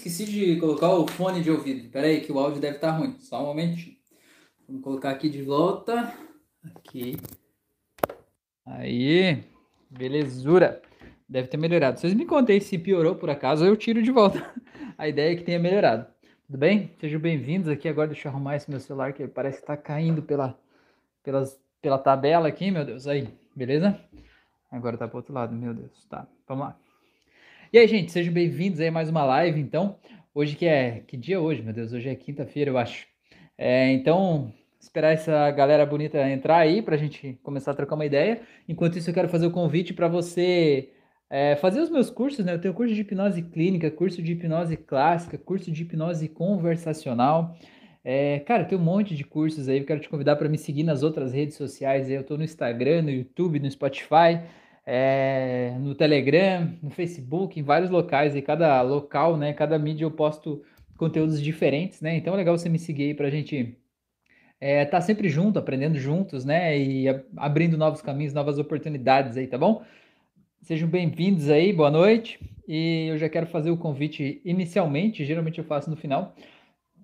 Esqueci de colocar o fone de ouvido. Espera aí que o áudio deve estar ruim. Só um momentinho. Vamos colocar aqui de volta. Aqui. Aí. Belezura. Deve ter melhorado. Vocês me contem se piorou por acaso, eu tiro de volta. A ideia é que tenha melhorado. Tudo bem? Sejam bem-vindos aqui. Agora deixa eu arrumar esse meu celular que parece que está caindo pela, pelas, pela tabela aqui, meu Deus. Aí, beleza? Agora tá pro outro lado, meu Deus. Tá, vamos lá. E aí, gente, sejam bem-vindos a mais uma live, então. Hoje que é... Que dia é hoje, meu Deus? Hoje é quinta-feira, eu acho. É, então, esperar essa galera bonita entrar aí pra gente começar a trocar uma ideia. Enquanto isso, eu quero fazer o convite para você é, fazer os meus cursos, né? Eu tenho curso de hipnose clínica, curso de hipnose clássica, curso de hipnose conversacional. É, cara, tem um monte de cursos aí. Eu quero te convidar para me seguir nas outras redes sociais. Eu estou no Instagram, no YouTube, no Spotify é, no Telegram, no Facebook, em vários locais, e cada local, né, cada mídia eu posto conteúdos diferentes, né? Então é legal você me seguir aí pra gente é, tá sempre junto, aprendendo juntos, né? E abrindo novos caminhos, novas oportunidades aí, tá bom? Sejam bem-vindos aí, boa noite. E eu já quero fazer o convite inicialmente, geralmente eu faço no final,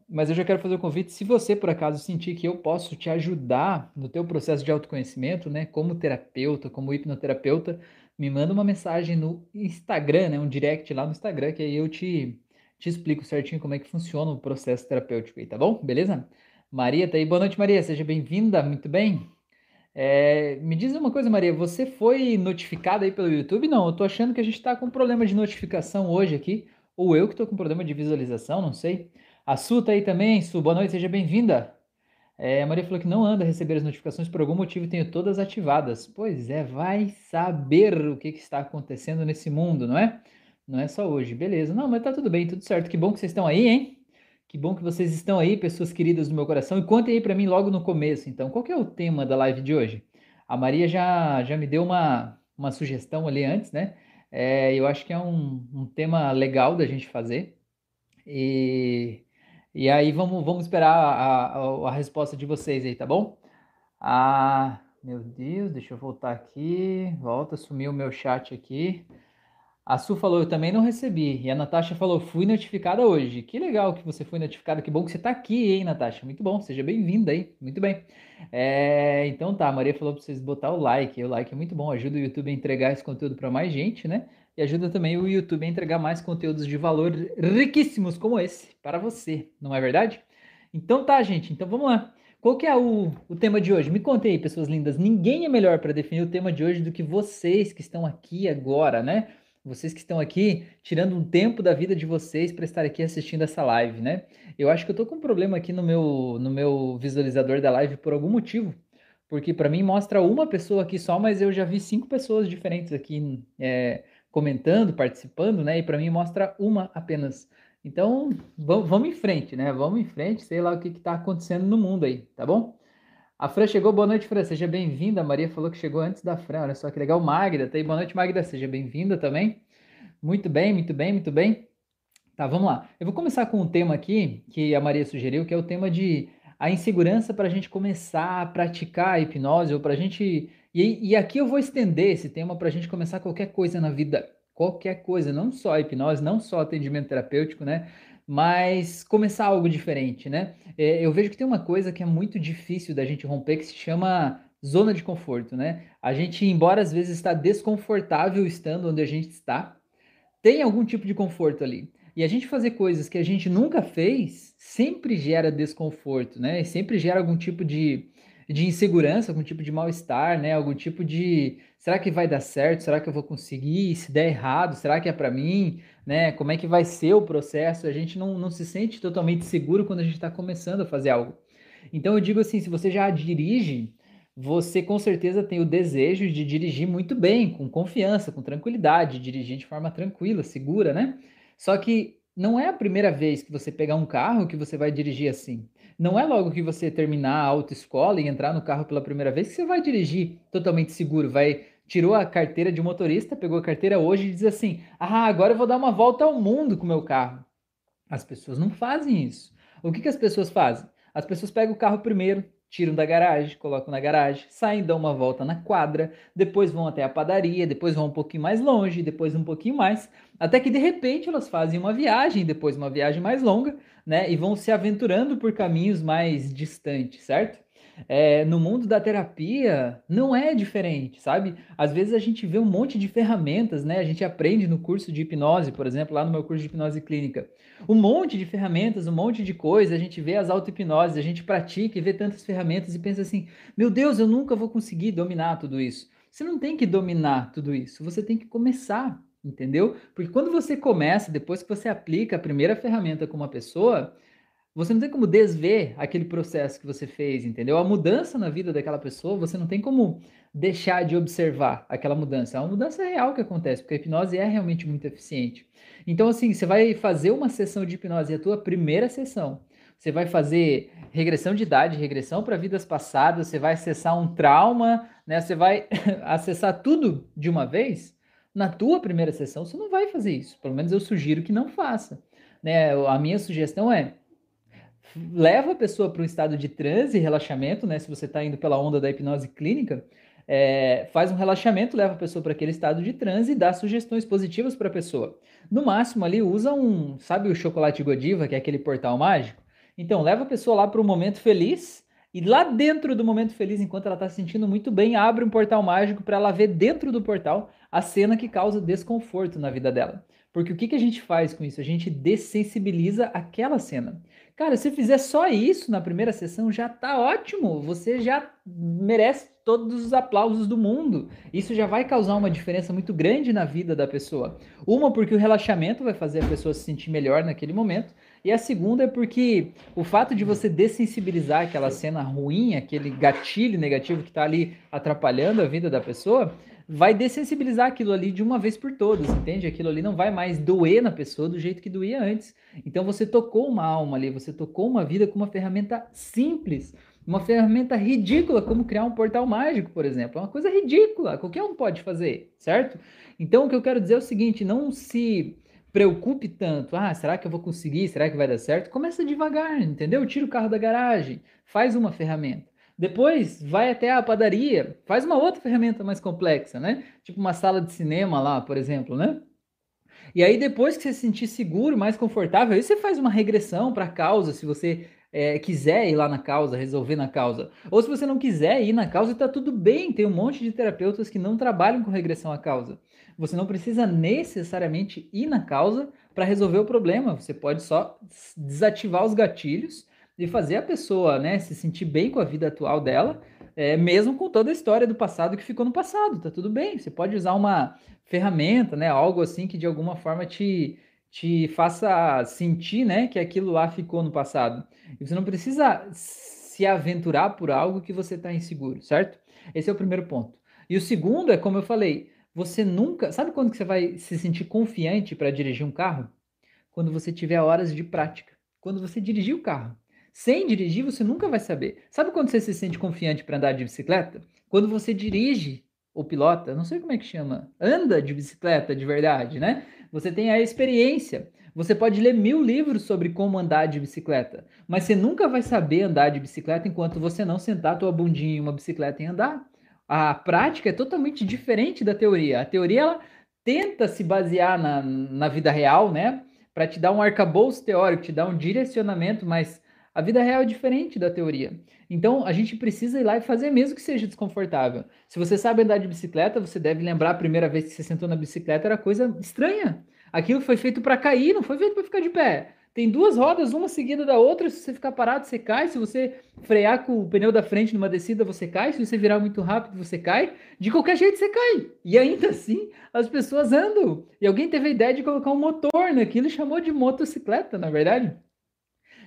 mas eu já quero fazer o convite, se você por acaso sentir que eu posso te ajudar no teu processo de autoconhecimento, né, como terapeuta, como hipnoterapeuta, me manda uma mensagem no Instagram, né, um direct lá no Instagram, que aí eu te, te explico certinho como é que funciona o processo terapêutico aí, tá bom? Beleza? Maria tá aí. Boa noite, Maria. Seja bem-vinda. Muito bem. É, me diz uma coisa, Maria. Você foi notificada aí pelo YouTube? Não, eu tô achando que a gente tá com problema de notificação hoje aqui. Ou eu que tô com problema de visualização, não sei. A Su tá aí também. Su, boa noite, seja bem-vinda. É, a Maria falou que não anda a receber as notificações por algum motivo, tenho todas ativadas. Pois é, vai saber o que, que, está acontecendo nesse mundo, não é? Não é só hoje, beleza. Não, mas tá tudo bem, tudo certo. Que bom que vocês estão aí, hein? Que bom que vocês estão aí, pessoas queridas do meu coração. E contem aí para mim logo no começo, então. Qual é o tema da live de hoje? A Maria já, já me deu uma, uma sugestão ali antes, né? É, eu acho que é um, um tema legal da gente fazer. E e aí vamos, vamos esperar a, a, a resposta de vocês aí, tá bom? Ah, meu Deus, deixa eu voltar aqui. Volta, sumiu o meu chat aqui. A Su falou, eu também não recebi. E a Natasha falou, fui notificada hoje. Que legal que você foi notificada. Que bom que você tá aqui, hein, Natasha? Muito bom, seja bem-vinda aí. Muito bem. É, então tá, a Maria falou pra vocês botar o like. O like é muito bom, ajuda o YouTube a entregar esse conteúdo para mais gente, né? E ajuda também o YouTube a entregar mais conteúdos de valor riquíssimos como esse para você, não é verdade? Então tá, gente, então vamos lá. Qual que é o, o tema de hoje? Me contem aí, pessoas lindas. Ninguém é melhor para definir o tema de hoje do que vocês que estão aqui agora, né? Vocês que estão aqui tirando um tempo da vida de vocês para estar aqui assistindo essa live, né? Eu acho que eu tô com um problema aqui no meu, no meu visualizador da live por algum motivo porque para mim mostra uma pessoa aqui só, mas eu já vi cinco pessoas diferentes aqui é, comentando, participando, né? E para mim mostra uma apenas. Então, vamos, em frente, né? Vamos em frente, sei lá o que está acontecendo no mundo aí, tá bom? A Fran chegou, boa noite, Fran, seja bem-vinda. A Maria falou que chegou antes da Fran, olha só que legal. Magda, tá aí, boa noite, Magda, seja bem-vinda também. Muito bem, muito bem, muito bem. Tá, vamos lá. Eu vou começar com um tema aqui que a Maria sugeriu, que é o tema de a insegurança para a gente começar a praticar a hipnose ou para a gente e, e aqui eu vou estender esse tema para a gente começar qualquer coisa na vida, qualquer coisa, não só hipnose, não só atendimento terapêutico, né? Mas começar algo diferente, né? É, eu vejo que tem uma coisa que é muito difícil da gente romper que se chama zona de conforto, né? A gente, embora às vezes está desconfortável estando onde a gente está, tem algum tipo de conforto ali. E a gente fazer coisas que a gente nunca fez sempre gera desconforto, né? E sempre gera algum tipo de, de insegurança, algum tipo de mal-estar, né? Algum tipo de será que vai dar certo? Será que eu vou conseguir? Se der errado, será que é para mim? Né? Como é que vai ser o processo? A gente não, não se sente totalmente seguro quando a gente está começando a fazer algo. Então eu digo assim, se você já dirige, você com certeza tem o desejo de dirigir muito bem, com confiança, com tranquilidade, dirigir de forma tranquila, segura, né? Só que não é a primeira vez que você pegar um carro que você vai dirigir assim. Não é logo que você terminar a autoescola e entrar no carro pela primeira vez que você vai dirigir totalmente seguro, vai tirou a carteira de motorista, pegou a carteira hoje e diz assim: "Ah, agora eu vou dar uma volta ao mundo com meu carro". As pessoas não fazem isso. O que, que as pessoas fazem? As pessoas pegam o carro primeiro, tiram da garagem, colocam na garagem, saem, dão uma volta na quadra, depois vão até a padaria, depois vão um pouquinho mais longe, depois um pouquinho mais, até que de repente elas fazem uma viagem, depois uma viagem mais longa, né? E vão se aventurando por caminhos mais distantes, certo? É, no mundo da terapia não é diferente, sabe? Às vezes a gente vê um monte de ferramentas, né? A gente aprende no curso de hipnose, por exemplo, lá no meu curso de hipnose clínica. Um monte de ferramentas, um monte de coisa, a gente vê as auto-hipnoses, a gente pratica e vê tantas ferramentas e pensa assim: meu Deus, eu nunca vou conseguir dominar tudo isso. Você não tem que dominar tudo isso, você tem que começar, entendeu? Porque quando você começa, depois que você aplica a primeira ferramenta com uma pessoa, você não tem como desver aquele processo que você fez, entendeu? A mudança na vida daquela pessoa, você não tem como deixar de observar aquela mudança. É uma mudança real que acontece, porque a hipnose é realmente muito eficiente. Então, assim, você vai fazer uma sessão de hipnose, a tua primeira sessão, você vai fazer regressão de idade, regressão para vidas passadas, você vai acessar um trauma, né? Você vai acessar tudo de uma vez. Na tua primeira sessão, você não vai fazer isso. Pelo menos eu sugiro que não faça. Né? A minha sugestão é leva a pessoa para um estado de transe e relaxamento, né? Se você está indo pela onda da hipnose clínica, é, faz um relaxamento, leva a pessoa para aquele estado de transe e dá sugestões positivas para a pessoa. No máximo ali usa um, sabe o chocolate Godiva, que é aquele portal mágico? Então leva a pessoa lá para um momento feliz e lá dentro do momento feliz, enquanto ela está se sentindo muito bem, abre um portal mágico para ela ver dentro do portal a cena que causa desconforto na vida dela. Porque o que, que a gente faz com isso? A gente dessensibiliza aquela cena. Cara, se fizer só isso na primeira sessão, já tá ótimo. Você já merece todos os aplausos do mundo. Isso já vai causar uma diferença muito grande na vida da pessoa. Uma, porque o relaxamento vai fazer a pessoa se sentir melhor naquele momento. E a segunda é porque o fato de você dessensibilizar aquela cena ruim, aquele gatilho negativo que está ali atrapalhando a vida da pessoa, vai dessensibilizar aquilo ali de uma vez por todas, entende? Aquilo ali não vai mais doer na pessoa do jeito que doía antes. Então você tocou uma alma ali, você tocou uma vida com uma ferramenta simples, uma ferramenta ridícula, como criar um portal mágico, por exemplo. É uma coisa ridícula, qualquer um pode fazer, certo? Então o que eu quero dizer é o seguinte: não se preocupe tanto. Ah, será que eu vou conseguir? Será que vai dar certo? Começa devagar, entendeu? Tira o carro da garagem, faz uma ferramenta. Depois vai até a padaria, faz uma outra ferramenta mais complexa, né? Tipo uma sala de cinema lá, por exemplo, né? E aí depois que você se sentir seguro, mais confortável, aí você faz uma regressão para a causa, se você é, quiser ir lá na causa, resolver na causa. Ou se você não quiser ir na causa, está tudo bem. Tem um monte de terapeutas que não trabalham com regressão à causa. Você não precisa necessariamente ir na causa para resolver o problema. Você pode só desativar os gatilhos de fazer a pessoa né, se sentir bem com a vida atual dela, é, mesmo com toda a história do passado que ficou no passado. Tá tudo bem. Você pode usar uma ferramenta, né, algo assim que de alguma forma te, te faça sentir né, que aquilo lá ficou no passado. E você não precisa se aventurar por algo que você está inseguro, certo? Esse é o primeiro ponto. E o segundo é, como eu falei, você nunca. Sabe quando que você vai se sentir confiante para dirigir um carro? Quando você tiver horas de prática. Quando você dirigir o carro. Sem dirigir, você nunca vai saber. Sabe quando você se sente confiante para andar de bicicleta? Quando você dirige ou pilota, não sei como é que chama, anda de bicicleta de verdade, né? Você tem a experiência. Você pode ler mil livros sobre como andar de bicicleta, mas você nunca vai saber andar de bicicleta enquanto você não sentar tua bundinha em uma bicicleta e andar. A prática é totalmente diferente da teoria. A teoria ela tenta se basear na, na vida real, né? Para te dar um arcabouço teórico, te dar um direcionamento, mas a vida real é diferente da teoria. Então, a gente precisa ir lá e fazer mesmo que seja desconfortável. Se você sabe andar de bicicleta, você deve lembrar a primeira vez que você sentou na bicicleta era coisa estranha. Aquilo foi feito para cair, não foi feito para ficar de pé. Tem duas rodas, uma seguida da outra. Se você ficar parado, você cai. Se você frear com o pneu da frente numa descida, você cai. Se você virar muito rápido, você cai. De qualquer jeito, você cai. E ainda assim, as pessoas andam. E alguém teve a ideia de colocar um motor naquilo e chamou de motocicleta, na é verdade.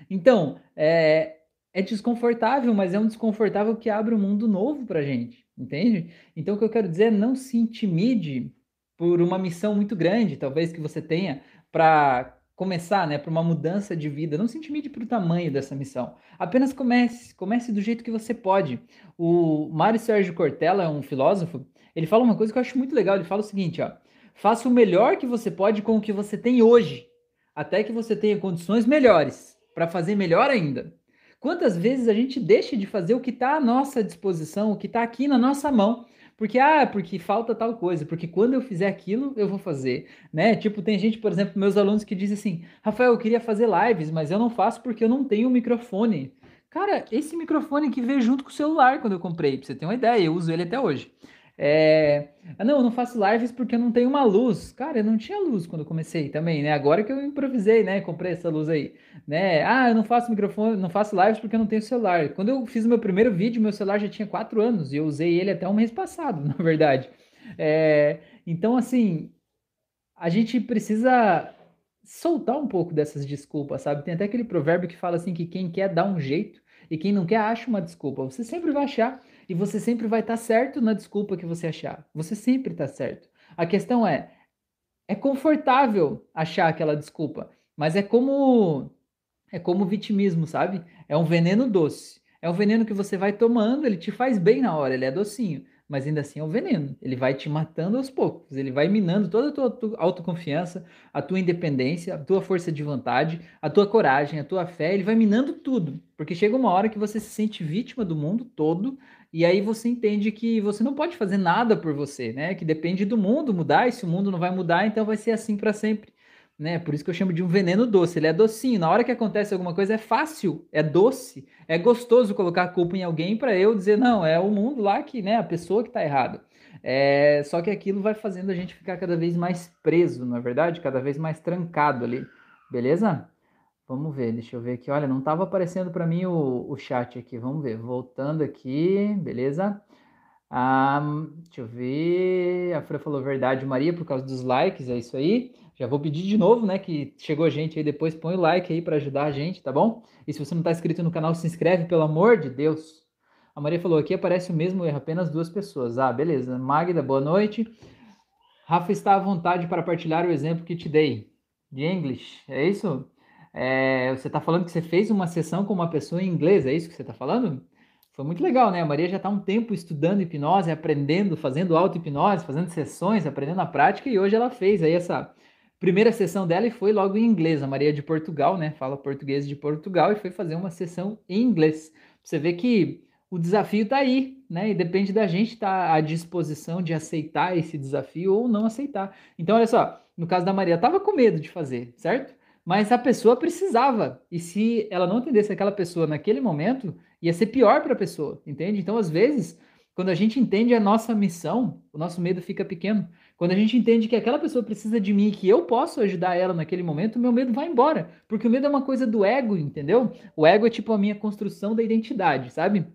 Então, é, é desconfortável, mas é um desconfortável que abre um mundo novo para gente, entende? Então, o que eu quero dizer é não se intimide por uma missão muito grande, talvez que você tenha para começar, né, para uma mudança de vida. Não se intimide para o tamanho dessa missão. Apenas comece, comece do jeito que você pode. O Mário Sérgio Cortella é um filósofo. Ele fala uma coisa que eu acho muito legal. Ele fala o seguinte, ó: faça o melhor que você pode com o que você tem hoje, até que você tenha condições melhores para fazer melhor ainda. Quantas vezes a gente deixa de fazer o que está à nossa disposição, o que está aqui na nossa mão? Porque, ah, porque falta tal coisa, porque quando eu fizer aquilo, eu vou fazer, né? Tipo, tem gente, por exemplo, meus alunos que dizem assim, Rafael, eu queria fazer lives, mas eu não faço porque eu não tenho microfone. Cara, esse microfone que veio junto com o celular quando eu comprei, pra você ter uma ideia, eu uso ele até hoje. É... Não, eu não faço lives porque eu não tenho uma luz. Cara, eu não tinha luz quando eu comecei também, né? Agora que eu improvisei, né? Comprei essa luz aí, né? Ah, eu não faço microfone, não faço lives porque eu não tenho celular. Quando eu fiz o meu primeiro vídeo, meu celular já tinha quatro anos e eu usei ele até um mês passado, na verdade. É... Então, assim, a gente precisa soltar um pouco dessas desculpas, sabe? Tem até aquele provérbio que fala assim que quem quer dá um jeito e quem não quer acha uma desculpa. Você sempre vai achar e você sempre vai estar tá certo na desculpa que você achar. Você sempre está certo. A questão é, é confortável achar aquela desculpa, mas é como é como vitimismo, sabe? É um veneno doce. É um veneno que você vai tomando, ele te faz bem na hora, ele é docinho mas ainda assim é um veneno. Ele vai te matando aos poucos, ele vai minando toda a tua, tua autoconfiança, a tua independência, a tua força de vontade, a tua coragem, a tua fé, ele vai minando tudo. Porque chega uma hora que você se sente vítima do mundo todo, e aí você entende que você não pode fazer nada por você, né? Que depende do mundo mudar, e se o mundo não vai mudar, então vai ser assim para sempre né? Por isso que eu chamo de um veneno doce. Ele é docinho. Na hora que acontece alguma coisa, é fácil, é doce, é gostoso colocar a culpa em alguém para eu dizer, não, é o mundo lá que, né, a pessoa que está errada. É, só que aquilo vai fazendo a gente ficar cada vez mais preso, na é verdade, cada vez mais trancado ali. Beleza? Vamos ver, deixa eu ver aqui. Olha, não estava aparecendo para mim o, o chat aqui. Vamos ver. Voltando aqui, beleza? Ah, deixa eu ver. A Fran falou verdade, Maria, por causa dos likes, é isso aí. Já vou pedir de novo, né, que chegou a gente aí depois, põe o like aí para ajudar a gente, tá bom? E se você não está inscrito no canal, se inscreve, pelo amor de Deus. A Maria falou aqui, aparece o mesmo erro, apenas duas pessoas. Ah, beleza. Magda, boa noite. Rafa está à vontade para partilhar o exemplo que te dei. De English, é isso? É, você está falando que você fez uma sessão com uma pessoa em inglês, é isso que você está falando? Foi muito legal, né? A Maria já está um tempo estudando hipnose, aprendendo, fazendo auto-hipnose, fazendo sessões, aprendendo a prática, e hoje ela fez aí essa primeira sessão dela e foi logo em inglês. A Maria de Portugal, né? Fala português de Portugal e foi fazer uma sessão em inglês. Você vê que o desafio está aí, né? E depende da gente estar tá à disposição de aceitar esse desafio ou não aceitar. Então, olha só, no caso da Maria, estava com medo de fazer, certo? Mas a pessoa precisava. E se ela não atendesse aquela pessoa naquele momento, ia ser pior para a pessoa, entende? Então, às vezes, quando a gente entende a nossa missão, o nosso medo fica pequeno. Quando a gente entende que aquela pessoa precisa de mim e que eu posso ajudar ela naquele momento, meu medo vai embora. Porque o medo é uma coisa do ego, entendeu? O ego é tipo a minha construção da identidade, sabe?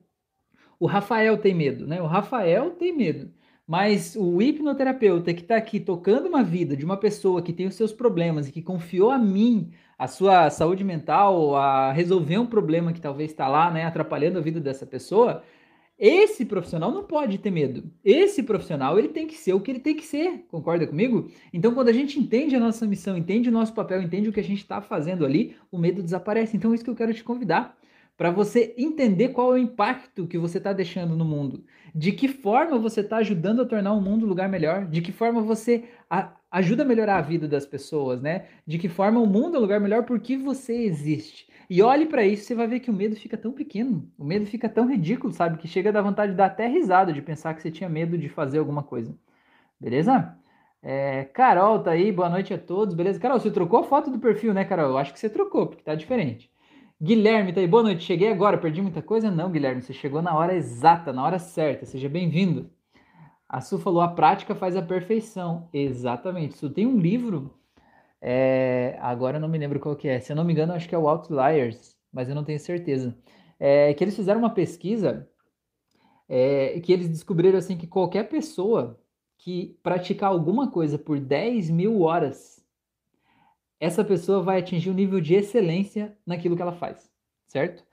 O Rafael tem medo, né? O Rafael tem medo. Mas o hipnoterapeuta que está aqui tocando uma vida de uma pessoa que tem os seus problemas e que confiou a mim a sua saúde mental, a resolver um problema que talvez está lá, né, atrapalhando a vida dessa pessoa, esse profissional não pode ter medo. Esse profissional, ele tem que ser o que ele tem que ser. Concorda comigo? Então, quando a gente entende a nossa missão, entende o nosso papel, entende o que a gente está fazendo ali, o medo desaparece. Então, é isso que eu quero te convidar para você entender qual é o impacto que você está deixando no mundo, de que forma você está ajudando a tornar o mundo um lugar melhor, de que forma você a, ajuda a melhorar a vida das pessoas, né? De que forma o mundo é um lugar melhor porque você existe. E olhe para isso, você vai ver que o medo fica tão pequeno, o medo fica tão ridículo, sabe? Que chega a dar vontade de dar até risada de pensar que você tinha medo de fazer alguma coisa. Beleza? É, Carol tá aí, boa noite a todos, beleza? Carol, você trocou a foto do perfil, né, Carol? Eu acho que você trocou, porque tá diferente. Guilherme tá aí, boa noite, cheguei agora, perdi muita coisa? Não, Guilherme, você chegou na hora exata, na hora certa, seja bem-vindo. A Su falou, a prática faz a perfeição. Exatamente, Su tem um livro é, agora eu não me lembro qual que é. Se eu não me engano, acho que é o Outliers, mas eu não tenho certeza. É, que eles fizeram uma pesquisa é, que eles descobriram assim que qualquer pessoa que praticar alguma coisa por 10 mil horas, essa pessoa vai atingir um nível de excelência naquilo que ela faz, certo?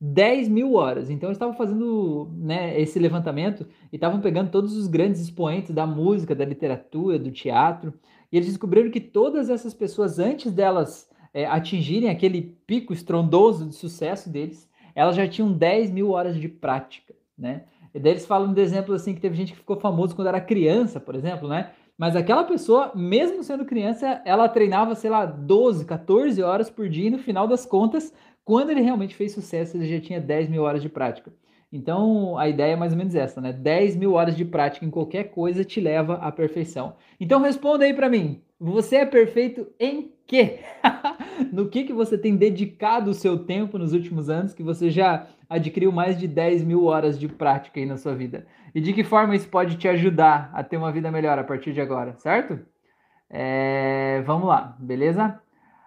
10 mil horas. Então, eles estavam fazendo né, esse levantamento e estavam pegando todos os grandes expoentes da música, da literatura, do teatro, e eles descobriram que todas essas pessoas, antes delas é, atingirem aquele pico estrondoso de sucesso deles, elas já tinham 10 mil horas de prática, né? E daí eles falam de exemplo assim que teve gente que ficou famoso quando era criança, por exemplo, né? Mas aquela pessoa, mesmo sendo criança, ela treinava, sei lá, 12, 14 horas por dia e no final das contas, quando ele realmente fez sucesso, ele já tinha 10 mil horas de prática. Então, a ideia é mais ou menos essa, né? 10 mil horas de prática em qualquer coisa te leva à perfeição. Então, responda aí para mim. Você é perfeito em quê? no que, que você tem dedicado o seu tempo nos últimos anos que você já adquiriu mais de 10 mil horas de prática aí na sua vida? E de que forma isso pode te ajudar a ter uma vida melhor a partir de agora, certo? É, vamos lá, beleza?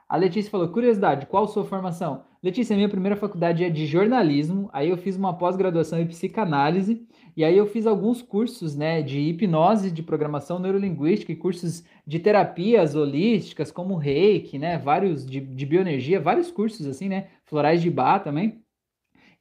A Letícia falou: curiosidade, qual sua formação? Letícia, minha primeira faculdade é de jornalismo, aí eu fiz uma pós-graduação em psicanálise, e aí eu fiz alguns cursos né, de hipnose, de programação neurolinguística e cursos de terapias holísticas, como reiki, né? Vários de, de bioenergia, vários cursos assim, né? Florais de bar também.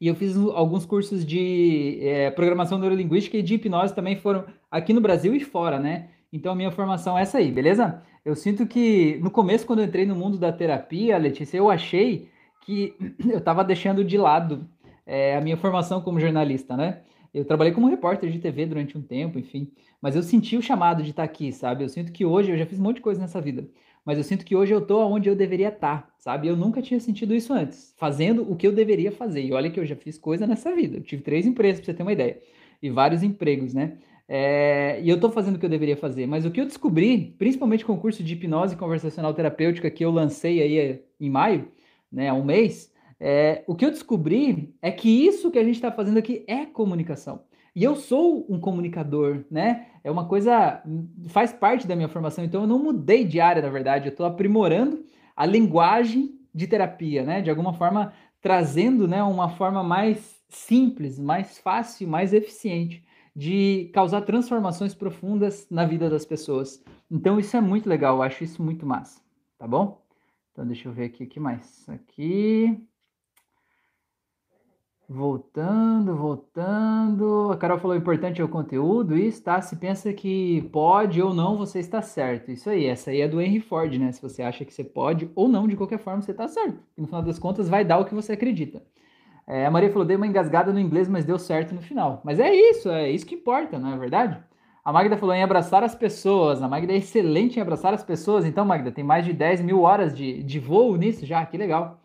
E eu fiz alguns cursos de é, programação neurolinguística e de hipnose também foram aqui no Brasil e fora, né? Então a minha formação é essa aí, beleza? Eu sinto que no começo, quando eu entrei no mundo da terapia, Letícia, eu achei que eu estava deixando de lado é, a minha formação como jornalista, né? Eu trabalhei como repórter de TV durante um tempo, enfim, mas eu senti o chamado de estar tá aqui, sabe? Eu sinto que hoje eu já fiz um monte de coisa nessa vida, mas eu sinto que hoje eu tô onde eu deveria estar, tá, sabe? Eu nunca tinha sentido isso antes, fazendo o que eu deveria fazer. E olha que eu já fiz coisa nessa vida. Eu tive três empresas, pra você ter uma ideia, e vários empregos, né? É, e eu tô fazendo o que eu deveria fazer, mas o que eu descobri, principalmente com o curso de hipnose conversacional terapêutica que eu lancei aí é, em maio, né, há um mês, é, o que eu descobri é que isso que a gente está fazendo aqui é comunicação. E eu sou um comunicador, né? É uma coisa, faz parte da minha formação, então eu não mudei de área, na verdade, eu estou aprimorando a linguagem de terapia, né? De alguma forma, trazendo né, uma forma mais simples, mais fácil, mais eficiente de causar transformações profundas na vida das pessoas. Então isso é muito legal, eu acho isso muito massa, tá bom? Então deixa eu ver aqui o que mais. Aqui. Voltando, voltando. A Carol falou: importante é o conteúdo. Isso, tá? Se pensa que pode ou não, você está certo. Isso aí, essa aí é do Henry Ford, né? Se você acha que você pode ou não, de qualquer forma, você está certo. No final das contas, vai dar o que você acredita. É, a Maria falou: dei uma engasgada no inglês, mas deu certo no final. Mas é isso, é isso que importa, não é verdade? A Magda falou em abraçar as pessoas. A Magda é excelente em abraçar as pessoas. Então, Magda, tem mais de 10 mil horas de, de voo nisso já, que legal.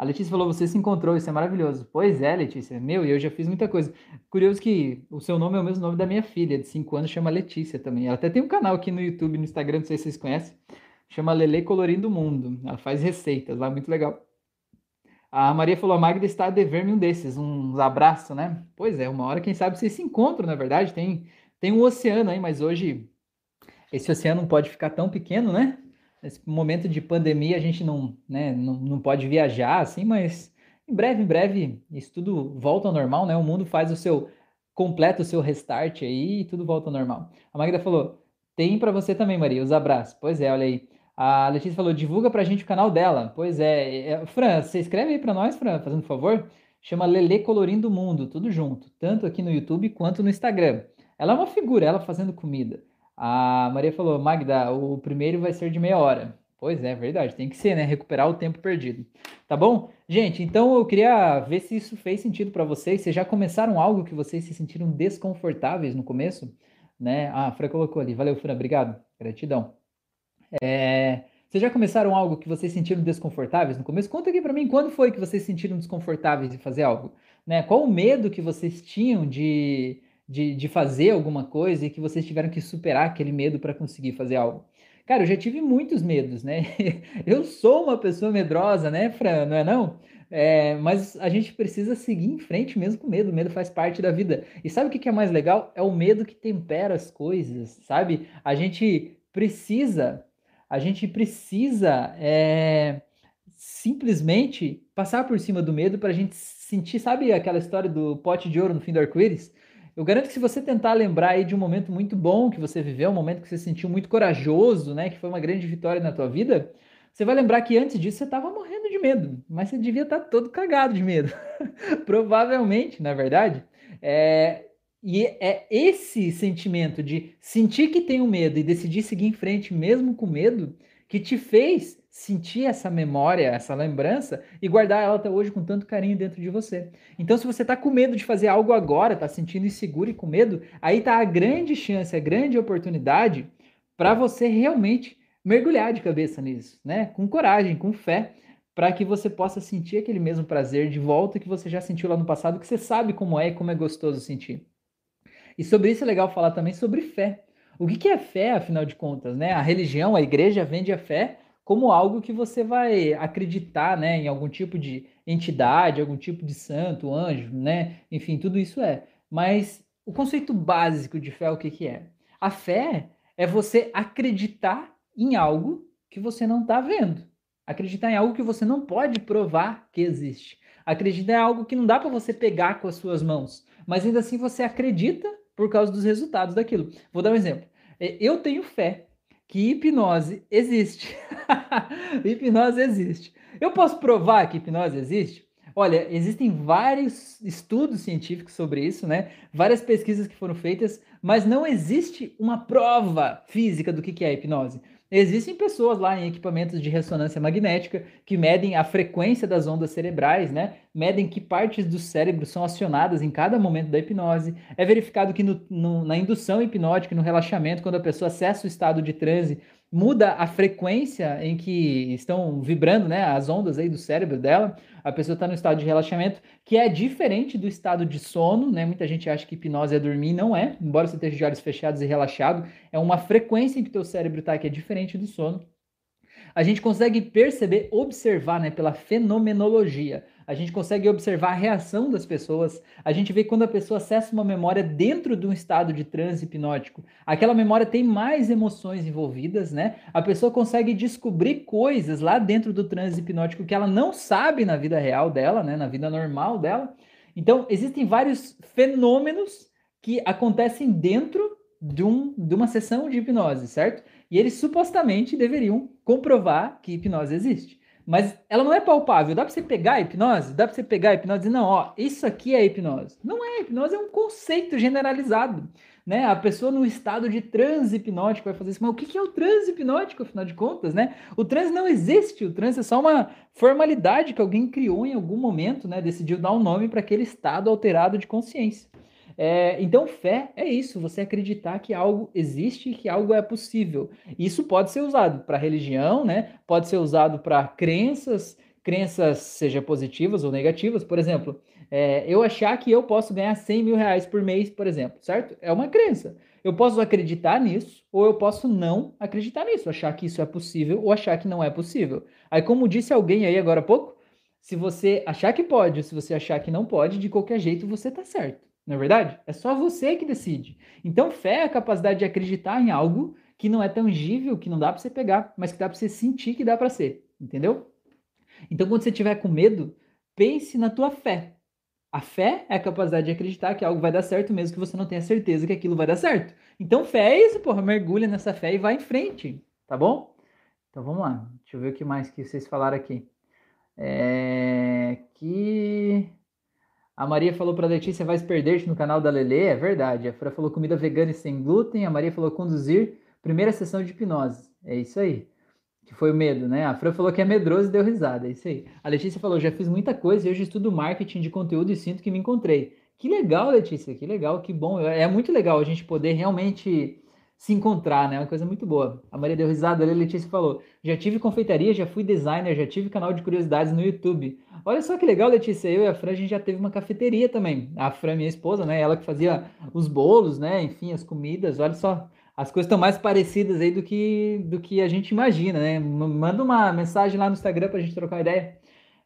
A Letícia falou: você se encontrou, isso é maravilhoso. Pois é, Letícia. Meu, e eu já fiz muita coisa. Curioso que o seu nome é o mesmo nome da minha filha, de 5 anos, chama Letícia também. Ela até tem um canal aqui no YouTube, no Instagram, não sei se vocês conhecem. Chama Lele Colorindo o Mundo. Ela faz receitas lá, muito legal. A Maria falou: a Magda está a dever-me um desses, uns abraços, né? Pois é, uma hora, quem sabe, vocês se encontram, na verdade. Tem, tem um oceano aí, mas hoje esse oceano não pode ficar tão pequeno, né? Nesse momento de pandemia, a gente não, né, não, não pode viajar assim, mas em breve, em breve, isso tudo volta ao normal, né? O mundo faz o seu, completa o seu restart aí e tudo volta ao normal. A Magda falou, tem para você também, Maria, os abraços. Pois é, olha aí. A Letícia falou, divulga pra gente o canal dela. Pois é. é Fran, você escreve aí para nós, Fran, fazendo favor? Chama Lele Colorindo o Mundo, tudo junto. Tanto aqui no YouTube quanto no Instagram. Ela é uma figura, ela fazendo comida. A Maria falou, Magda, o primeiro vai ser de meia hora. Pois é, verdade, tem que ser, né? Recuperar o tempo perdido. Tá bom? Gente, então eu queria ver se isso fez sentido para vocês. Vocês já começaram algo que vocês se sentiram desconfortáveis no começo? Né? Ah, a Fran colocou ali. Valeu, Fran, obrigado. Gratidão. É... Vocês já começaram algo que vocês sentiram desconfortáveis no começo? Conta aqui para mim, quando foi que vocês sentiram desconfortáveis em fazer algo? Né? Qual o medo que vocês tinham de de, de fazer alguma coisa e que vocês tiveram que superar aquele medo para conseguir fazer algo. Cara, eu já tive muitos medos, né? Eu sou uma pessoa medrosa, né, Fran? Não é não? É, mas a gente precisa seguir em frente mesmo com medo. O medo faz parte da vida. E sabe o que é mais legal? É o medo que tempera as coisas, sabe? A gente precisa, a gente precisa é, simplesmente passar por cima do medo para a gente sentir, sabe aquela história do pote de ouro no fim do arco-íris? Eu garanto que se você tentar lembrar aí de um momento muito bom que você viveu, um momento que você se sentiu muito corajoso, né, que foi uma grande vitória na tua vida, você vai lembrar que antes disso você estava morrendo de medo, mas você devia estar tá todo cagado de medo. Provavelmente, na verdade. É, e é esse sentimento de sentir que tem um medo e decidir seguir em frente mesmo com medo que te fez sentir essa memória, essa lembrança e guardar ela até hoje com tanto carinho dentro de você. Então, se você está com medo de fazer algo agora, está sentindo inseguro e com medo, aí está a grande chance, a grande oportunidade para você realmente mergulhar de cabeça nisso, né? Com coragem, com fé, para que você possa sentir aquele mesmo prazer de volta que você já sentiu lá no passado, que você sabe como é e como é gostoso sentir. E sobre isso é legal falar também sobre fé. O que é fé, afinal de contas, né? A religião, a igreja vende a fé como algo que você vai acreditar, né, em algum tipo de entidade, algum tipo de santo, anjo, né? Enfim, tudo isso é. Mas o conceito básico de fé, o que, que é? A fé é você acreditar em algo que você não está vendo. Acreditar em algo que você não pode provar que existe. Acreditar em algo que não dá para você pegar com as suas mãos. Mas ainda assim você acredita por causa dos resultados daquilo. Vou dar um exemplo. É, eu tenho fé que hipnose existe. hipnose existe. Eu posso provar que hipnose existe? Olha, existem vários estudos científicos sobre isso, né? Várias pesquisas que foram feitas, mas não existe uma prova física do que é a hipnose. Existem pessoas lá em equipamentos de ressonância magnética que medem a frequência das ondas cerebrais, né? Medem que partes do cérebro são acionadas em cada momento da hipnose. É verificado que no, no, na indução hipnótica, no relaxamento, quando a pessoa acessa o estado de transe, muda a frequência em que estão vibrando, né, as ondas aí do cérebro dela. A pessoa está no estado de relaxamento, que é diferente do estado de sono, né? Muita gente acha que hipnose é dormir, não é. Embora você esteja de olhos fechados e relaxado, é uma frequência em que o teu cérebro está que é diferente do sono. A gente consegue perceber, observar, né, pela fenomenologia a gente consegue observar a reação das pessoas, a gente vê quando a pessoa acessa uma memória dentro de um estado de transe hipnótico, aquela memória tem mais emoções envolvidas, né? A pessoa consegue descobrir coisas lá dentro do transe hipnótico que ela não sabe na vida real dela, né? Na vida normal dela. Então, existem vários fenômenos que acontecem dentro de, um, de uma sessão de hipnose, certo? E eles supostamente deveriam comprovar que hipnose existe. Mas ela não é palpável. Dá para você pegar a hipnose? Dá para você pegar a hipnose e não, ó, isso aqui é hipnose. Não é, hipnose é um conceito generalizado. Né? A pessoa no estado de transe hipnótico vai fazer isso. Mas o que é o transe hipnótico, afinal de contas, né? O transe não existe. O transe é só uma formalidade que alguém criou em algum momento, né? Decidiu dar um nome para aquele estado alterado de consciência. É, então, fé é isso, você acreditar que algo existe que algo é possível. Isso pode ser usado para religião, né? Pode ser usado para crenças, crenças seja positivas ou negativas. Por exemplo, é, eu achar que eu posso ganhar 100 mil reais por mês, por exemplo, certo? É uma crença. Eu posso acreditar nisso ou eu posso não acreditar nisso, achar que isso é possível ou achar que não é possível. Aí, como disse alguém aí agora há pouco, se você achar que pode ou se você achar que não pode, de qualquer jeito você está certo. Não é verdade? É só você que decide. Então, fé é a capacidade de acreditar em algo que não é tangível, que não dá para você pegar, mas que dá para você sentir que dá para ser, entendeu? Então, quando você tiver com medo, pense na tua fé. A fé é a capacidade de acreditar que algo vai dar certo, mesmo que você não tenha certeza que aquilo vai dar certo. Então, fé é isso, porra. Mergulha nessa fé e vai em frente, tá bom? Então, vamos lá. Deixa eu ver o que mais que vocês falaram aqui. É... Que... A Maria falou para a Letícia, vai se perder no canal da Lele, é verdade. A Fran falou comida vegana e sem glúten. A Maria falou conduzir primeira sessão de hipnose. É isso aí. Que foi o medo, né? A Fran falou que é medroso e deu risada. É isso aí. A Letícia falou, já fiz muita coisa e hoje estudo marketing de conteúdo e sinto que me encontrei. Que legal, Letícia, que legal, que bom. É muito legal a gente poder realmente se encontrar, né? É uma coisa muito boa. A Maria deu risada, a Letícia falou: já tive confeitaria, já fui designer, já tive canal de curiosidades no YouTube. Olha só que legal, Letícia. Eu e a Fran, a gente já teve uma cafeteria também. A Fran, minha esposa, né? Ela que fazia os bolos, né? Enfim, as comidas. Olha só. As coisas estão mais parecidas aí do que, do que a gente imagina, né? Manda uma mensagem lá no Instagram pra gente trocar uma ideia.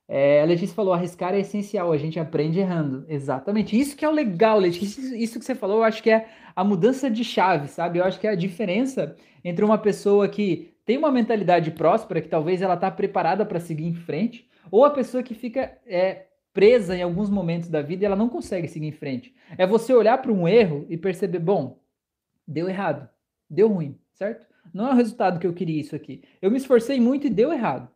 É, a Letícia falou, arriscar é essencial, a gente aprende errando. Exatamente. Isso que é o legal, Letícia. Isso que você falou, eu acho que é a mudança de chave, sabe? Eu acho que é a diferença entre uma pessoa que tem uma mentalidade próspera, que talvez ela está preparada para seguir em frente, ou a pessoa que fica é, presa em alguns momentos da vida e ela não consegue seguir em frente. É você olhar para um erro e perceber, bom, deu errado, deu ruim, certo? Não é o resultado que eu queria isso aqui. Eu me esforcei muito e deu errado.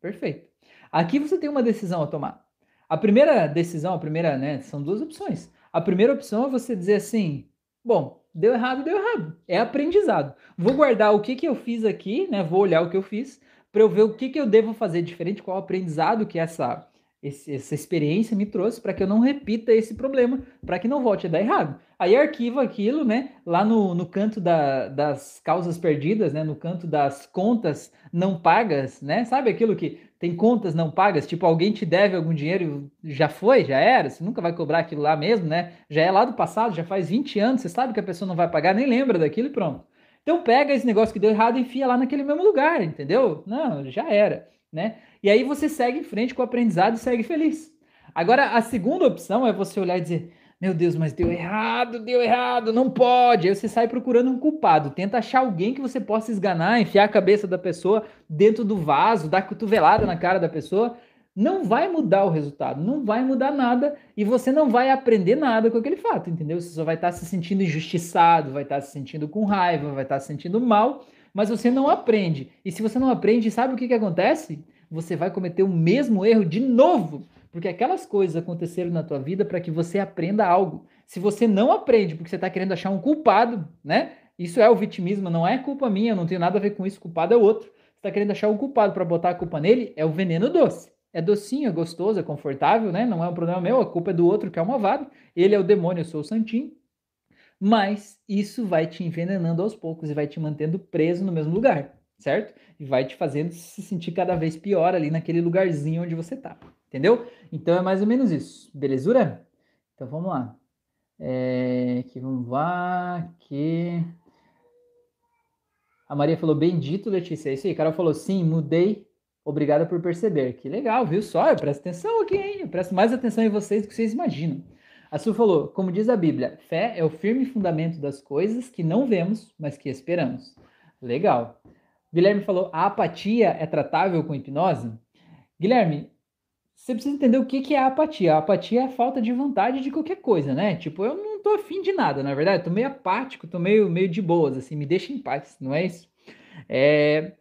Perfeito. Aqui você tem uma decisão a tomar. A primeira decisão, a primeira, né, são duas opções. A primeira opção é você dizer assim: bom, deu errado, deu errado. É aprendizado. Vou guardar o que, que eu fiz aqui, né? Vou olhar o que eu fiz para eu ver o que, que eu devo fazer diferente, qual o aprendizado que essa esse, essa experiência me trouxe para que eu não repita esse problema, para que não volte a dar errado. Aí arquiva aquilo, né, lá no, no canto da, das causas perdidas, né, no canto das contas não pagas, né, sabe aquilo que tem contas não pagas, tipo alguém te deve algum dinheiro, já foi, já era, você nunca vai cobrar aquilo lá mesmo, né, já é lá do passado, já faz 20 anos, você sabe que a pessoa não vai pagar, nem lembra daquilo e pronto. Então pega esse negócio que deu errado e enfia lá naquele mesmo lugar, entendeu? Não, já era, né? E aí você segue em frente com o aprendizado e segue feliz. Agora, a segunda opção é você olhar e dizer: Meu Deus, mas deu errado, deu errado, não pode. Aí você sai procurando um culpado, tenta achar alguém que você possa esganar, enfiar a cabeça da pessoa dentro do vaso, dar cotovelada na cara da pessoa. Não vai mudar o resultado, não vai mudar nada e você não vai aprender nada com aquele fato, entendeu? Você só vai estar se sentindo injustiçado, vai estar se sentindo com raiva, vai estar se sentindo mal, mas você não aprende. E se você não aprende, sabe o que, que acontece? você vai cometer o mesmo erro de novo, porque aquelas coisas aconteceram na tua vida para que você aprenda algo. Se você não aprende porque você está querendo achar um culpado, né? Isso é o vitimismo, não é culpa minha, não tenho nada a ver com isso, o culpado é outro. Você está querendo achar um culpado para botar a culpa nele, é o veneno doce. É docinho, é gostoso, é confortável, né? Não é um problema meu, a culpa é do outro que é o malvado. Ele é o demônio, eu sou o santinho. Mas isso vai te envenenando aos poucos e vai te mantendo preso no mesmo lugar certo? E vai te fazendo se sentir cada vez pior ali naquele lugarzinho onde você tá, entendeu? Então é mais ou menos isso, belezura? Então vamos lá. É, aqui vamos lá, aqui... A Maria falou, bendito, Letícia, é isso aí. Carol falou, sim, mudei, obrigada por perceber. Que legal, viu só? Eu presto atenção aqui, hein? Eu presto mais atenção em vocês do que vocês imaginam. A Su falou, como diz a Bíblia, fé é o firme fundamento das coisas que não vemos, mas que esperamos. Legal. Guilherme falou: a apatia é tratável com hipnose? Guilherme, você precisa entender o que, é a apatia. A apatia é a falta de vontade de qualquer coisa, né? Tipo, eu não tô afim de nada, na verdade. tô meio apático, tô meio, meio de boas, assim, me deixa em paz, não é isso? É...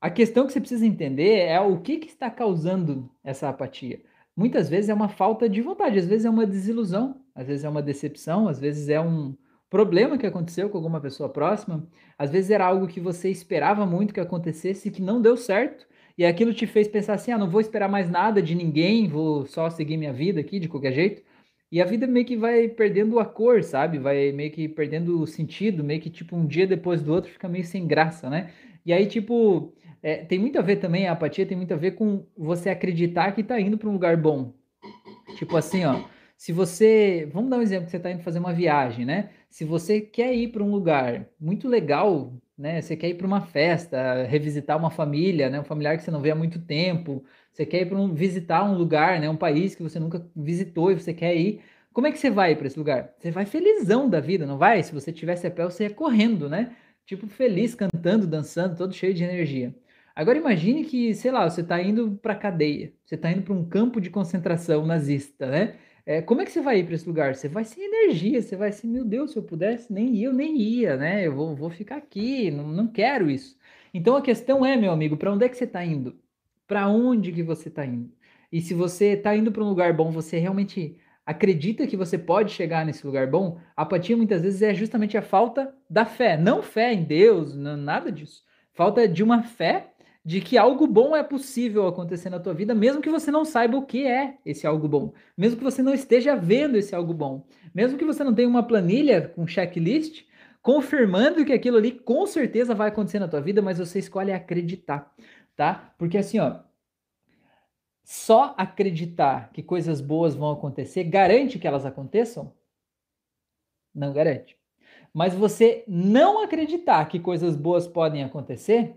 A questão que você precisa entender é o que, que está causando essa apatia. Muitas vezes é uma falta de vontade, às vezes é uma desilusão, às vezes é uma decepção, às vezes é um, problema que aconteceu com alguma pessoa próxima, às vezes era algo que você esperava muito que acontecesse e que não deu certo, e aquilo te fez pensar assim: ah, não vou esperar mais nada de ninguém, vou só seguir minha vida aqui de qualquer jeito. E a vida meio que vai perdendo a cor, sabe? Vai meio que perdendo o sentido, meio que tipo um dia depois do outro fica meio sem graça, né? E aí, tipo, é, tem muito a ver também, a apatia tem muito a ver com você acreditar que tá indo para um lugar bom. Tipo assim, ó se você, vamos dar um exemplo, que você está indo fazer uma viagem, né? Se você quer ir para um lugar muito legal, né? Você quer ir para uma festa, revisitar uma família, né? Um familiar que você não vê há muito tempo. Você quer ir para um, visitar um lugar, né? Um país que você nunca visitou e você quer ir. Como é que você vai para esse lugar? Você vai felizão da vida, não vai? Se você tivesse a pé, você ia correndo, né? Tipo feliz, cantando, dançando, todo cheio de energia. Agora imagine que, sei lá, você está indo para cadeia, você está indo para um campo de concentração nazista, né? É, como é que você vai ir para esse lugar? Você vai sem energia, você vai assim, meu Deus, se eu pudesse, nem eu nem ia, né? Eu vou, vou ficar aqui, não, não quero isso. Então a questão é, meu amigo, para onde é que você está indo? Para onde que você está indo? E se você está indo para um lugar bom, você realmente acredita que você pode chegar nesse lugar bom? A apatia muitas vezes é justamente a falta da fé, não fé em Deus, não, nada disso. Falta de uma fé de que algo bom é possível acontecer na tua vida, mesmo que você não saiba o que é esse algo bom, mesmo que você não esteja vendo esse algo bom, mesmo que você não tenha uma planilha com checklist confirmando que aquilo ali com certeza vai acontecer na tua vida, mas você escolhe acreditar, tá? Porque assim, ó, só acreditar que coisas boas vão acontecer garante que elas aconteçam? Não garante. Mas você não acreditar que coisas boas podem acontecer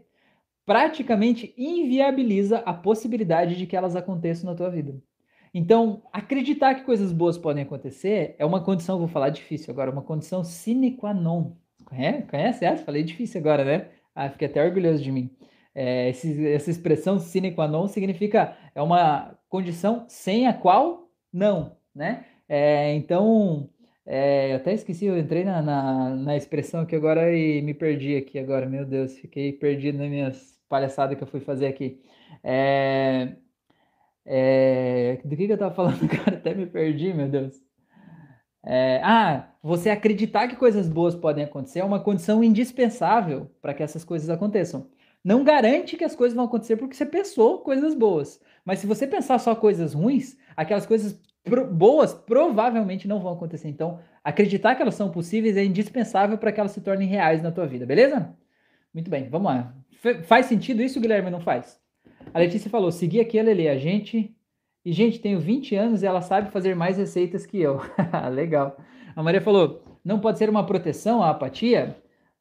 praticamente inviabiliza a possibilidade de que elas aconteçam na tua vida. Então, acreditar que coisas boas podem acontecer é uma condição, vou falar difícil agora, uma condição sine qua non. Conhece, conhece essa? Falei difícil agora, né? Ah, fiquei até orgulhoso de mim. É, esse, essa expressão sine qua non significa é uma condição sem a qual não, né? É, então, é, eu até esqueci, eu entrei na, na, na, expressão aqui agora e me perdi aqui agora, meu Deus, fiquei perdido nas minhas palhaçadas que eu fui fazer aqui. É, é, do que, que eu tava falando, cara? Até me perdi, meu Deus. É, ah, você acreditar que coisas boas podem acontecer é uma condição indispensável para que essas coisas aconteçam. Não garante que as coisas vão acontecer porque você pensou coisas boas, Mas se você pensar só coisas ruins, aquelas coisas pro boas provavelmente não vão acontecer. Então, acreditar que elas são possíveis é indispensável para que elas se tornem reais na tua vida, beleza? Muito bem, vamos lá. F faz sentido isso, Guilherme? Não faz? A Letícia falou: seguir aqui a Lele, a gente. E, gente, tenho 20 anos e ela sabe fazer mais receitas que eu. Legal. A Maria falou: não pode ser uma proteção à apatia?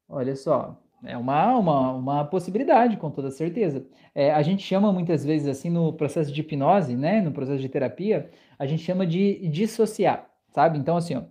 Olha só, é uma, uma, uma possibilidade, com toda certeza. É, a gente chama muitas vezes, assim, no processo de hipnose, né, no processo de terapia, a gente chama de dissociar, sabe? Então, assim, ó,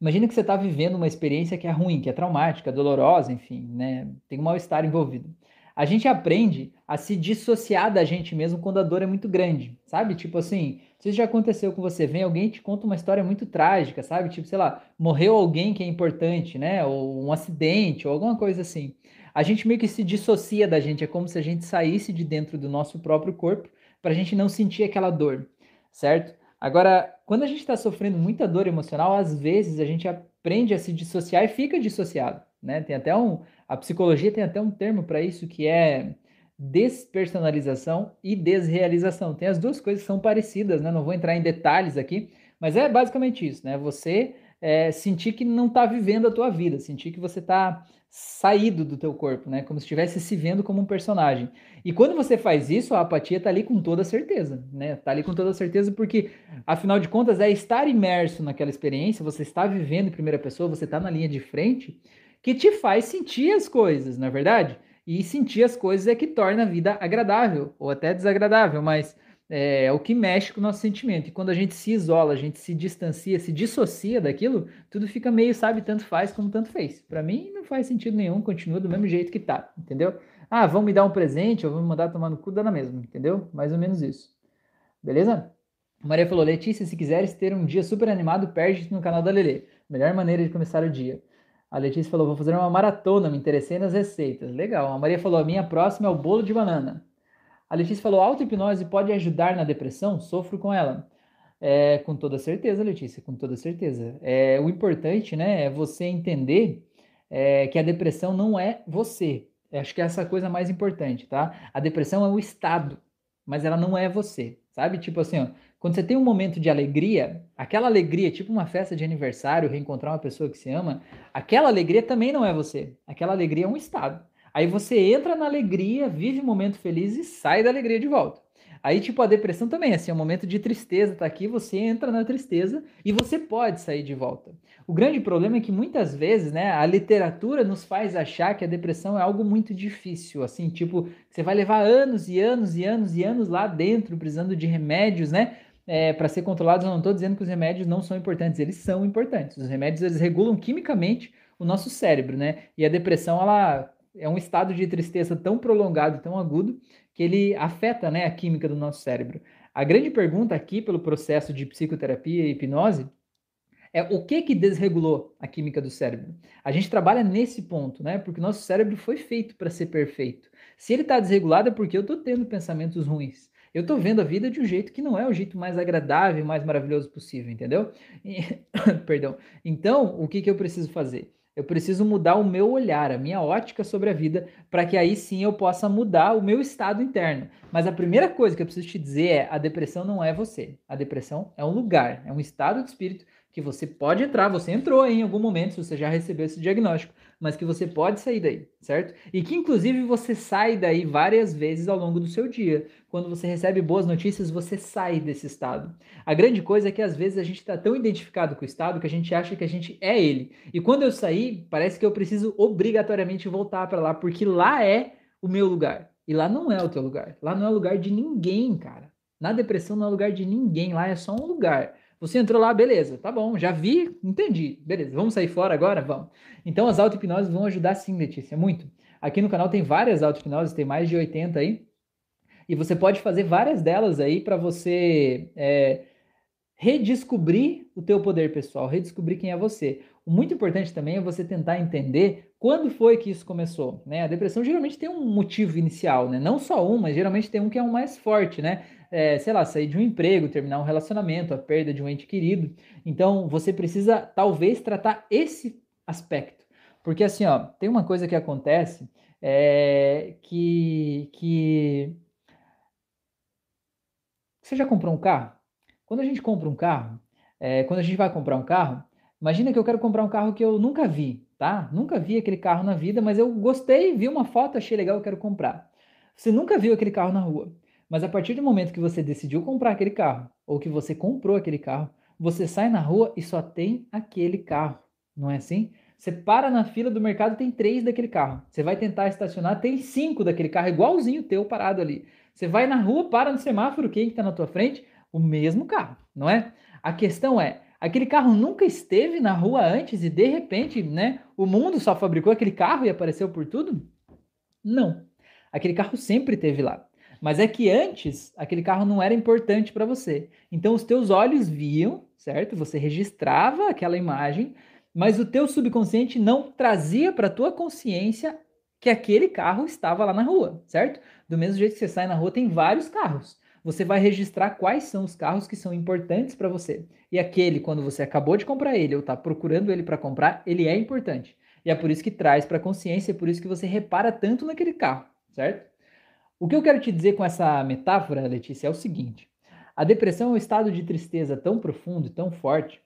imagina que você está vivendo uma experiência que é ruim, que é traumática, dolorosa, enfim, né, tem um mal-estar envolvido a gente aprende a se dissociar da gente mesmo quando a dor é muito grande, sabe? Tipo assim, se isso já aconteceu com você, vem alguém te conta uma história muito trágica, sabe? Tipo, sei lá, morreu alguém que é importante, né? Ou um acidente, ou alguma coisa assim. A gente meio que se dissocia da gente, é como se a gente saísse de dentro do nosso próprio corpo para a gente não sentir aquela dor, certo? Agora, quando a gente está sofrendo muita dor emocional, às vezes a gente aprende a se dissociar e fica dissociado, né? Tem até um, a psicologia tem até um termo para isso que é despersonalização e desrealização. Tem as duas coisas que são parecidas, né? Não vou entrar em detalhes aqui, mas é basicamente isso, né? Você é, sentir que não está vivendo a tua vida, sentir que você está saído do teu corpo, né? Como se estivesse se vendo como um personagem. E quando você faz isso, a apatia está ali com toda certeza, né? Tá ali com toda certeza porque, afinal de contas, é estar imerso naquela experiência, você está vivendo em primeira pessoa, você está na linha de frente, que te faz sentir as coisas, na é verdade? E sentir as coisas é que torna a vida agradável ou até desagradável, mas é, é, o que mexe com o nosso sentimento. E quando a gente se isola, a gente se distancia, se dissocia daquilo, tudo fica meio, sabe, tanto faz como tanto fez. Para mim não faz sentido nenhum, continua do mesmo jeito que tá, entendeu? Ah, vão me dar um presente, ou vão me mandar tomar no cu, dá na mesma, entendeu? Mais ou menos isso. Beleza? Maria falou, Letícia, se quiseres ter um dia super animado, perde-te no canal da Lele. Melhor maneira de começar o dia. A Letícia falou: vou fazer uma maratona, me interessei nas receitas. Legal. A Maria falou: a minha próxima é o bolo de banana. A Letícia falou: auto-hipnose pode ajudar na depressão? Sofro com ela. É, com toda certeza, Letícia, com toda certeza. É, o importante né, é você entender é, que a depressão não é você. Acho que é essa coisa mais importante, tá? A depressão é o estado, mas ela não é você, sabe? Tipo assim, ó, quando você tem um momento de alegria, aquela alegria, tipo uma festa de aniversário, reencontrar uma pessoa que se ama, aquela alegria também não é você. Aquela alegria é um estado. Aí você entra na alegria, vive um momento feliz e sai da alegria de volta. Aí, tipo, a depressão também, assim, é um momento de tristeza, tá aqui, você entra na tristeza e você pode sair de volta. O grande problema é que muitas vezes, né, a literatura nos faz achar que a depressão é algo muito difícil, assim, tipo, você vai levar anos e anos e anos e anos lá dentro, precisando de remédios, né, é, para ser controlados. Eu não estou dizendo que os remédios não são importantes, eles são importantes. Os remédios, eles regulam quimicamente o nosso cérebro, né, e a depressão, ela é um estado de tristeza tão prolongado, tão agudo, ele afeta né, a química do nosso cérebro. A grande pergunta aqui, pelo processo de psicoterapia e hipnose, é o que que desregulou a química do cérebro? A gente trabalha nesse ponto, né? Porque o nosso cérebro foi feito para ser perfeito. Se ele está desregulado é porque eu estou tendo pensamentos ruins. Eu estou vendo a vida de um jeito que não é o jeito mais agradável, mais maravilhoso possível, entendeu? E... Perdão. Então, o que, que eu preciso fazer? Eu preciso mudar o meu olhar, a minha ótica sobre a vida, para que aí sim eu possa mudar o meu estado interno. Mas a primeira coisa que eu preciso te dizer é: a depressão não é você. A depressão é um lugar, é um estado de espírito que você pode entrar, você entrou em algum momento, se você já recebeu esse diagnóstico, mas que você pode sair daí, certo? E que inclusive você sai daí várias vezes ao longo do seu dia. Quando você recebe boas notícias, você sai desse estado. A grande coisa é que às vezes a gente está tão identificado com o estado que a gente acha que a gente é ele. E quando eu sair, parece que eu preciso obrigatoriamente voltar para lá, porque lá é o meu lugar. E lá não é o teu lugar. Lá não é lugar de ninguém, cara. Na depressão não é lugar de ninguém, lá é só um lugar. Você entrou lá, beleza, tá bom, já vi, entendi, beleza, vamos sair fora agora? Vamos. Então as auto-hipnoses vão ajudar sim, Letícia, muito. Aqui no canal tem várias auto-hipnoses, tem mais de 80 aí, e você pode fazer várias delas aí para você é, redescobrir o teu poder pessoal, redescobrir quem é você. O muito importante também é você tentar entender quando foi que isso começou, né? A depressão geralmente tem um motivo inicial, né? Não só um, mas geralmente tem um que é um mais forte, né? É, sei lá, sair de um emprego, terminar um relacionamento, a perda de um ente querido. Então, você precisa talvez tratar esse aspecto. Porque assim, ó, tem uma coisa que acontece é, que, que Você já comprou um carro? Quando a gente compra um carro, é, quando a gente vai comprar um carro, imagina que eu quero comprar um carro que eu nunca vi, tá? Nunca vi aquele carro na vida, mas eu gostei, vi uma foto, achei legal, eu quero comprar. Você nunca viu aquele carro na rua, mas a partir do momento que você decidiu comprar aquele carro, ou que você comprou aquele carro, você sai na rua e só tem aquele carro, não é assim? Você para na fila do mercado, tem três daquele carro. Você vai tentar estacionar, tem cinco daquele carro, igualzinho teu parado ali. Você vai na rua, para no semáforo, quem está na tua frente? O mesmo carro, não é? A questão é, aquele carro nunca esteve na rua antes e de repente, né, o mundo só fabricou aquele carro e apareceu por tudo? Não. Aquele carro sempre esteve lá. Mas é que antes aquele carro não era importante para você. Então os teus olhos viam, certo? Você registrava aquela imagem, mas o teu subconsciente não trazia para tua consciência que aquele carro estava lá na rua, certo? Do mesmo jeito que você sai na rua, tem vários carros. Você vai registrar quais são os carros que são importantes para você. E aquele, quando você acabou de comprar ele ou está procurando ele para comprar, ele é importante. E é por isso que traz para consciência, é por isso que você repara tanto naquele carro, certo? O que eu quero te dizer com essa metáfora, Letícia, é o seguinte: a depressão é um estado de tristeza tão profundo, tão forte,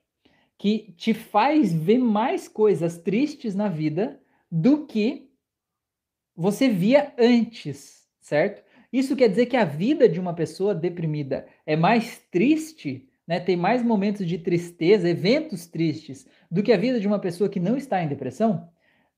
que te faz ver mais coisas tristes na vida do que você via antes, certo? Isso quer dizer que a vida de uma pessoa deprimida é mais triste, né? Tem mais momentos de tristeza, eventos tristes, do que a vida de uma pessoa que não está em depressão?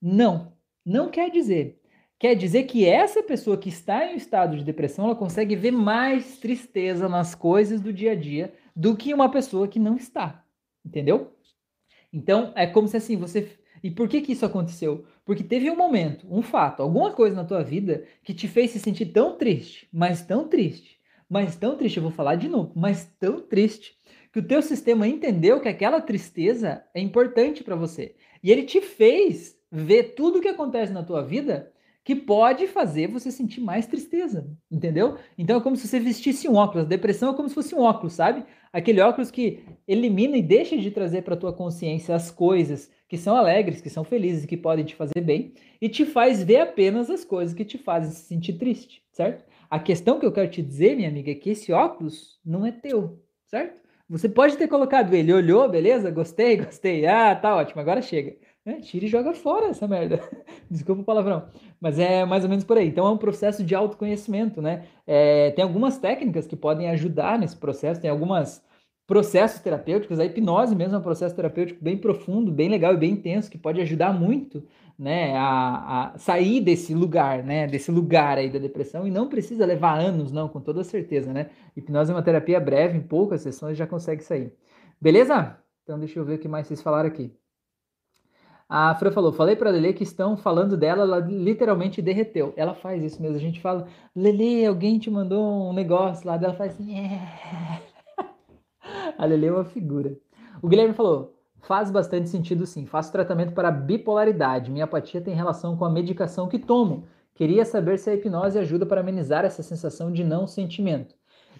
Não, não quer dizer. Quer dizer que essa pessoa que está em estado de depressão, ela consegue ver mais tristeza nas coisas do dia a dia do que uma pessoa que não está. Entendeu? Então, é como se assim, você. E por que que isso aconteceu? Porque teve um momento, um fato, alguma coisa na tua vida que te fez se sentir tão triste, mas tão triste, mas tão triste, eu vou falar de novo, mas tão triste, que o teu sistema entendeu que aquela tristeza é importante para você. E ele te fez ver tudo o que acontece na tua vida que pode fazer você sentir mais tristeza, entendeu? Então é como se você vestisse um óculos. A depressão é como se fosse um óculos, sabe? Aquele óculos que elimina e deixa de trazer para tua consciência as coisas que são alegres, que são felizes, que podem te fazer bem, e te faz ver apenas as coisas que te fazem se sentir triste, certo? A questão que eu quero te dizer, minha amiga, é que esse óculos não é teu, certo? Você pode ter colocado ele, olhou, beleza? Gostei, gostei. Ah, tá ótimo, agora chega. É, tira e joga fora essa merda. Desculpa o palavrão. Mas é mais ou menos por aí. Então é um processo de autoconhecimento, né? É, tem algumas técnicas que podem ajudar nesse processo, tem algumas processos terapêuticos, a hipnose mesmo é um processo terapêutico bem profundo, bem legal e bem intenso, que pode ajudar muito, né, a, a, sair desse lugar, né, desse lugar aí da depressão, e não precisa levar anos, não, com toda certeza, né, hipnose é uma terapia breve, em poucas sessões já consegue sair. Beleza? Então deixa eu ver o que mais vocês falaram aqui. A Fran falou, falei para Lele que estão falando dela, ela literalmente derreteu. Ela faz isso mesmo. A gente fala, Lele, alguém te mandou um negócio lá dela, faz assim, é. A Lele é uma figura. O Guilherme falou, faz bastante sentido sim. Faço tratamento para bipolaridade. Minha apatia tem relação com a medicação que tomo. Queria saber se a hipnose ajuda para amenizar essa sensação de não sentimento.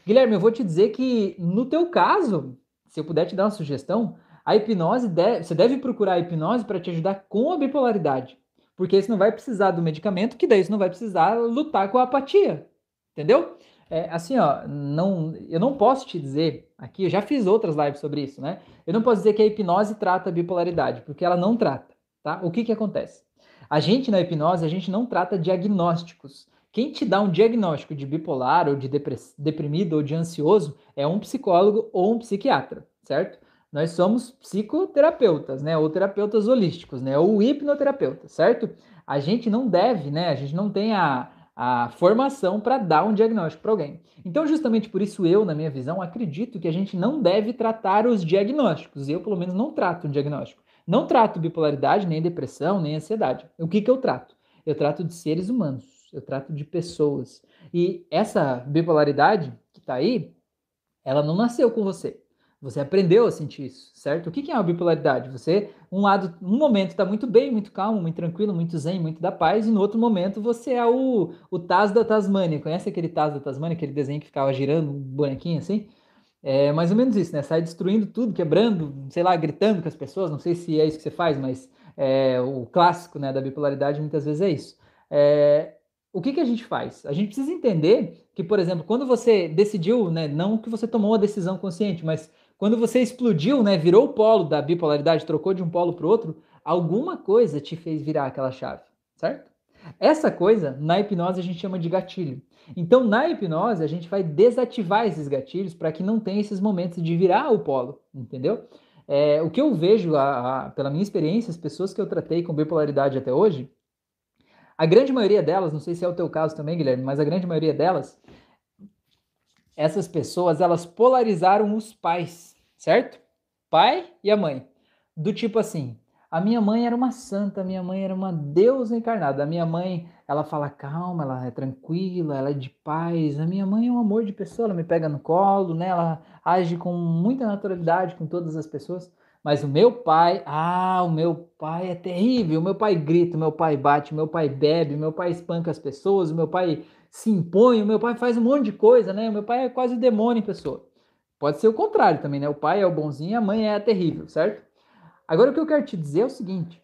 Guilherme, eu vou te dizer que no teu caso, se eu puder te dar uma sugestão, a hipnose, deve, você deve procurar a hipnose para te ajudar com a bipolaridade. Porque você não vai precisar do medicamento, que daí você não vai precisar lutar com a apatia. Entendeu? É, assim, ó, não, eu não posso te dizer aqui, eu já fiz outras lives sobre isso, né? Eu não posso dizer que a hipnose trata a bipolaridade, porque ela não trata, tá? O que que acontece? A gente na hipnose, a gente não trata diagnósticos. Quem te dá um diagnóstico de bipolar ou de deprimido ou de ansioso é um psicólogo ou um psiquiatra, certo? Nós somos psicoterapeutas, né? Ou terapeutas holísticos, né? Ou hipnoterapeutas, certo? A gente não deve, né? A gente não tem a, a formação para dar um diagnóstico para alguém. Então, justamente por isso, eu, na minha visão, acredito que a gente não deve tratar os diagnósticos. Eu, pelo menos, não trato um diagnóstico. Não trato bipolaridade, nem depressão, nem ansiedade. O que, que eu trato? Eu trato de seres humanos, eu trato de pessoas. E essa bipolaridade que está aí, ela não nasceu com você. Você aprendeu a sentir isso, certo? O que é uma bipolaridade? Você, um lado, um momento está muito bem, muito calmo, muito tranquilo, muito zen, muito da paz, e no outro momento você é o, o Taz da Tasmânia. Conhece aquele Taz da Tasmânia, aquele desenho que ficava girando um bonequinho assim? É mais ou menos isso, né? Sai destruindo tudo, quebrando, sei lá, gritando com as pessoas. Não sei se é isso que você faz, mas é, o clássico né, da bipolaridade muitas vezes é isso. É, o que, que a gente faz? A gente precisa entender que, por exemplo, quando você decidiu, né, não que você tomou uma decisão consciente, mas quando você explodiu, né, virou o polo da bipolaridade, trocou de um polo para outro, alguma coisa te fez virar aquela chave, certo? Essa coisa, na hipnose, a gente chama de gatilho. Então, na hipnose, a gente vai desativar esses gatilhos para que não tenha esses momentos de virar o polo, entendeu? É, o que eu vejo, a, a, pela minha experiência, as pessoas que eu tratei com bipolaridade até hoje, a grande maioria delas, não sei se é o teu caso também, Guilherme, mas a grande maioria delas, essas pessoas, elas polarizaram os pais, certo? Pai e a mãe. Do tipo assim, a minha mãe era uma santa, a minha mãe era uma deusa encarnada. A minha mãe, ela fala calma, ela é tranquila, ela é de paz. A minha mãe é um amor de pessoa, ela me pega no colo, né? Ela age com muita naturalidade com todas as pessoas. Mas o meu pai, ah, o meu pai é terrível. O meu pai grita, o meu pai bate, o meu pai bebe, o meu pai espanca as pessoas, o meu pai se impõe, o meu pai faz um monte de coisa, né? O meu pai é quase o demônio em pessoa. Pode ser o contrário também, né? O pai é o bonzinho, a mãe é a terrível, certo? Agora o que eu quero te dizer é o seguinte: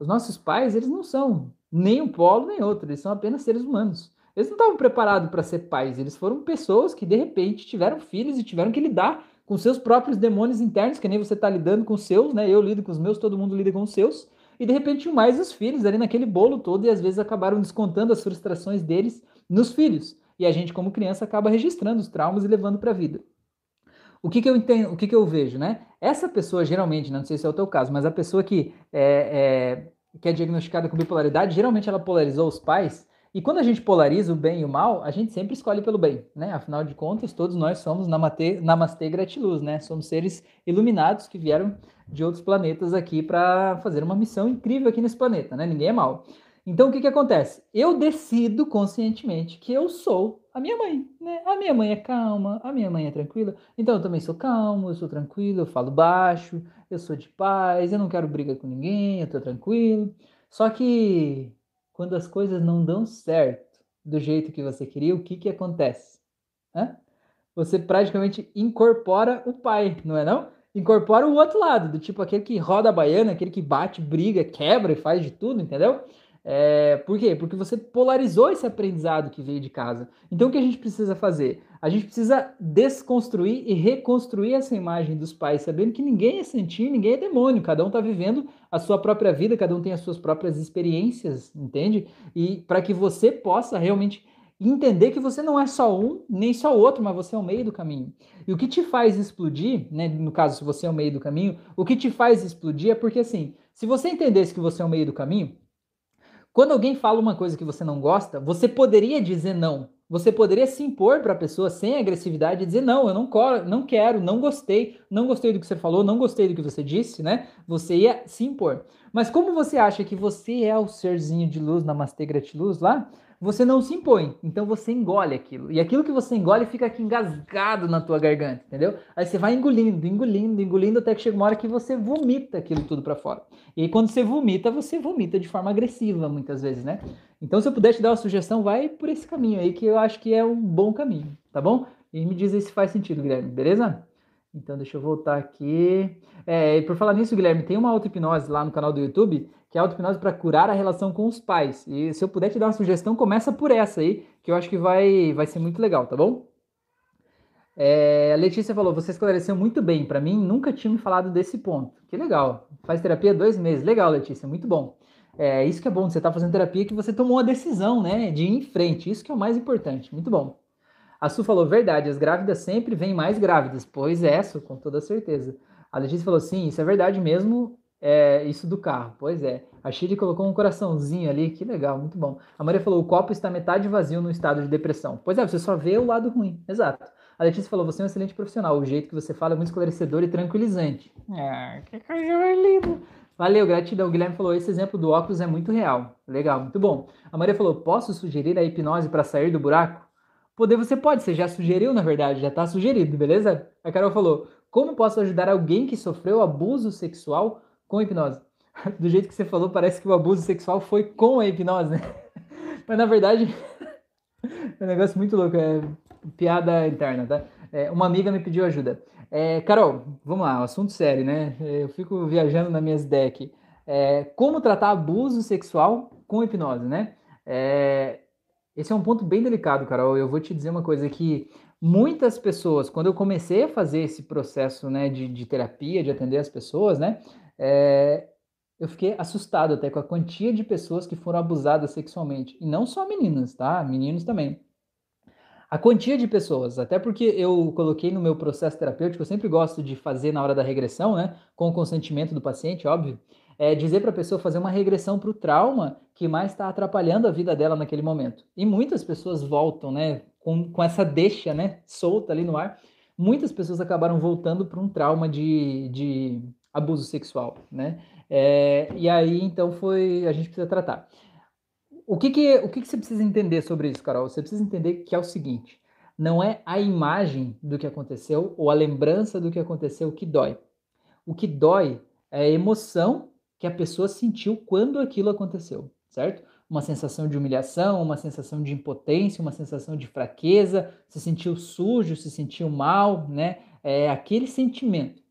os nossos pais, eles não são nem um polo nem outro, eles são apenas seres humanos. Eles não estavam preparados para ser pais, eles foram pessoas que de repente tiveram filhos e tiveram que lidar com seus próprios demônios internos, que nem você está lidando com os seus, né? Eu lido com os meus, todo mundo lida com os seus. E de repente mais os filhos ali naquele bolo todo e às vezes acabaram descontando as frustrações deles nos filhos. E a gente como criança acaba registrando os traumas e levando para a vida. O que, que eu entendo, o que, que eu vejo, né? Essa pessoa geralmente, não sei se é o teu caso, mas a pessoa que é, é que é diagnosticada com bipolaridade, geralmente ela polarizou os pais e quando a gente polariza o bem e o mal, a gente sempre escolhe pelo bem, né? Afinal de contas, todos nós somos namastê, namastê gratiluz, né? Somos seres iluminados que vieram de outros planetas aqui para fazer uma missão incrível aqui nesse planeta, né? Ninguém é mal. Então, o que que acontece? Eu decido conscientemente que eu sou a minha mãe, né? A minha mãe é calma, a minha mãe é tranquila, então eu também sou calmo, eu sou tranquilo, eu falo baixo, eu sou de paz, eu não quero briga com ninguém, eu tô tranquilo. Só que quando as coisas não dão certo do jeito que você queria, o que, que acontece? Hã? Você praticamente incorpora o pai, não é não? Incorpora o outro lado, do tipo aquele que roda a baiana, aquele que bate, briga, quebra e faz de tudo, entendeu? É, por quê? Porque você polarizou esse aprendizado que veio de casa. Então, o que a gente precisa fazer? A gente precisa desconstruir e reconstruir essa imagem dos pais, sabendo que ninguém é santinho, ninguém é demônio, cada um está vivendo a sua própria vida, cada um tem as suas próprias experiências, entende? E para que você possa realmente entender que você não é só um, nem só outro, mas você é o meio do caminho. E o que te faz explodir, né, no caso, se você é o meio do caminho, o que te faz explodir é porque, assim, se você entendesse que você é o meio do caminho, quando alguém fala uma coisa que você não gosta, você poderia dizer não. Você poderia se impor para a pessoa sem agressividade e dizer não, eu não, não quero, não gostei, não gostei do que você falou, não gostei do que você disse, né? Você ia se impor. Mas como você acha que você é o serzinho de luz, namastê gratiluz lá, você não se impõe, então você engole aquilo. E aquilo que você engole fica aqui engasgado na tua garganta, entendeu? Aí você vai engolindo, engolindo, engolindo até que chega uma hora que você vomita aquilo tudo para fora. E aí quando você vomita, você vomita de forma agressiva muitas vezes, né? Então se eu puder te dar uma sugestão, vai por esse caminho aí que eu acho que é um bom caminho, tá bom? E me diz aí se faz sentido, Guilherme, beleza? Então deixa eu voltar aqui. É, e por falar nisso, Guilherme, tem uma auto-hipnose lá no canal do YouTube que é auto-hipnose para curar a relação com os pais. E se eu puder te dar uma sugestão, começa por essa aí, que eu acho que vai, vai ser muito legal, tá bom? É, a Letícia falou, você esclareceu muito bem. Para mim, nunca tinha me falado desse ponto. Que legal. Faz terapia dois meses. Legal, Letícia, muito bom. É isso que é bom, você está fazendo terapia que você tomou a decisão, né, de ir em frente. Isso que é o mais importante. Muito bom. A Su falou, verdade, as grávidas sempre vêm mais grávidas. Pois é, Su, com toda certeza. A Letícia falou, sim, isso é verdade mesmo é, isso do carro. Pois é. A Shiri colocou um coraçãozinho ali, que legal, muito bom. A Maria falou: o copo está metade vazio no estado de depressão. Pois é, você só vê o lado ruim. Exato. A Letícia falou: você é um excelente profissional. O jeito que você fala é muito esclarecedor e tranquilizante. Ah, que coisa mais linda. Valeu, gratidão. O Guilherme falou: esse exemplo do óculos é muito real. Legal, muito bom. A Maria falou: posso sugerir a hipnose para sair do buraco? Poder você pode, você já sugeriu, na verdade, já está sugerido, beleza? A Carol falou: como posso ajudar alguém que sofreu abuso sexual com hipnose. Do jeito que você falou, parece que o abuso sexual foi com a hipnose, né? Mas na verdade, é um negócio muito louco, é piada interna, tá? É, uma amiga me pediu ajuda. É, Carol, vamos lá, assunto sério, né? Eu fico viajando nas minhas ideias aqui. É, como tratar abuso sexual com hipnose, né? É, Esse é um ponto bem delicado, Carol. Eu vou te dizer uma coisa que muitas pessoas, quando eu comecei a fazer esse processo né, de, de terapia, de atender as pessoas, né, é, eu fiquei assustado até com a quantia de pessoas que foram abusadas sexualmente. E não só meninas, tá? Meninos também. A quantia de pessoas, até porque eu coloquei no meu processo terapêutico, eu sempre gosto de fazer na hora da regressão, né? Com o consentimento do paciente, óbvio é dizer para a pessoa fazer uma regressão para o trauma que mais está atrapalhando a vida dela naquele momento. E muitas pessoas voltam, né, com, com essa deixa, né, solta ali no ar. Muitas pessoas acabaram voltando para um trauma de, de abuso sexual, né? É, e aí, então, foi a gente precisa tratar. O que que, o que que você precisa entender sobre isso, Carol? Você precisa entender que é o seguinte: não é a imagem do que aconteceu ou a lembrança do que aconteceu que dói. O que dói é a emoção que a pessoa sentiu quando aquilo aconteceu, certo? Uma sensação de humilhação, uma sensação de impotência, uma sensação de fraqueza, se sentiu sujo, se sentiu mal, né? É aquele sentimento.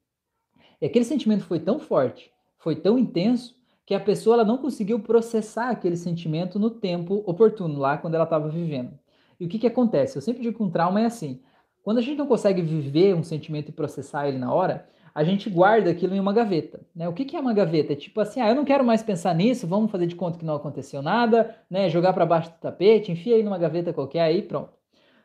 E aquele sentimento foi tão forte, foi tão intenso, que a pessoa ela não conseguiu processar aquele sentimento no tempo oportuno, lá quando ela estava vivendo. E o que, que acontece? Eu sempre digo que um trauma é assim. Quando a gente não consegue viver um sentimento e processar ele na hora, a gente guarda aquilo em uma gaveta. Né? O que, que é uma gaveta? É tipo assim, ah, eu não quero mais pensar nisso, vamos fazer de conta que não aconteceu nada, né? jogar para baixo do tapete, enfia aí numa gaveta qualquer, aí pronto.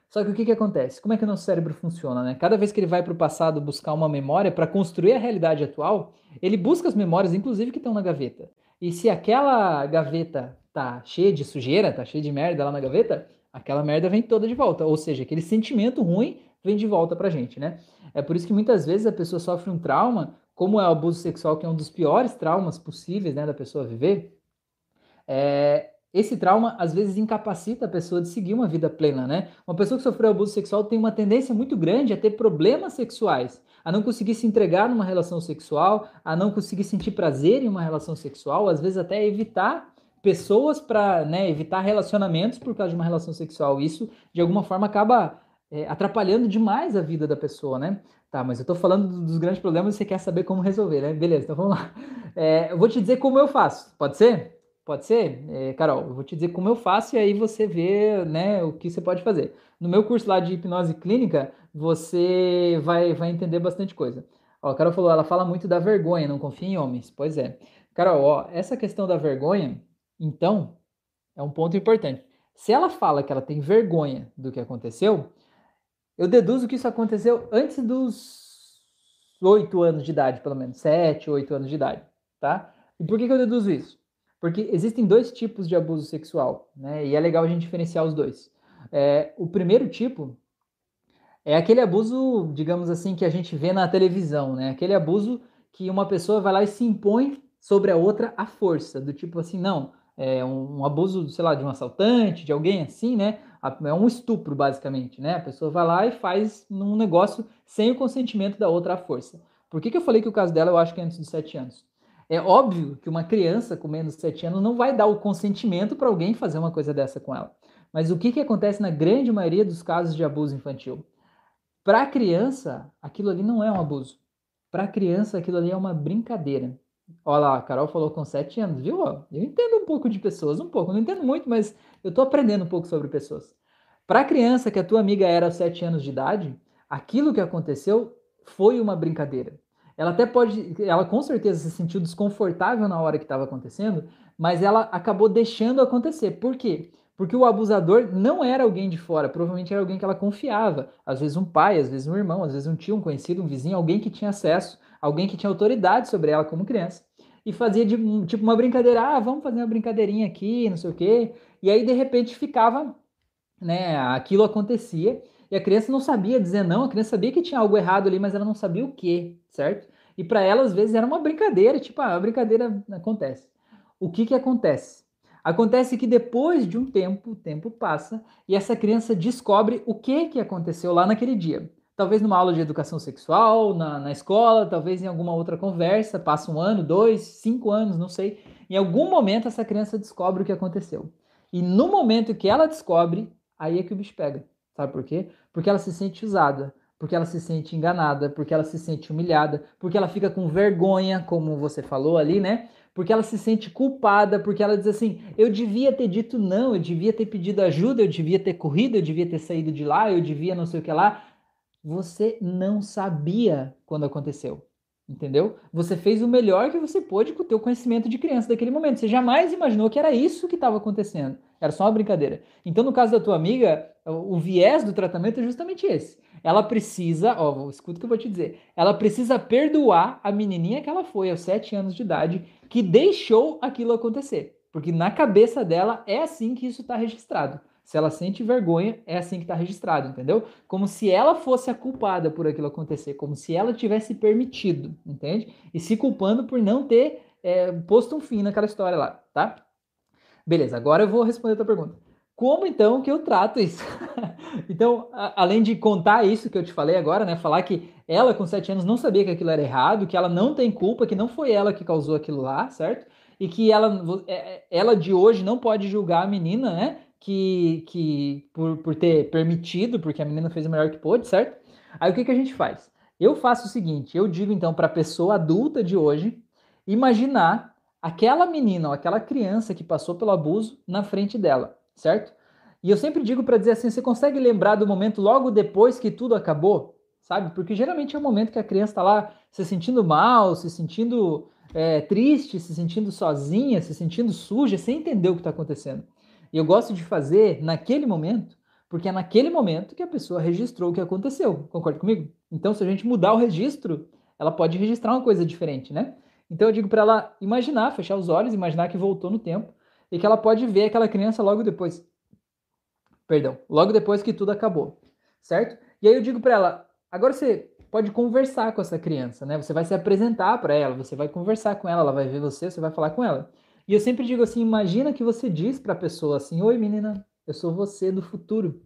Só que o que, que acontece? Como é que o nosso cérebro funciona? Né? Cada vez que ele vai para o passado buscar uma memória para construir a realidade atual, ele busca as memórias, inclusive que estão na gaveta. E se aquela gaveta tá cheia de sujeira, tá cheia de merda lá na gaveta, aquela merda vem toda de volta. Ou seja, aquele sentimento ruim vem de volta pra gente, né? É por isso que muitas vezes a pessoa sofre um trauma, como é o abuso sexual, que é um dos piores traumas possíveis, né, da pessoa viver. É, esse trauma às vezes incapacita a pessoa de seguir uma vida plena, né? Uma pessoa que sofreu abuso sexual tem uma tendência muito grande a ter problemas sexuais, a não conseguir se entregar numa relação sexual, a não conseguir sentir prazer em uma relação sexual, às vezes até evitar pessoas para né, evitar relacionamentos por causa de uma relação sexual. Isso, de alguma forma, acaba é, atrapalhando demais a vida da pessoa, né? Tá, mas eu tô falando dos grandes problemas e você quer saber como resolver, né? Beleza, então vamos lá. É, eu vou te dizer como eu faço, pode ser? Pode ser? É, Carol, eu vou te dizer como eu faço e aí você vê né, o que você pode fazer. No meu curso lá de hipnose clínica, você vai, vai entender bastante coisa. Ó, a Carol falou, ela fala muito da vergonha, não confia em homens. Pois é. Carol, ó, essa questão da vergonha, então, é um ponto importante. Se ela fala que ela tem vergonha do que aconteceu, eu deduzo que isso aconteceu antes dos oito anos de idade, pelo menos, sete, oito anos de idade, tá? E por que, que eu deduzo isso? Porque existem dois tipos de abuso sexual, né? E é legal a gente diferenciar os dois. É, o primeiro tipo é aquele abuso, digamos assim, que a gente vê na televisão, né? Aquele abuso que uma pessoa vai lá e se impõe sobre a outra à força, do tipo assim, não, é um, um abuso, sei lá, de um assaltante, de alguém assim, né? é um estupro, basicamente, né? A pessoa vai lá e faz um negócio sem o consentimento da outra à força. Por que, que eu falei que o caso dela eu acho que é antes dos sete anos? É óbvio que uma criança com menos de sete anos não vai dar o consentimento para alguém fazer uma coisa dessa com ela. Mas o que, que acontece na grande maioria dos casos de abuso infantil? Para a criança, aquilo ali não é um abuso. Para a criança, aquilo ali é uma brincadeira. Olha lá, a Carol falou com sete anos, viu? Eu entendo um pouco de pessoas, um pouco. Não entendo muito, mas eu estou aprendendo um pouco sobre pessoas. Para a criança que a tua amiga era aos 7 anos de idade, aquilo que aconteceu foi uma brincadeira. Ela até pode, ela com certeza se sentiu desconfortável na hora que estava acontecendo, mas ela acabou deixando acontecer. Por quê? Porque o abusador não era alguém de fora, provavelmente era alguém que ela confiava. Às vezes um pai, às vezes um irmão, às vezes um tio, um conhecido, um vizinho, alguém que tinha acesso, alguém que tinha autoridade sobre ela como criança. E fazia de tipo uma brincadeira, ah, vamos fazer uma brincadeirinha aqui, não sei o quê. E aí de repente ficava né, aquilo acontecia e a criança não sabia dizer não, a criança sabia que tinha algo errado ali, mas ela não sabia o que, certo? E para ela, às vezes, era uma brincadeira, tipo, ah, a brincadeira acontece. O que que acontece? Acontece que depois de um tempo, o tempo passa e essa criança descobre o que que aconteceu lá naquele dia. Talvez numa aula de educação sexual, na, na escola, talvez em alguma outra conversa, passa um ano, dois, cinco anos, não sei. Em algum momento essa criança descobre o que aconteceu. E no momento que ela descobre, aí é que o bicho pega. Sabe por quê? Porque ela se sente usada. porque ela se sente enganada, porque ela se sente humilhada, porque ela fica com vergonha, como você falou ali, né? Porque ela se sente culpada, porque ela diz assim: eu devia ter dito não, eu devia ter pedido ajuda, eu devia ter corrido, eu devia ter saído de lá, eu devia não sei o que lá. Você não sabia quando aconteceu. Entendeu? Você fez o melhor que você pôde com o teu conhecimento de criança daquele momento. Você jamais imaginou que era isso que estava acontecendo. Era só uma brincadeira. Então, no caso da tua amiga, o viés do tratamento é justamente esse. Ela precisa, ó, escuta o que eu vou te dizer. Ela precisa perdoar a menininha que ela foi aos sete anos de idade que deixou aquilo acontecer. Porque na cabeça dela é assim que isso está registrado. Se ela sente vergonha, é assim que está registrado, entendeu? Como se ela fosse a culpada por aquilo acontecer, como se ela tivesse permitido, entende? E se culpando por não ter é, posto um fim naquela história lá, tá? Beleza, agora eu vou responder a tua pergunta. Como então que eu trato isso? então, a, além de contar isso que eu te falei agora, né? Falar que ela com sete anos não sabia que aquilo era errado, que ela não tem culpa, que não foi ela que causou aquilo lá, certo? E que ela, é, é, ela de hoje não pode julgar a menina, né? que, que por, por ter permitido, porque a menina fez o melhor que pôde, certo? Aí o que, que a gente faz? Eu faço o seguinte, eu digo então para a pessoa adulta de hoje imaginar aquela menina ou aquela criança que passou pelo abuso na frente dela, certo? E eu sempre digo para dizer assim, você consegue lembrar do momento logo depois que tudo acabou, sabe? Porque geralmente é o momento que a criança está lá se sentindo mal, se sentindo é, triste, se sentindo sozinha, se sentindo suja, sem entender o que está acontecendo. E eu gosto de fazer naquele momento, porque é naquele momento que a pessoa registrou o que aconteceu. Concorda comigo? Então, se a gente mudar o registro, ela pode registrar uma coisa diferente, né? Então eu digo para ela imaginar, fechar os olhos, imaginar que voltou no tempo e que ela pode ver aquela criança logo depois. Perdão, logo depois que tudo acabou, certo? E aí eu digo para ela, agora você pode conversar com essa criança, né? Você vai se apresentar para ela, você vai conversar com ela, ela vai ver você, você vai falar com ela. E eu sempre digo assim: imagina que você diz para a pessoa assim: Oi, menina, eu sou você do futuro.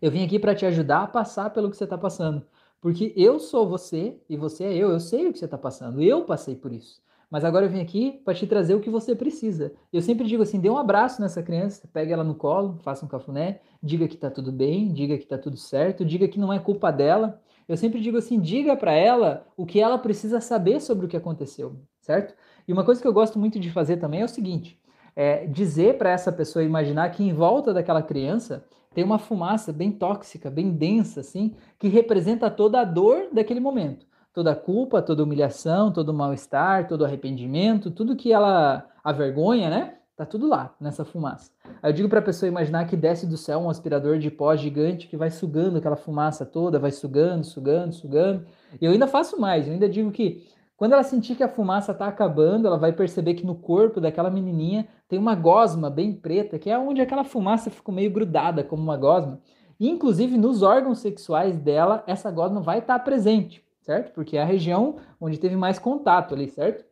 Eu vim aqui para te ajudar a passar pelo que você está passando. Porque eu sou você e você é eu. Eu sei o que você está passando. Eu passei por isso. Mas agora eu vim aqui para te trazer o que você precisa. Eu sempre digo assim: dê um abraço nessa criança, pega ela no colo, faça um cafuné, diga que está tudo bem, diga que está tudo certo, diga que não é culpa dela. Eu sempre digo assim: diga para ela o que ela precisa saber sobre o que aconteceu, certo? E uma coisa que eu gosto muito de fazer também é o seguinte: é dizer para essa pessoa imaginar que em volta daquela criança tem uma fumaça bem tóxica, bem densa, assim, que representa toda a dor daquele momento. Toda a culpa, toda a humilhação, todo o mal-estar, todo o arrependimento, tudo que ela. a vergonha, né? Tá tudo lá, nessa fumaça. Aí eu digo para a pessoa imaginar que desce do céu um aspirador de pó gigante que vai sugando aquela fumaça toda, vai sugando, sugando, sugando. E eu ainda faço mais, eu ainda digo que quando ela sentir que a fumaça está acabando, ela vai perceber que no corpo daquela menininha tem uma gosma bem preta, que é onde aquela fumaça ficou meio grudada como uma gosma. E, inclusive, nos órgãos sexuais dela, essa gosma vai estar presente, certo? Porque é a região onde teve mais contato ali, certo?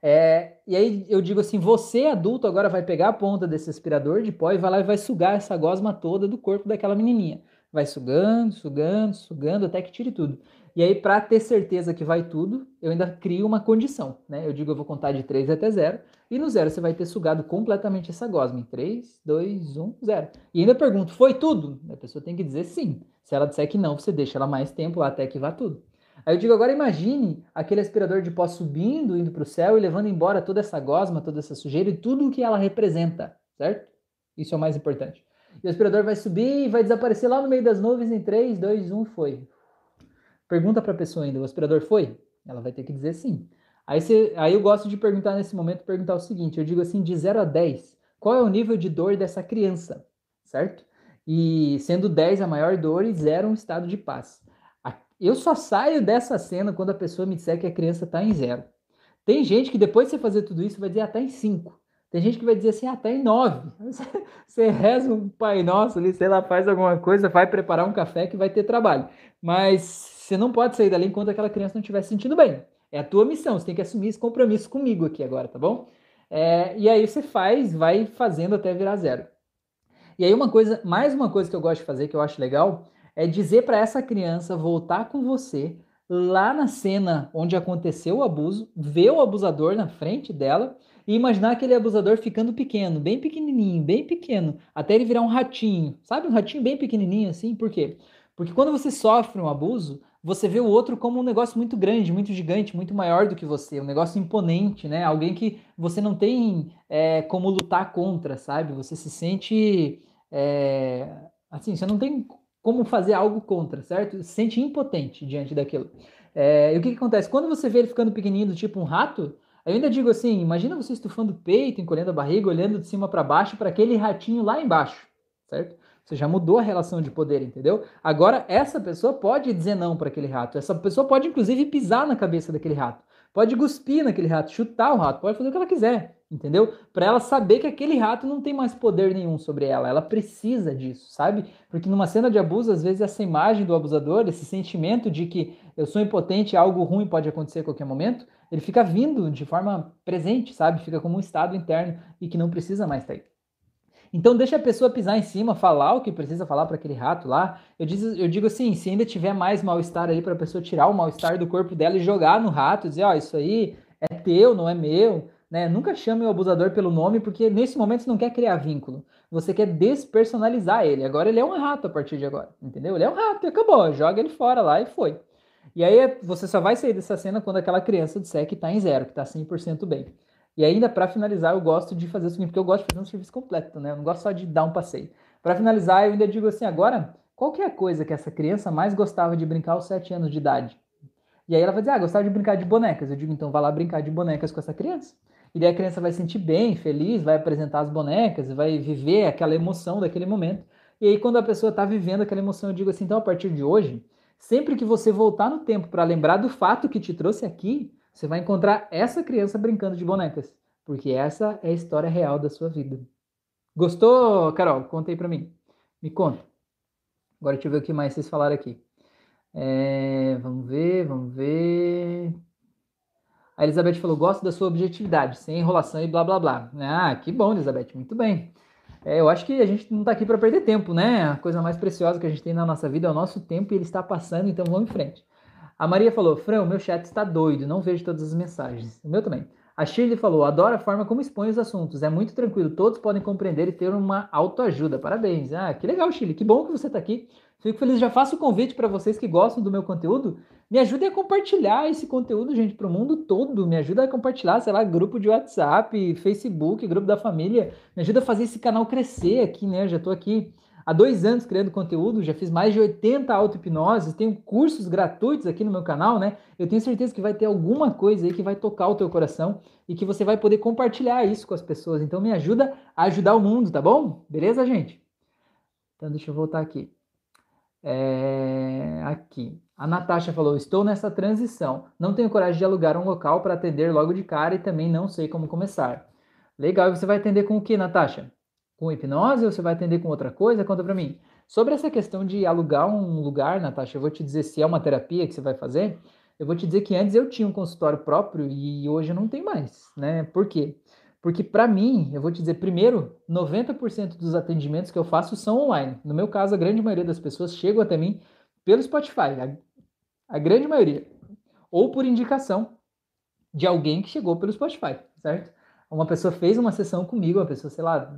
É, e aí eu digo assim, você adulto agora vai pegar a ponta desse aspirador de pó e vai lá e vai sugar essa gosma toda do corpo daquela menininha. Vai sugando, sugando, sugando até que tire tudo. E aí, para ter certeza que vai tudo, eu ainda crio uma condição, né? Eu digo, eu vou contar de 3 até 0, e no 0 você vai ter sugado completamente essa gosma. Em 3, 2, 1, 0. E ainda pergunto, foi tudo? A pessoa tem que dizer sim. Se ela disser que não, você deixa ela mais tempo até que vá tudo. Aí eu digo, agora imagine aquele aspirador de pó subindo, indo para o céu e levando embora toda essa gosma, toda essa sujeira e tudo o que ela representa, certo? Isso é o mais importante. E o aspirador vai subir e vai desaparecer lá no meio das nuvens em 3, 2, 1, foi. Pergunta para a pessoa ainda, o aspirador foi? Ela vai ter que dizer sim. Aí, você, aí eu gosto de perguntar nesse momento, perguntar o seguinte, eu digo assim, de 0 a 10, qual é o nível de dor dessa criança, certo? E sendo 10 a maior dor e 0 um estado de paz. Eu só saio dessa cena quando a pessoa me disser que a criança está em zero. Tem gente que depois de você fazer tudo isso vai dizer, tá em 5. Tem gente que vai dizer assim, tá em 9. Você reza um Pai Nosso ali, sei lá, faz alguma coisa, vai preparar um café que vai ter trabalho. Mas você não pode sair dali enquanto aquela criança não estiver se sentindo bem. É a tua missão, você tem que assumir esse compromisso comigo aqui agora, tá bom? É, e aí você faz, vai fazendo até virar zero. E aí uma coisa, mais uma coisa que eu gosto de fazer, que eu acho legal, é dizer para essa criança voltar com você lá na cena onde aconteceu o abuso, ver o abusador na frente dela e imaginar aquele abusador ficando pequeno, bem pequenininho, bem pequeno, até ele virar um ratinho. Sabe um ratinho bem pequenininho assim? Por quê? Porque quando você sofre um abuso, você vê o outro como um negócio muito grande, muito gigante, muito maior do que você, um negócio imponente, né? Alguém que você não tem é, como lutar contra, sabe? Você se sente. É, assim, você não tem como fazer algo contra, certo? Se sente impotente diante daquilo. É, e o que, que acontece? Quando você vê ele ficando pequenininho, tipo um rato, eu ainda digo assim: imagina você estufando o peito, encolhendo a barriga, olhando de cima para baixo para aquele ratinho lá embaixo, certo? Você já mudou a relação de poder, entendeu? Agora, essa pessoa pode dizer não para aquele rato. Essa pessoa pode, inclusive, pisar na cabeça daquele rato. Pode cuspir naquele rato, chutar o rato, pode fazer o que ela quiser, entendeu? Para ela saber que aquele rato não tem mais poder nenhum sobre ela. Ela precisa disso, sabe? Porque numa cena de abuso, às vezes, essa imagem do abusador, esse sentimento de que eu sou impotente, algo ruim pode acontecer a qualquer momento, ele fica vindo de forma presente, sabe? Fica como um estado interno e que não precisa mais estar aí. Então deixa a pessoa pisar em cima, falar o que precisa falar para aquele rato lá. Eu, diz, eu digo assim, se ainda tiver mais mal-estar aí para a pessoa tirar o mal-estar do corpo dela e jogar no rato, dizer, ó, oh, isso aí é teu, não é meu, né? Nunca chame o abusador pelo nome, porque nesse momento você não quer criar vínculo. Você quer despersonalizar ele. Agora ele é um rato a partir de agora, entendeu? Ele é um rato e acabou. Joga ele fora lá e foi. E aí você só vai sair dessa cena quando aquela criança disser que está em zero, que está 100% bem. E ainda, para finalizar, eu gosto de fazer o seguinte, porque eu gosto de fazer um serviço completo, né? Eu não gosto só de dar um passeio. Para finalizar, eu ainda digo assim, agora, qual que é a coisa que essa criança mais gostava de brincar aos 7 anos de idade? E aí ela vai dizer, ah, gostava de brincar de bonecas. Eu digo, então vá lá brincar de bonecas com essa criança. E daí a criança vai se sentir bem, feliz, vai apresentar as bonecas, vai viver aquela emoção daquele momento. E aí, quando a pessoa está vivendo aquela emoção, eu digo assim, então a partir de hoje, sempre que você voltar no tempo para lembrar do fato que te trouxe aqui, você vai encontrar essa criança brincando de bonecas, porque essa é a história real da sua vida. Gostou, Carol? Conta aí pra mim. Me conta. Agora deixa eu ver o que mais vocês falaram aqui. É, vamos ver, vamos ver. A Elizabeth falou: gosto da sua objetividade, sem enrolação e blá blá blá. Ah, que bom, Elizabeth, muito bem. É, eu acho que a gente não está aqui para perder tempo, né? A coisa mais preciosa que a gente tem na nossa vida é o nosso tempo e ele está passando, então vamos em frente. A Maria falou: Fran, o meu chat está doido, não vejo todas as mensagens. O meu também. A Shirley falou: adoro a forma como expõe os assuntos, é muito tranquilo, todos podem compreender e ter uma autoajuda. Parabéns. Ah, que legal, Shirley, que bom que você está aqui. Fico feliz, já faço o convite para vocês que gostam do meu conteúdo. Me ajudem a compartilhar esse conteúdo, gente, para o mundo todo. Me ajuda a compartilhar, sei lá, grupo de WhatsApp, Facebook, grupo da família. Me ajuda a fazer esse canal crescer aqui, né? Eu já estou aqui há dois anos criando conteúdo, já fiz mais de 80 auto-hipnoses, tenho cursos gratuitos aqui no meu canal, né? Eu tenho certeza que vai ter alguma coisa aí que vai tocar o teu coração e que você vai poder compartilhar isso com as pessoas. Então me ajuda a ajudar o mundo, tá bom? Beleza, gente? Então deixa eu voltar aqui. É... Aqui. A Natasha falou: Estou nessa transição. Não tenho coragem de alugar um local para atender logo de cara e também não sei como começar. Legal, e você vai atender com o que, Natasha? Com hipnose ou você vai atender com outra coisa? Conta para mim. Sobre essa questão de alugar um lugar, Natasha, eu vou te dizer se é uma terapia que você vai fazer. Eu vou te dizer que antes eu tinha um consultório próprio e hoje eu não tenho mais, né? Por quê? Porque para mim, eu vou te dizer, primeiro, 90% dos atendimentos que eu faço são online. No meu caso, a grande maioria das pessoas chegam até mim pelo Spotify, a, a grande maioria, ou por indicação de alguém que chegou pelo Spotify, certo? Uma pessoa fez uma sessão comigo, uma pessoa, sei lá,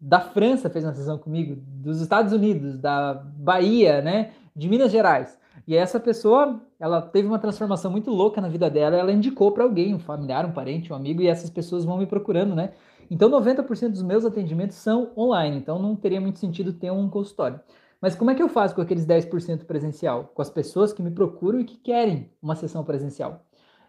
da França fez uma sessão comigo, dos Estados Unidos, da Bahia, né, de Minas Gerais. E essa pessoa, ela teve uma transformação muito louca na vida dela, ela indicou para alguém, um familiar, um parente, um amigo, e essas pessoas vão me procurando, né? Então 90% dos meus atendimentos são online, então não teria muito sentido ter um consultório. Mas como é que eu faço com aqueles 10% presencial? Com as pessoas que me procuram e que querem uma sessão presencial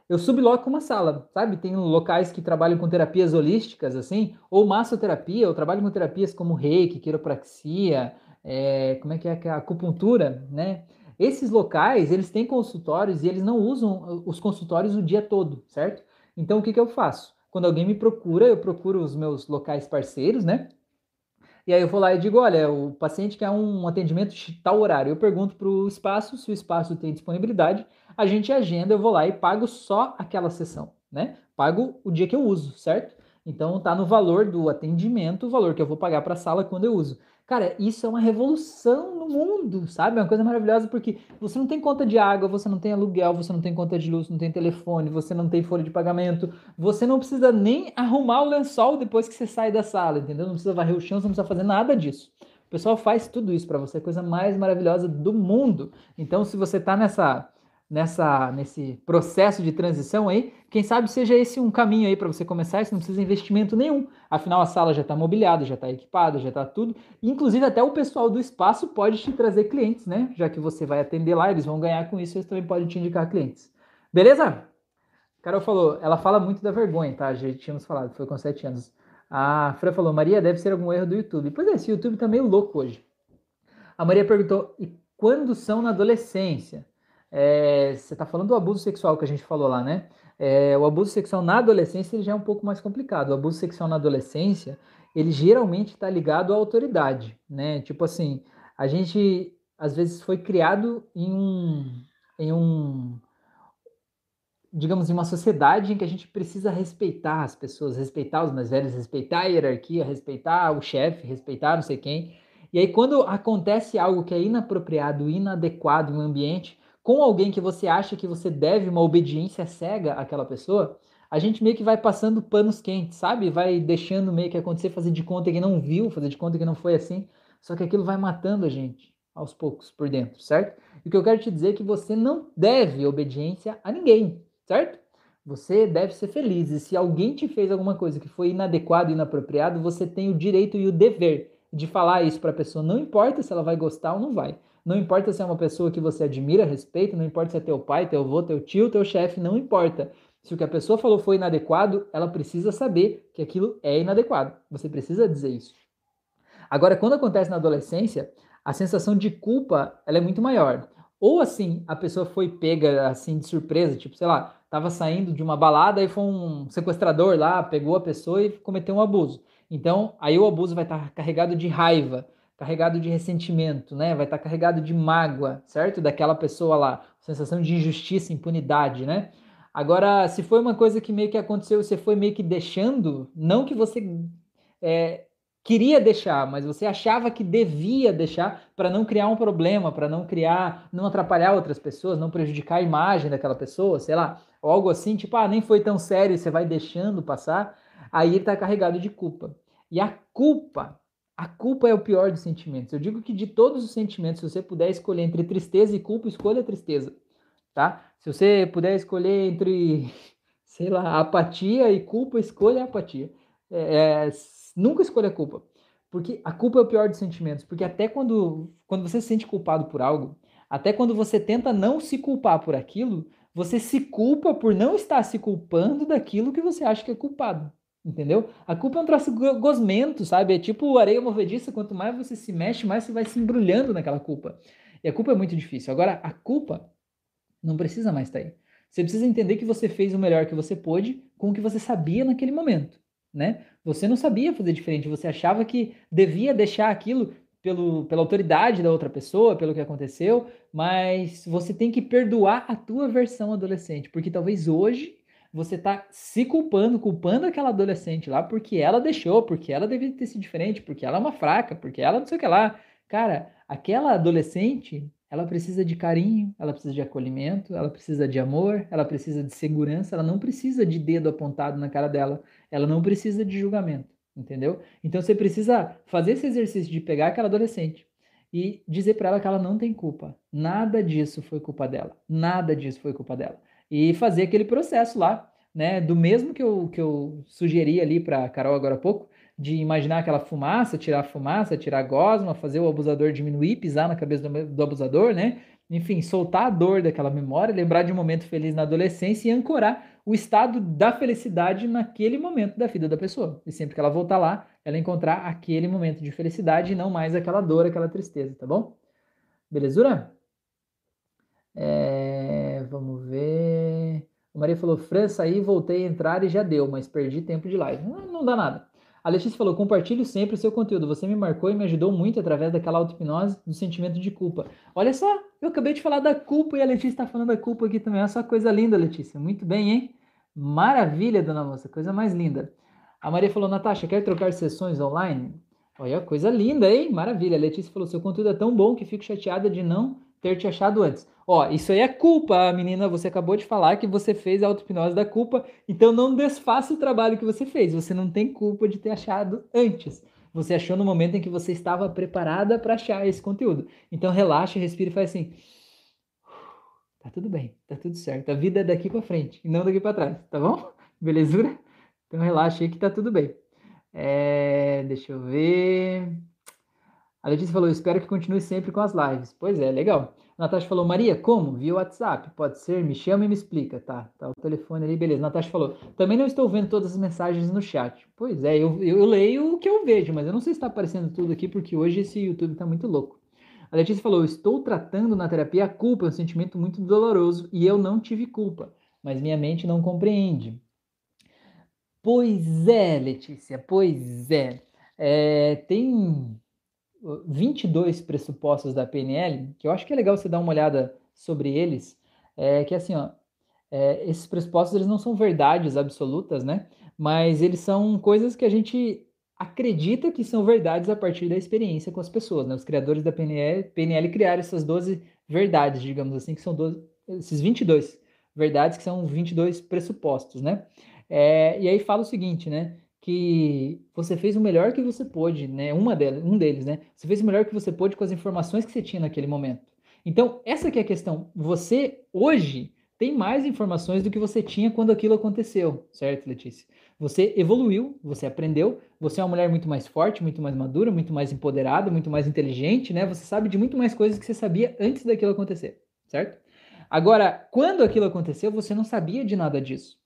eu subloco uma sala, sabe? Tem locais que trabalham com terapias holísticas, assim, ou massoterapia, eu trabalho com terapias como reiki, quiropraxia, é, como é que é a acupuntura, né? Esses locais, eles têm consultórios e eles não usam os consultórios o dia todo, certo? Então, o que, que eu faço? Quando alguém me procura, eu procuro os meus locais parceiros, né? E aí eu vou lá e digo, olha, o paciente quer um atendimento tal horário. Eu pergunto para o espaço, se o espaço tem disponibilidade, a gente agenda, eu vou lá e pago só aquela sessão, né? Pago o dia que eu uso, certo? Então tá no valor do atendimento, o valor que eu vou pagar para a sala quando eu uso. Cara, isso é uma revolução no mundo, sabe? É uma coisa maravilhosa porque você não tem conta de água, você não tem aluguel, você não tem conta de luz, não tem telefone, você não tem folha de pagamento, você não precisa nem arrumar o lençol depois que você sai da sala, entendeu? Não precisa varrer o chão, você não precisa fazer nada disso. O pessoal faz tudo isso para você, a coisa mais maravilhosa do mundo. Então, se você está nessa nessa nesse processo de transição aí, quem sabe seja esse um caminho aí para você começar, você não precisa de investimento nenhum. Afinal, a sala já está mobiliada, já está equipada, já está tudo. Inclusive, até o pessoal do espaço pode te trazer clientes, né? Já que você vai atender lá, eles vão ganhar com isso, eles também podem te indicar clientes. Beleza? Carol falou, ela fala muito da vergonha, tá? Já tínhamos falado, foi com sete anos. A Fran falou, Maria, deve ser algum erro do YouTube. Pois é, esse YouTube tá meio louco hoje. A Maria perguntou, e quando são na adolescência? É, você está falando do abuso sexual que a gente falou lá, né? É, o abuso sexual na adolescência ele já é um pouco mais complicado. O abuso sexual na adolescência, ele geralmente está ligado à autoridade, né? Tipo assim, a gente às vezes foi criado em um, em um digamos, em uma sociedade em que a gente precisa respeitar as pessoas, respeitar os mais velhos, respeitar a hierarquia, respeitar o chefe, respeitar não sei quem. E aí, quando acontece algo que é inapropriado, inadequado em um ambiente, com alguém que você acha que você deve uma obediência cega àquela pessoa, a gente meio que vai passando panos quentes, sabe? Vai deixando meio que acontecer, fazer de conta que não viu, fazer de conta que não foi assim. Só que aquilo vai matando a gente aos poucos por dentro, certo? E o que eu quero te dizer é que você não deve obediência a ninguém certo? Você deve ser feliz. E se alguém te fez alguma coisa que foi inadequado, inapropriado, você tem o direito e o dever de falar isso para a pessoa. Não importa se ela vai gostar ou não vai. Não importa se é uma pessoa que você admira, respeita, não importa se é teu pai, teu avô, teu tio, teu chefe, não importa. Se o que a pessoa falou foi inadequado, ela precisa saber que aquilo é inadequado. Você precisa dizer isso. Agora, quando acontece na adolescência, a sensação de culpa ela é muito maior. Ou assim, a pessoa foi pega assim de surpresa, tipo, sei lá, estava saindo de uma balada e foi um sequestrador lá, pegou a pessoa e cometeu um abuso. Então, aí o abuso vai estar tá carregado de raiva, carregado de ressentimento, né? Vai estar carregado de mágoa, certo? Daquela pessoa lá, sensação de injustiça, impunidade, né? Agora, se foi uma coisa que meio que aconteceu, você foi meio que deixando, não que você é, queria deixar, mas você achava que devia deixar para não criar um problema, para não criar, não atrapalhar outras pessoas, não prejudicar a imagem daquela pessoa, sei lá, ou algo assim, tipo, ah, nem foi tão sério, você vai deixando passar, aí ele está carregado de culpa. E a culpa, a culpa é o pior dos sentimentos. Eu digo que de todos os sentimentos, se você puder escolher entre tristeza e culpa, escolha a tristeza, tá? Se você puder escolher entre, sei lá, apatia e culpa, escolha a apatia. É, é Nunca escolha a culpa. Porque a culpa é o pior dos sentimentos. Porque até quando, quando você se sente culpado por algo, até quando você tenta não se culpar por aquilo, você se culpa por não estar se culpando daquilo que você acha que é culpado. Entendeu? A culpa é um troço gosmento, sabe? É tipo areia movediça, quanto mais você se mexe, mais você vai se embrulhando naquela culpa. E a culpa é muito difícil. Agora, a culpa não precisa mais estar aí. Você precisa entender que você fez o melhor que você pôde com o que você sabia naquele momento né? Você não sabia fazer diferente, você achava que devia deixar aquilo pelo, pela autoridade da outra pessoa, pelo que aconteceu, mas você tem que perdoar a tua versão adolescente, porque talvez hoje você tá se culpando, culpando aquela adolescente lá porque ela deixou, porque ela devia ter sido diferente, porque ela é uma fraca, porque ela não sei o que lá. Cara, aquela adolescente ela precisa de carinho, ela precisa de acolhimento, ela precisa de amor, ela precisa de segurança, ela não precisa de dedo apontado na cara dela, ela não precisa de julgamento, entendeu? Então você precisa fazer esse exercício de pegar aquela adolescente e dizer para ela que ela não tem culpa. Nada disso foi culpa dela. Nada disso foi culpa dela. E fazer aquele processo lá, né, do mesmo que eu, que eu sugeri ali para Carol agora há pouco, de imaginar aquela fumaça, tirar a fumaça, tirar a gosma, fazer o abusador diminuir, pisar na cabeça do, do, abusador, né? Enfim, soltar a dor daquela memória, lembrar de um momento feliz na adolescência e ancorar o estado da felicidade naquele momento da vida da pessoa. E sempre que ela voltar lá, ela encontrar aquele momento de felicidade e não mais aquela dor, aquela tristeza, tá bom? Belezura? É, vamos Maria falou: Fran, saí, voltei a entrar e já deu, mas perdi tempo de live. Não, não dá nada. A Letícia falou: compartilhe sempre o seu conteúdo. Você me marcou e me ajudou muito através daquela auto-hipnose do sentimento de culpa. Olha só, eu acabei de falar da culpa e a Letícia está falando da culpa aqui também. Olha só coisa linda, Letícia. Muito bem, hein? Maravilha, dona moça, coisa mais linda. A Maria falou: Natasha, quer trocar sessões online? Olha, coisa linda, hein? Maravilha. A Letícia falou: seu conteúdo é tão bom que fico chateada de não ter te achado antes. Ó, isso aí é culpa, menina. Você acabou de falar que você fez a auto-hipnose da culpa, então não desfaça o trabalho que você fez. Você não tem culpa de ter achado antes. Você achou no momento em que você estava preparada para achar esse conteúdo. Então relaxa, respira e faz assim. Tá tudo bem, tá tudo certo. A vida é daqui para frente e não daqui para trás, tá bom? Belezura? Então relaxa aí que tá tudo bem. É, deixa eu ver. A Letícia falou: espero que continue sempre com as lives. Pois é, legal. A Natasha falou: Maria, como? Via WhatsApp? Pode ser? Me chama e me explica. Tá, tá o telefone ali, beleza. A Natasha falou: também não estou vendo todas as mensagens no chat. Pois é, eu, eu leio o que eu vejo, mas eu não sei se está aparecendo tudo aqui porque hoje esse YouTube está muito louco. A Letícia falou: estou tratando na terapia a culpa, é um sentimento muito doloroso e eu não tive culpa, mas minha mente não compreende. Pois é, Letícia, pois é. é tem 22 pressupostos da PNL, que eu acho que é legal você dar uma olhada sobre eles, é que assim, ó, é, esses pressupostos eles não são verdades absolutas, né? Mas eles são coisas que a gente acredita que são verdades a partir da experiência com as pessoas, né? Os criadores da PNL, PNL criaram essas 12 verdades, digamos assim, que são 12, esses 22 verdades que são 22 pressupostos, né? É, e aí fala o seguinte, né? Que você fez o melhor que você pôde, né? Uma delas, um deles, né? Você fez o melhor que você pôde com as informações que você tinha naquele momento. Então, essa que é a questão. Você hoje tem mais informações do que você tinha quando aquilo aconteceu, certo, Letícia? Você evoluiu, você aprendeu, você é uma mulher muito mais forte, muito mais madura, muito mais empoderada, muito mais inteligente, né? Você sabe de muito mais coisas que você sabia antes daquilo acontecer, certo? Agora, quando aquilo aconteceu, você não sabia de nada disso.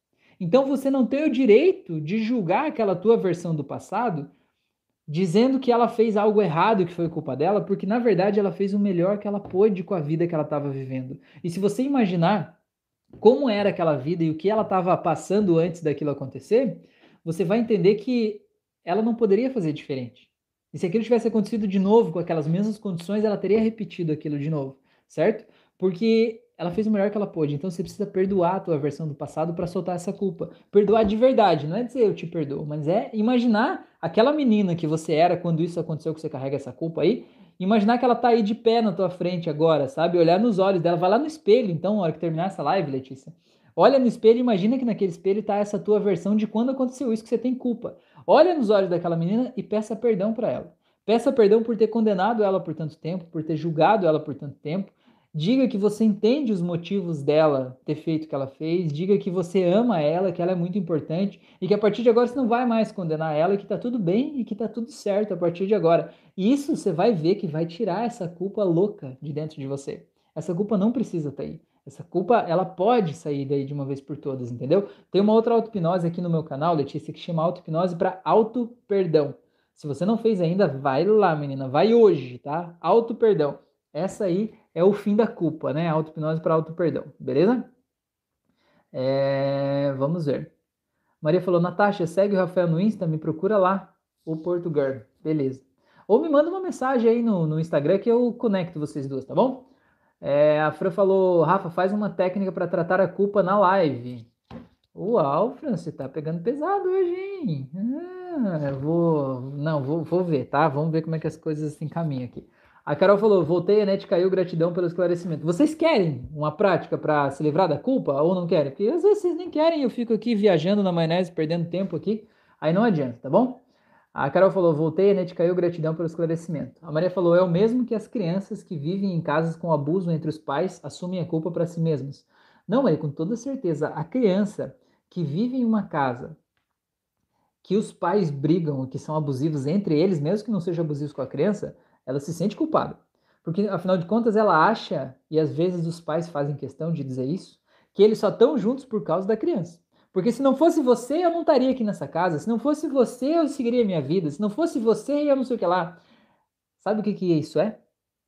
Então você não tem o direito de julgar aquela tua versão do passado dizendo que ela fez algo errado que foi culpa dela, porque na verdade ela fez o melhor que ela pôde com a vida que ela estava vivendo. E se você imaginar como era aquela vida e o que ela estava passando antes daquilo acontecer, você vai entender que ela não poderia fazer diferente. E se aquilo tivesse acontecido de novo com aquelas mesmas condições, ela teria repetido aquilo de novo, certo? Porque ela fez o melhor que ela pôde. Então você precisa perdoar a tua versão do passado para soltar essa culpa. Perdoar de verdade, não é dizer eu te perdoo, mas é imaginar aquela menina que você era quando isso aconteceu, que você carrega essa culpa aí. Imaginar que ela tá aí de pé na tua frente agora, sabe? Olhar nos olhos dela, vai lá no espelho, então, na hora que terminar essa live, Letícia. Olha no espelho e imagina que naquele espelho tá essa tua versão de quando aconteceu isso que você tem culpa. Olha nos olhos daquela menina e peça perdão para ela. Peça perdão por ter condenado ela por tanto tempo, por ter julgado ela por tanto tempo, Diga que você entende os motivos dela ter feito o que ela fez. Diga que você ama ela, que ela é muito importante e que a partir de agora você não vai mais condenar ela, que tá tudo bem e que tá tudo certo a partir de agora. E isso você vai ver que vai tirar essa culpa louca de dentro de você. Essa culpa não precisa estar tá aí. Essa culpa, ela pode sair daí de uma vez por todas, entendeu? Tem uma outra auto-hipnose aqui no meu canal, Letícia, que chama auto-hipnose para auto-perdão. Se você não fez ainda, vai lá, menina, vai hoje, tá? Auto-perdão. Essa aí é o fim da culpa, né? Auto-hipnose para auto-perdão, beleza? É, vamos ver. Maria falou, Natasha, segue o Rafael no Insta, me procura lá, o Portugal, beleza. Ou me manda uma mensagem aí no, no Instagram que eu conecto vocês duas, tá bom? É, a Fran falou, Rafa, faz uma técnica para tratar a culpa na live. Uau, Fran, você tá pegando pesado hoje, hein? Ah, vou, não, vou, vou ver, tá? Vamos ver como é que as coisas se encaminham aqui. A Carol falou: voltei, a net caiu, gratidão pelo esclarecimento. Vocês querem uma prática para se livrar da culpa ou não querem? Porque às vezes vocês nem querem, eu fico aqui viajando na maionese, perdendo tempo aqui. Aí não adianta, tá bom? A Carol falou: voltei, a net caiu, gratidão pelo esclarecimento. A Maria falou: é o mesmo que as crianças que vivem em casas com abuso entre os pais assumem a culpa para si mesmas. Não, Maria, com toda certeza. A criança que vive em uma casa que os pais brigam, que são abusivos entre eles, mesmo que não sejam abusivos com a criança, ela se sente culpada. Porque, afinal de contas, ela acha, e às vezes os pais fazem questão de dizer isso, que eles só estão juntos por causa da criança. Porque se não fosse você, eu não estaria aqui nessa casa. Se não fosse você, eu seguiria minha vida. Se não fosse você, eu não sei o que lá. Sabe o que, que isso é?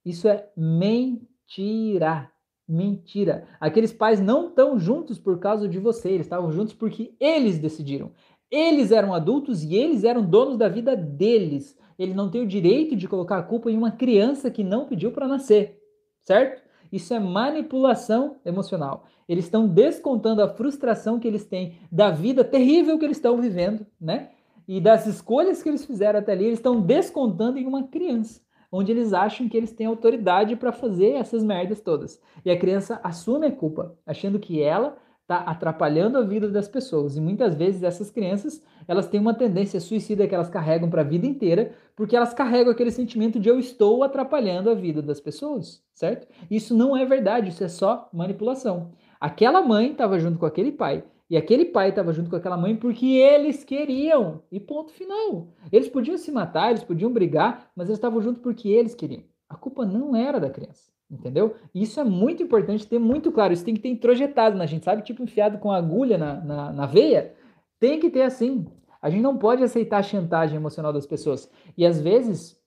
Isso é mentira. Mentira. Aqueles pais não estão juntos por causa de você. Eles estavam juntos porque eles decidiram. Eles eram adultos e eles eram donos da vida deles ele não tem o direito de colocar a culpa em uma criança que não pediu para nascer, certo? Isso é manipulação emocional. Eles estão descontando a frustração que eles têm da vida terrível que eles estão vivendo, né? E das escolhas que eles fizeram até ali, eles estão descontando em uma criança, onde eles acham que eles têm autoridade para fazer essas merdas todas. E a criança assume a culpa, achando que ela está atrapalhando a vida das pessoas. E muitas vezes essas crianças, elas têm uma tendência suicida que elas carregam para a vida inteira, porque elas carregam aquele sentimento de eu estou atrapalhando a vida das pessoas, certo? Isso não é verdade, isso é só manipulação. Aquela mãe estava junto com aquele pai, e aquele pai estava junto com aquela mãe porque eles queriam. E ponto final. Eles podiam se matar, eles podiam brigar, mas eles estavam junto porque eles queriam. A culpa não era da criança. Entendeu? Isso é muito importante ter muito claro. Isso tem que ter introjetado na gente, sabe? Tipo enfiado com agulha na, na, na veia. Tem que ter assim. A gente não pode aceitar a chantagem emocional das pessoas. E às vezes,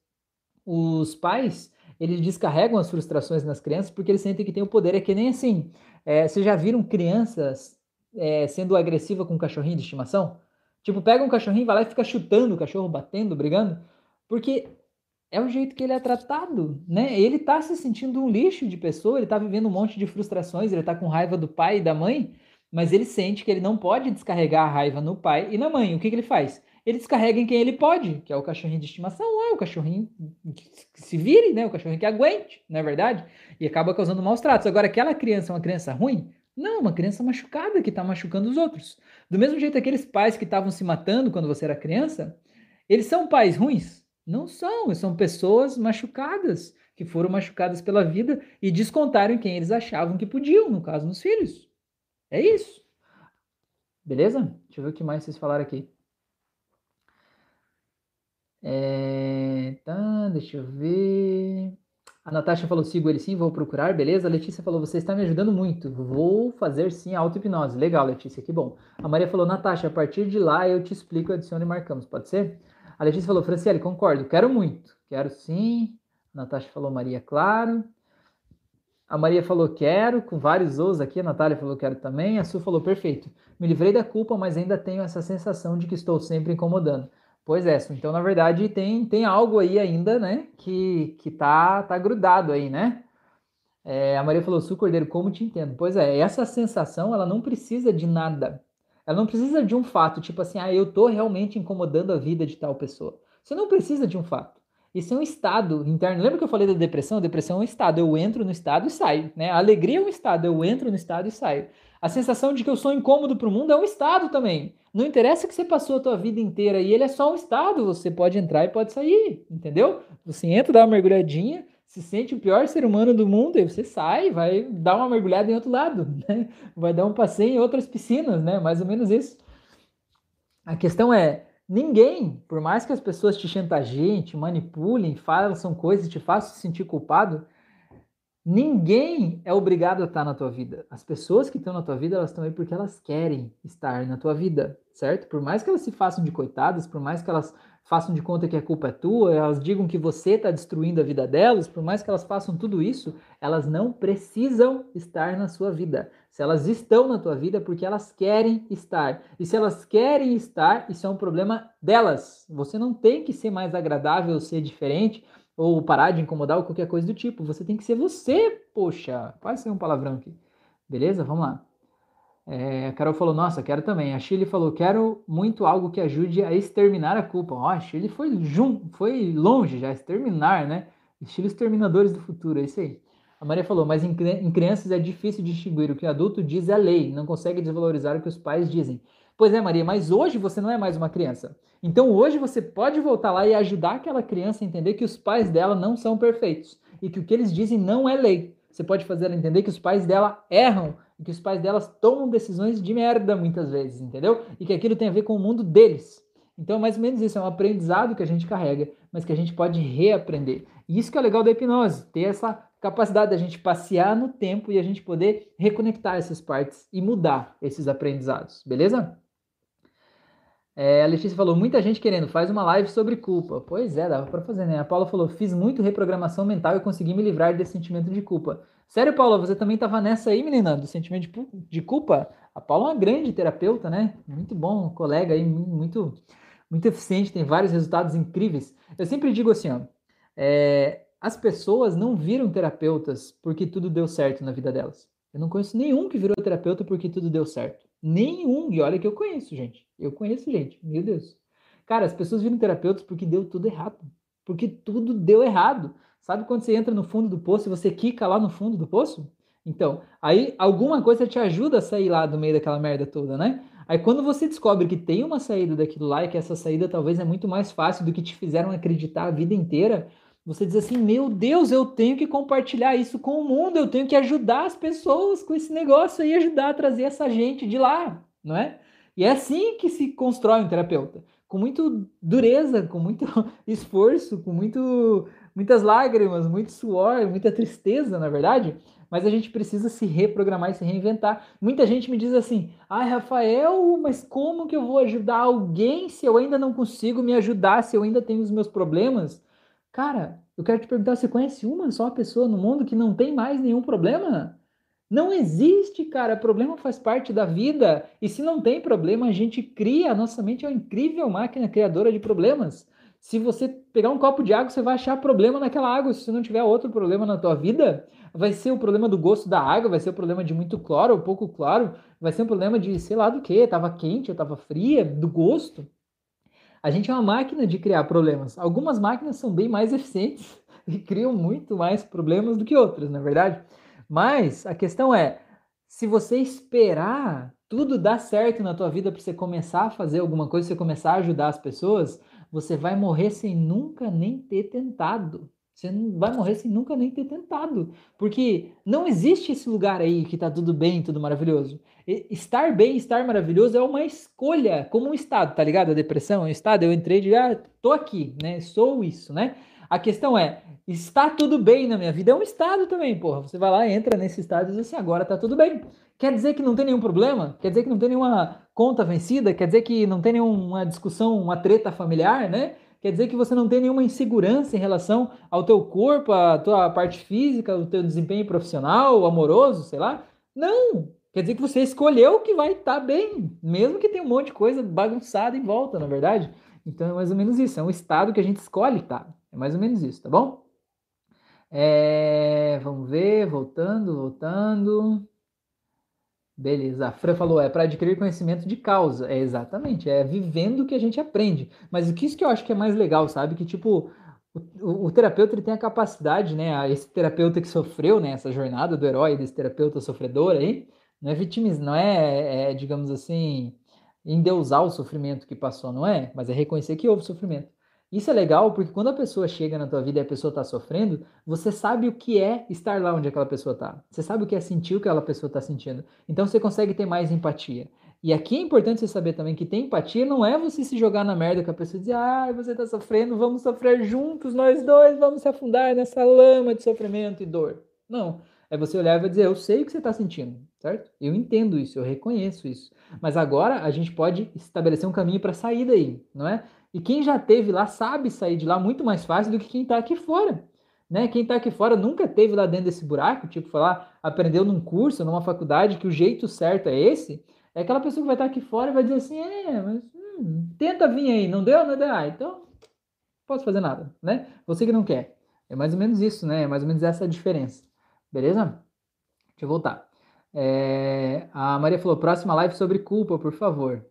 os pais, eles descarregam as frustrações nas crianças porque eles sentem que tem o poder. É que nem assim. É, vocês já viram crianças é, sendo agressiva com um cachorrinho de estimação? Tipo, pega um cachorrinho, vai lá e fica chutando o cachorro, batendo, brigando. Porque é o jeito que ele é tratado, né? Ele tá se sentindo um lixo de pessoa, ele tá vivendo um monte de frustrações, ele tá com raiva do pai e da mãe, mas ele sente que ele não pode descarregar a raiva no pai e na mãe. O que, que ele faz? Ele descarrega em quem ele pode, que é o cachorrinho de estimação, é o cachorrinho que se vire, né? O cachorrinho que aguente, não é verdade? E acaba causando maus tratos. Agora, aquela criança é uma criança ruim? Não, uma criança machucada que está machucando os outros. Do mesmo jeito, aqueles pais que estavam se matando quando você era criança, eles são pais ruins? Não são, são pessoas machucadas, que foram machucadas pela vida e descontaram em quem eles achavam que podiam, no caso, nos filhos. É isso. Beleza? Deixa eu ver o que mais vocês falaram aqui. É... Tá, deixa eu ver. A Natasha falou: sigo ele sim, vou procurar, beleza? A Letícia falou: você está me ajudando muito. Vou fazer sim a auto-hipnose. Legal, Letícia, que bom. A Maria falou: Natasha, a partir de lá eu te explico, adiciono e marcamos. Pode ser? A Letícia falou, Franciele, concordo, quero muito. Quero sim. A Natasha falou, Maria, claro. A Maria falou, quero, com vários os aqui. A Natália falou, quero também. A Su falou, perfeito. Me livrei da culpa, mas ainda tenho essa sensação de que estou sempre incomodando. Pois é, Su. Então, na verdade, tem, tem algo aí ainda, né? Que, que tá, tá grudado aí, né? É, a Maria falou, Su Cordeiro, como te entendo? Pois é, essa sensação, ela não precisa de nada. Ela não precisa de um fato, tipo assim, ah, eu tô realmente incomodando a vida de tal pessoa. Você não precisa de um fato. Isso é um estado interno. Lembra que eu falei da depressão? A depressão é um estado. Eu entro no estado e saio. Né? A alegria é um estado. Eu entro no estado e saio. A sensação de que eu sou incômodo para o mundo é um estado também. Não interessa que você passou a tua vida inteira e ele é só um estado. Você pode entrar e pode sair, entendeu? Você entra, dá uma mergulhadinha, se sente o pior ser humano do mundo, e você sai, vai dar uma mergulhada em outro lado, né? Vai dar um passeio em outras piscinas, né? Mais ou menos isso. A questão é, ninguém, por mais que as pessoas te chantagiem, te manipulem, façam coisas, te façam se sentir culpado, ninguém é obrigado a estar na tua vida. As pessoas que estão na tua vida, elas estão aí porque elas querem estar na tua vida, certo? Por mais que elas se façam de coitadas, por mais que elas façam de conta que a culpa é tua, elas digam que você está destruindo a vida delas, por mais que elas façam tudo isso, elas não precisam estar na sua vida. Se elas estão na tua vida, é porque elas querem estar. E se elas querem estar, isso é um problema delas. Você não tem que ser mais agradável, ser diferente, ou parar de incomodar ou qualquer coisa do tipo. Você tem que ser você, poxa. Quase ser um palavrão aqui. Beleza? Vamos lá. É, a Carol falou, nossa, quero também. A Chile falou, quero muito algo que ajude a exterminar a culpa. Ó, a Chile foi, jun... foi longe já, exterminar, né? Estilo exterminadores do futuro, é isso aí. A Maria falou, mas em, em crianças é difícil distinguir o que o adulto diz é lei, não consegue desvalorizar o que os pais dizem. Pois é, Maria, mas hoje você não é mais uma criança. Então hoje você pode voltar lá e ajudar aquela criança a entender que os pais dela não são perfeitos e que o que eles dizem não é lei. Você pode fazer ela entender que os pais dela erram e que os pais delas tomam decisões de merda muitas vezes, entendeu? E que aquilo tem a ver com o mundo deles. Então, mais ou menos isso, é um aprendizado que a gente carrega, mas que a gente pode reaprender. E isso que é legal da hipnose, ter essa capacidade da gente passear no tempo e a gente poder reconectar essas partes e mudar esses aprendizados, beleza? É, a Letícia falou, muita gente querendo, faz uma live sobre culpa. Pois é, dava para fazer, né? A Paula falou, fiz muito reprogramação mental e consegui me livrar desse sentimento de culpa. Sério, Paula, você também estava nessa aí, menina, do sentimento de, culpa? A Paula é uma grande terapeuta, né? Muito bom, colega aí, muito, muito eficiente, tem vários resultados incríveis. Eu sempre digo assim, ó, é, as pessoas não viram terapeutas porque tudo deu certo na vida delas. Eu não conheço nenhum que virou terapeuta porque tudo deu certo. Nenhum. E olha que eu conheço, gente. Eu conheço gente. Meu Deus. Cara, as pessoas viram terapeutas porque deu tudo errado. Porque tudo deu errado. Sabe quando você entra no fundo do poço e você quica lá no fundo do poço? Então, aí alguma coisa te ajuda a sair lá do meio daquela merda toda, né? Aí quando você descobre que tem uma saída daquilo lá e que essa saída talvez é muito mais fácil do que te fizeram acreditar a vida inteira, você diz assim: Meu Deus, eu tenho que compartilhar isso com o mundo, eu tenho que ajudar as pessoas com esse negócio e ajudar a trazer essa gente de lá, não é? E é assim que se constrói um terapeuta, com muito dureza, com muito esforço, com muito, muitas lágrimas, muito suor, muita tristeza, na verdade. Mas a gente precisa se reprogramar e se reinventar. Muita gente me diz assim: ai, Rafael, mas como que eu vou ajudar alguém se eu ainda não consigo me ajudar, se eu ainda tenho os meus problemas? Cara, eu quero te perguntar: você conhece uma só pessoa no mundo que não tem mais nenhum problema? Não existe, cara. Problema faz parte da vida. E se não tem problema, a gente cria. A nossa mente é uma incrível máquina criadora de problemas. Se você pegar um copo de água, você vai achar problema naquela água. Se não tiver outro problema na tua vida, vai ser o problema do gosto da água, vai ser o problema de muito cloro ou pouco cloro, vai ser um problema de sei lá do que, tava quente ou tava fria, do gosto. A gente é uma máquina de criar problemas. Algumas máquinas são bem mais eficientes e criam muito mais problemas do que outras, na é verdade. Mas a questão é, se você esperar tudo dar certo na tua vida para você começar a fazer alguma coisa, você começar a ajudar as pessoas, você vai morrer sem nunca nem ter tentado. Você não vai morrer sem nunca nem ter tentado. Porque não existe esse lugar aí que tá tudo bem, tudo maravilhoso. Estar bem, estar maravilhoso é uma escolha, como um estado, tá ligado? A depressão é um estado. Eu entrei de, ah, tô aqui, né? Sou isso, né? A questão é, está tudo bem na minha vida? É um estado também, porra. Você vai lá, entra nesse estado e diz assim, agora tá tudo bem. Quer dizer que não tem nenhum problema? Quer dizer que não tem nenhuma conta vencida? Quer dizer que não tem nenhuma discussão, uma treta familiar, né? quer dizer que você não tem nenhuma insegurança em relação ao teu corpo, à tua parte física, o teu desempenho profissional, amoroso, sei lá. Não! Quer dizer que você escolheu que vai estar tá bem, mesmo que tenha um monte de coisa bagunçada em volta, na verdade. Então é mais ou menos isso, é um estado que a gente escolhe tá. É mais ou menos isso, tá bom? É, vamos ver, voltando, voltando. Beleza, a Fran falou, é para adquirir conhecimento de causa. É exatamente, é vivendo que a gente aprende. Mas o que isso que eu acho que é mais legal, sabe? Que tipo, o, o, terapeuta ele tem a capacidade, né? Esse terapeuta que sofreu, né? Essa jornada do herói, desse terapeuta sofredor aí, não é vitimizar, não é, é, digamos assim, endeusar o sofrimento que passou, não é? Mas é reconhecer que houve sofrimento. Isso é legal porque quando a pessoa chega na tua vida e a pessoa está sofrendo, você sabe o que é estar lá onde aquela pessoa está. Você sabe o que é sentir o que aquela pessoa está sentindo. Então você consegue ter mais empatia. E aqui é importante você saber também que ter empatia não é você se jogar na merda com a pessoa e dizer, ah, você está sofrendo, vamos sofrer juntos, nós dois vamos se afundar nessa lama de sofrimento e dor. Não. É você olhar e dizer, eu sei o que você está sentindo, certo? Eu entendo isso, eu reconheço isso. Mas agora a gente pode estabelecer um caminho para sair daí, não é? E quem já teve lá sabe sair de lá muito mais fácil do que quem está aqui fora. Né? Quem está aqui fora nunca teve lá dentro desse buraco, tipo, falar, aprendeu num curso, numa faculdade, que o jeito certo é esse. É aquela pessoa que vai estar tá aqui fora e vai dizer assim, é, mas hum, tenta vir aí, não deu, não deu, ah, então posso fazer nada, né? Você que não quer. É mais ou menos isso, né? É mais ou menos essa a diferença. Beleza? Deixa eu voltar. É... A Maria falou, próxima live sobre culpa, por favor.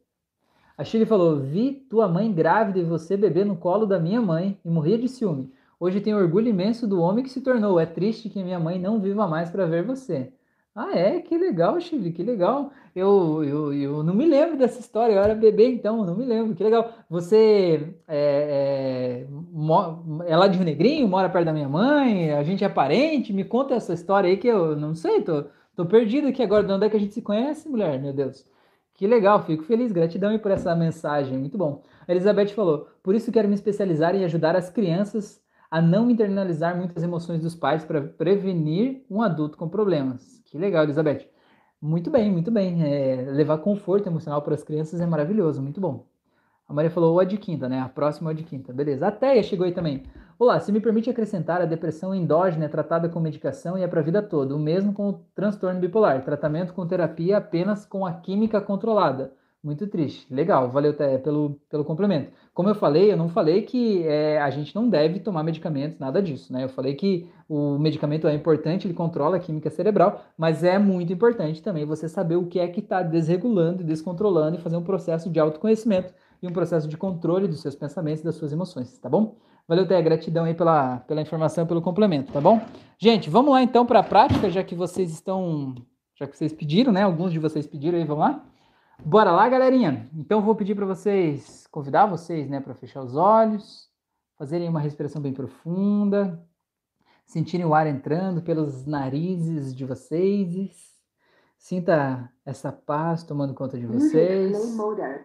A Shirley falou: Vi tua mãe grávida e você bebê no colo da minha mãe e morria de ciúme. Hoje tenho orgulho imenso do homem que se tornou. É triste que minha mãe não viva mais para ver você. Ah, é? Que legal, Chile, que legal. Eu, eu, eu não me lembro dessa história, eu era bebê, então, não me lembro. Que legal. Você é, é, é lá de Rio Negrinho, mora perto da minha mãe, a gente é parente, me conta essa história aí que eu não sei, tô, tô perdido aqui agora. De onde é que a gente se conhece, mulher? Meu Deus. Que legal, fico feliz. Gratidão por essa mensagem, muito bom. A Elizabeth falou: por isso quero me especializar em ajudar as crianças a não internalizar muitas emoções dos pais para prevenir um adulto com problemas. Que legal, Elizabeth. Muito bem, muito bem. É, levar conforto emocional para as crianças é maravilhoso, muito bom. A Maria falou o de quinta, né? A próxima é de quinta. Beleza. A Teia chegou aí também. Olá, se me permite acrescentar, a depressão endógena é tratada com medicação e é para a vida toda. O mesmo com o transtorno bipolar. Tratamento com terapia apenas com a química controlada. Muito triste. Legal, valeu pelo, pelo complemento. Como eu falei, eu não falei que é, a gente não deve tomar medicamentos, nada disso, né? Eu falei que o medicamento é importante, ele controla a química cerebral, mas é muito importante também você saber o que é que está desregulando e descontrolando e fazer um processo de autoconhecimento e um processo de controle dos seus pensamentos e das suas emoções, tá bom? Valeu, Té, gratidão aí pela, pela informação, pelo complemento, tá bom? Gente, vamos lá então para a prática, já que vocês estão, já que vocês pediram, né? Alguns de vocês pediram aí, vamos lá? Bora lá, galerinha. Então vou pedir para vocês, convidar vocês, né, para fechar os olhos, fazerem uma respiração bem profunda, sentirem o ar entrando pelos narizes de vocês Sinta essa paz tomando conta de vocês.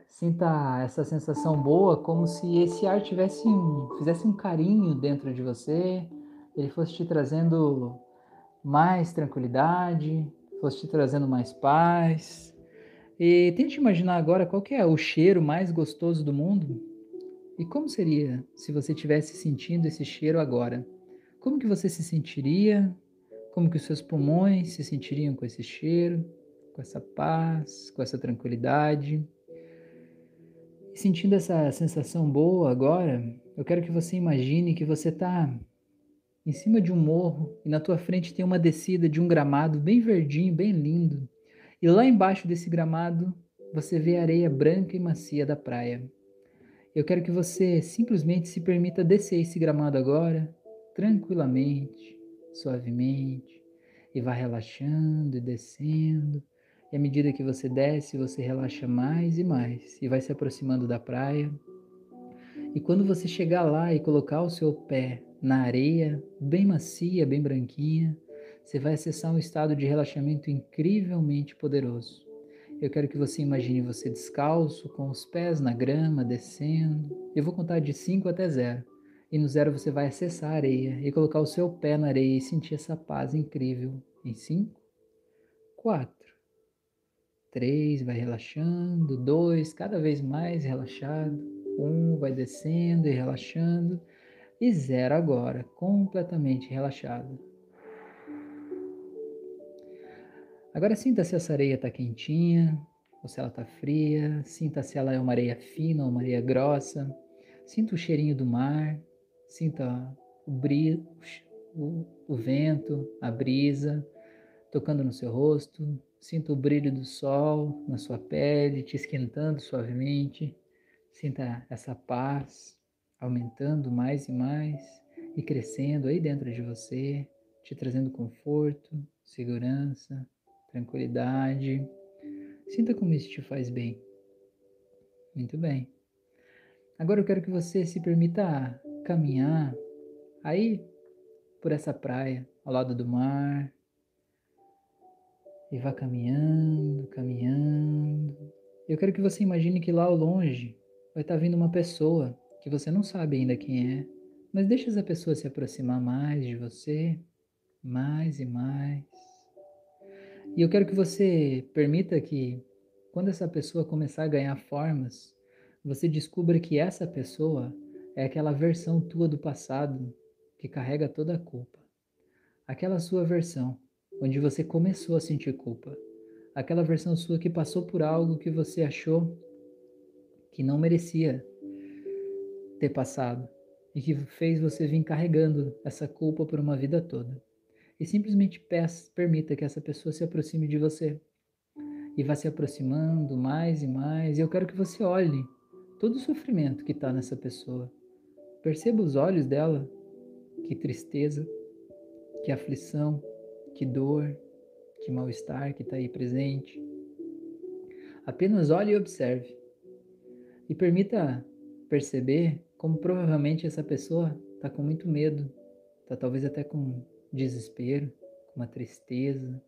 Sinta essa sensação boa, como se esse ar tivesse um, fizesse um carinho dentro de você. Ele fosse te trazendo mais tranquilidade, fosse te trazendo mais paz. E tente imaginar agora qual é o cheiro mais gostoso do mundo. E como seria se você estivesse sentindo esse cheiro agora? Como que você se sentiria? Como que os seus pulmões se sentiriam com esse cheiro, com essa paz, com essa tranquilidade. E sentindo essa sensação boa agora, eu quero que você imagine que você está em cima de um morro e na tua frente tem uma descida de um gramado bem verdinho, bem lindo. E lá embaixo desse gramado você vê a areia branca e macia da praia. Eu quero que você simplesmente se permita descer esse gramado agora, tranquilamente, suavemente e vá relaxando e descendo. E à medida que você desce, você relaxa mais e mais e vai se aproximando da praia. E quando você chegar lá e colocar o seu pé na areia, bem macia, bem branquinha, você vai acessar um estado de relaxamento incrivelmente poderoso. Eu quero que você imagine você descalço, com os pés na grama, descendo. Eu vou contar de 5 até 0. E no zero você vai acessar a areia e colocar o seu pé na areia e sentir essa paz incrível. Em cinco, quatro, três, vai relaxando, dois, cada vez mais relaxado, um vai descendo e relaxando, e zero agora, completamente relaxado. Agora sinta se essa areia está quentinha ou se ela está fria, sinta se ela é uma areia fina ou uma areia grossa, sinta o cheirinho do mar, Sinta o, brilho, o, vento, a brisa tocando no seu rosto. Sinta o brilho do sol na sua pele, te esquentando suavemente. Sinta essa paz aumentando mais e mais e crescendo aí dentro de você, te trazendo conforto, segurança, tranquilidade. Sinta como isso te faz bem. Muito bem. Agora eu quero que você se permita caminhar aí por essa praia, ao lado do mar, e vá caminhando, caminhando. Eu quero que você imagine que lá ao longe vai estar vindo uma pessoa que você não sabe ainda quem é, mas deixa essa pessoa se aproximar mais de você, mais e mais. E eu quero que você permita que, quando essa pessoa começar a ganhar formas, você descubra que essa pessoa é aquela versão tua do passado que carrega toda a culpa. Aquela sua versão onde você começou a sentir culpa. Aquela versão sua que passou por algo que você achou que não merecia ter passado e que fez você vir carregando essa culpa por uma vida toda. E simplesmente peça, permita que essa pessoa se aproxime de você e vá se aproximando mais e mais. E eu quero que você olhe todo o sofrimento que está nessa pessoa Perceba os olhos dela, que tristeza, que aflição, que dor, que mal-estar que está aí presente. Apenas olhe e observe. E permita perceber como provavelmente essa pessoa está com muito medo, está talvez até com desespero, com uma tristeza,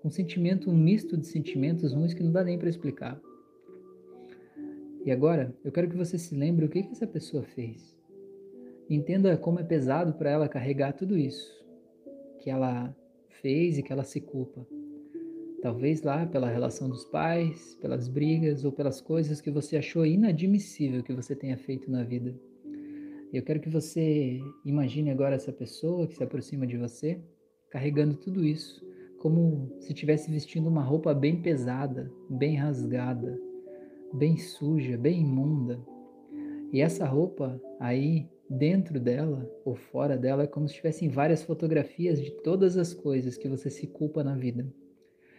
com um sentimento, um misto de sentimentos ruins que não dá nem para explicar. E agora, eu quero que você se lembre o que, que essa pessoa fez. Entenda como é pesado para ela carregar tudo isso que ela fez e que ela se culpa. Talvez lá pela relação dos pais, pelas brigas ou pelas coisas que você achou inadmissível que você tenha feito na vida. Eu quero que você imagine agora essa pessoa que se aproxima de você carregando tudo isso, como se estivesse vestindo uma roupa bem pesada, bem rasgada, bem suja, bem imunda. E essa roupa aí dentro dela ou fora dela é como se tivessem várias fotografias de todas as coisas que você se culpa na vida.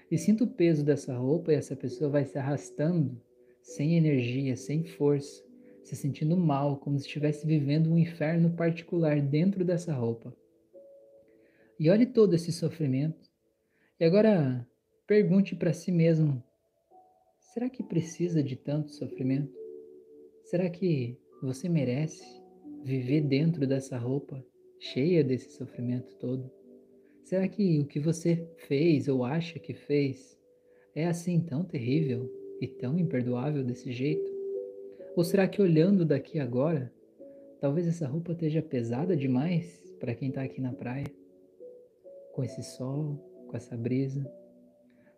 E sinta o peso dessa roupa e essa pessoa vai se arrastando sem energia, sem força, se sentindo mal, como se estivesse vivendo um inferno particular dentro dessa roupa. E olhe todo esse sofrimento. E agora pergunte para si mesmo: será que precisa de tanto sofrimento? Será que você merece viver dentro dessa roupa cheia desse sofrimento todo? Será que o que você fez ou acha que fez é assim tão terrível e tão imperdoável desse jeito? Ou será que olhando daqui agora, talvez essa roupa esteja pesada demais para quem está aqui na praia? Com esse sol, com essa brisa.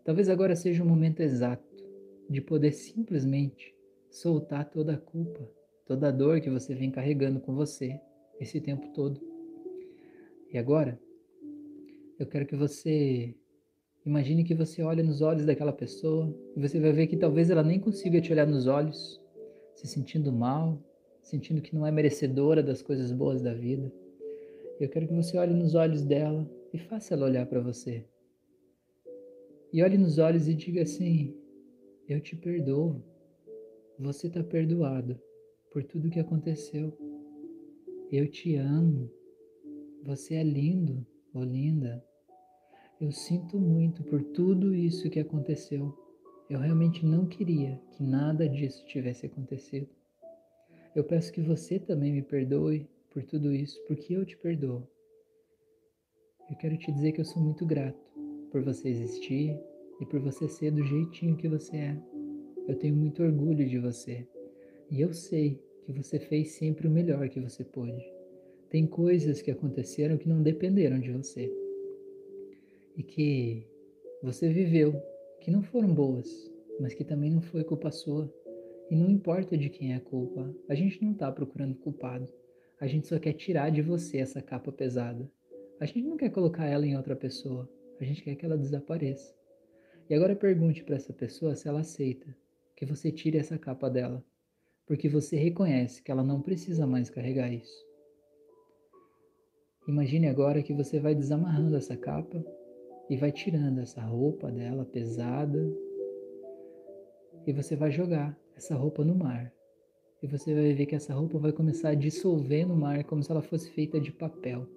Talvez agora seja o momento exato de poder simplesmente soltar toda a culpa, toda a dor que você vem carregando com você esse tempo todo. E agora, eu quero que você imagine que você olha nos olhos daquela pessoa e você vai ver que talvez ela nem consiga te olhar nos olhos, se sentindo mal, sentindo que não é merecedora das coisas boas da vida. Eu quero que você olhe nos olhos dela e faça ela olhar para você. E olhe nos olhos e diga assim: Eu te perdoo. Você está perdoado por tudo que aconteceu. Eu te amo. Você é lindo ou linda. Eu sinto muito por tudo isso que aconteceu. Eu realmente não queria que nada disso tivesse acontecido. Eu peço que você também me perdoe por tudo isso, porque eu te perdoo. Eu quero te dizer que eu sou muito grato por você existir e por você ser do jeitinho que você é. Eu tenho muito orgulho de você e eu sei que você fez sempre o melhor que você pôde. Tem coisas que aconteceram que não dependeram de você e que você viveu que não foram boas, mas que também não foi culpa sua. E não importa de quem é a culpa, a gente não está procurando culpado. A gente só quer tirar de você essa capa pesada. A gente não quer colocar ela em outra pessoa, a gente quer que ela desapareça. E agora pergunte para essa pessoa se ela aceita que você tire essa capa dela, porque você reconhece que ela não precisa mais carregar isso. Imagine agora que você vai desamarrando essa capa e vai tirando essa roupa dela pesada e você vai jogar essa roupa no mar. E você vai ver que essa roupa vai começar a dissolver no mar como se ela fosse feita de papel.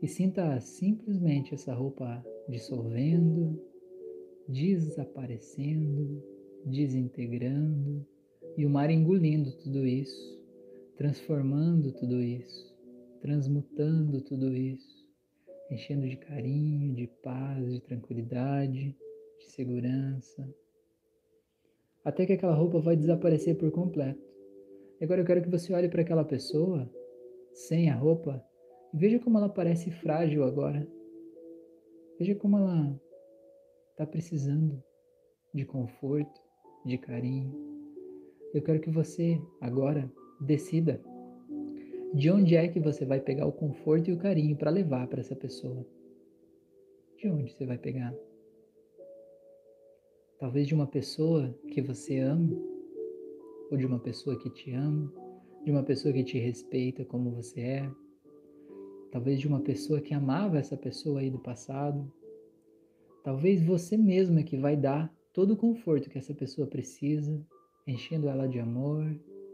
E sinta simplesmente essa roupa dissolvendo, desaparecendo, desintegrando e o mar engolindo tudo isso, transformando tudo isso, transmutando tudo isso enchendo de carinho, de paz, de tranquilidade, de segurança, até que aquela roupa vai desaparecer por completo. Agora eu quero que você olhe para aquela pessoa sem a roupa e veja como ela parece frágil agora. Veja como ela está precisando de conforto, de carinho. Eu quero que você agora decida de onde é que você vai pegar o conforto e o carinho para levar para essa pessoa? De onde você vai pegar? Talvez de uma pessoa que você ama, ou de uma pessoa que te ama, de uma pessoa que te respeita como você é, talvez de uma pessoa que amava essa pessoa aí do passado. Talvez você mesma que vai dar todo o conforto que essa pessoa precisa, enchendo ela de amor,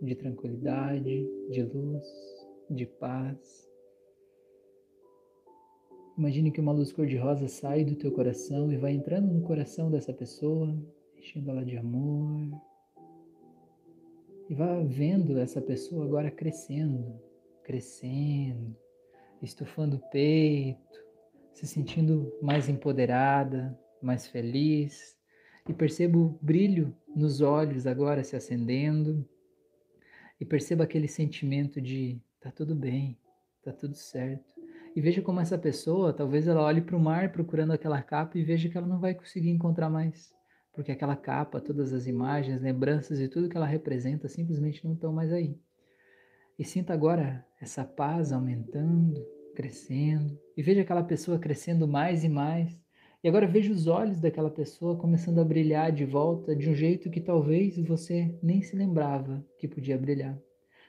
de tranquilidade, de luz de paz. Imagine que uma luz cor-de-rosa sai do teu coração e vai entrando no coração dessa pessoa, enchendo ela de amor. E vá vendo essa pessoa agora crescendo, crescendo, estufando o peito, se sentindo mais empoderada, mais feliz. E perceba o brilho nos olhos agora se acendendo. E perceba aquele sentimento de tá tudo bem, tá tudo certo. E veja como essa pessoa, talvez ela olhe para o mar procurando aquela capa e veja que ela não vai conseguir encontrar mais, porque aquela capa, todas as imagens, lembranças e tudo que ela representa simplesmente não estão mais aí. E sinta agora essa paz aumentando, crescendo, e veja aquela pessoa crescendo mais e mais. E agora veja os olhos daquela pessoa começando a brilhar de volta de um jeito que talvez você nem se lembrava que podia brilhar.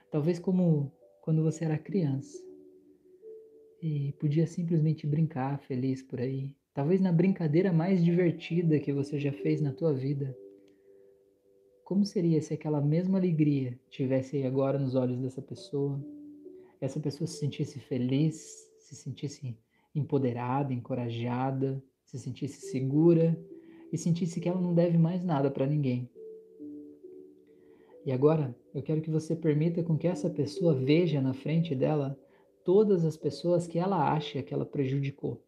Talvez como quando você era criança e podia simplesmente brincar feliz por aí. Talvez na brincadeira mais divertida que você já fez na tua vida. Como seria se aquela mesma alegria tivesse aí agora nos olhos dessa pessoa? Essa pessoa se sentisse feliz, se sentisse empoderada, encorajada, se sentisse segura e sentisse que ela não deve mais nada para ninguém. E agora, eu quero que você permita com que essa pessoa veja na frente dela todas as pessoas que ela acha que ela prejudicou.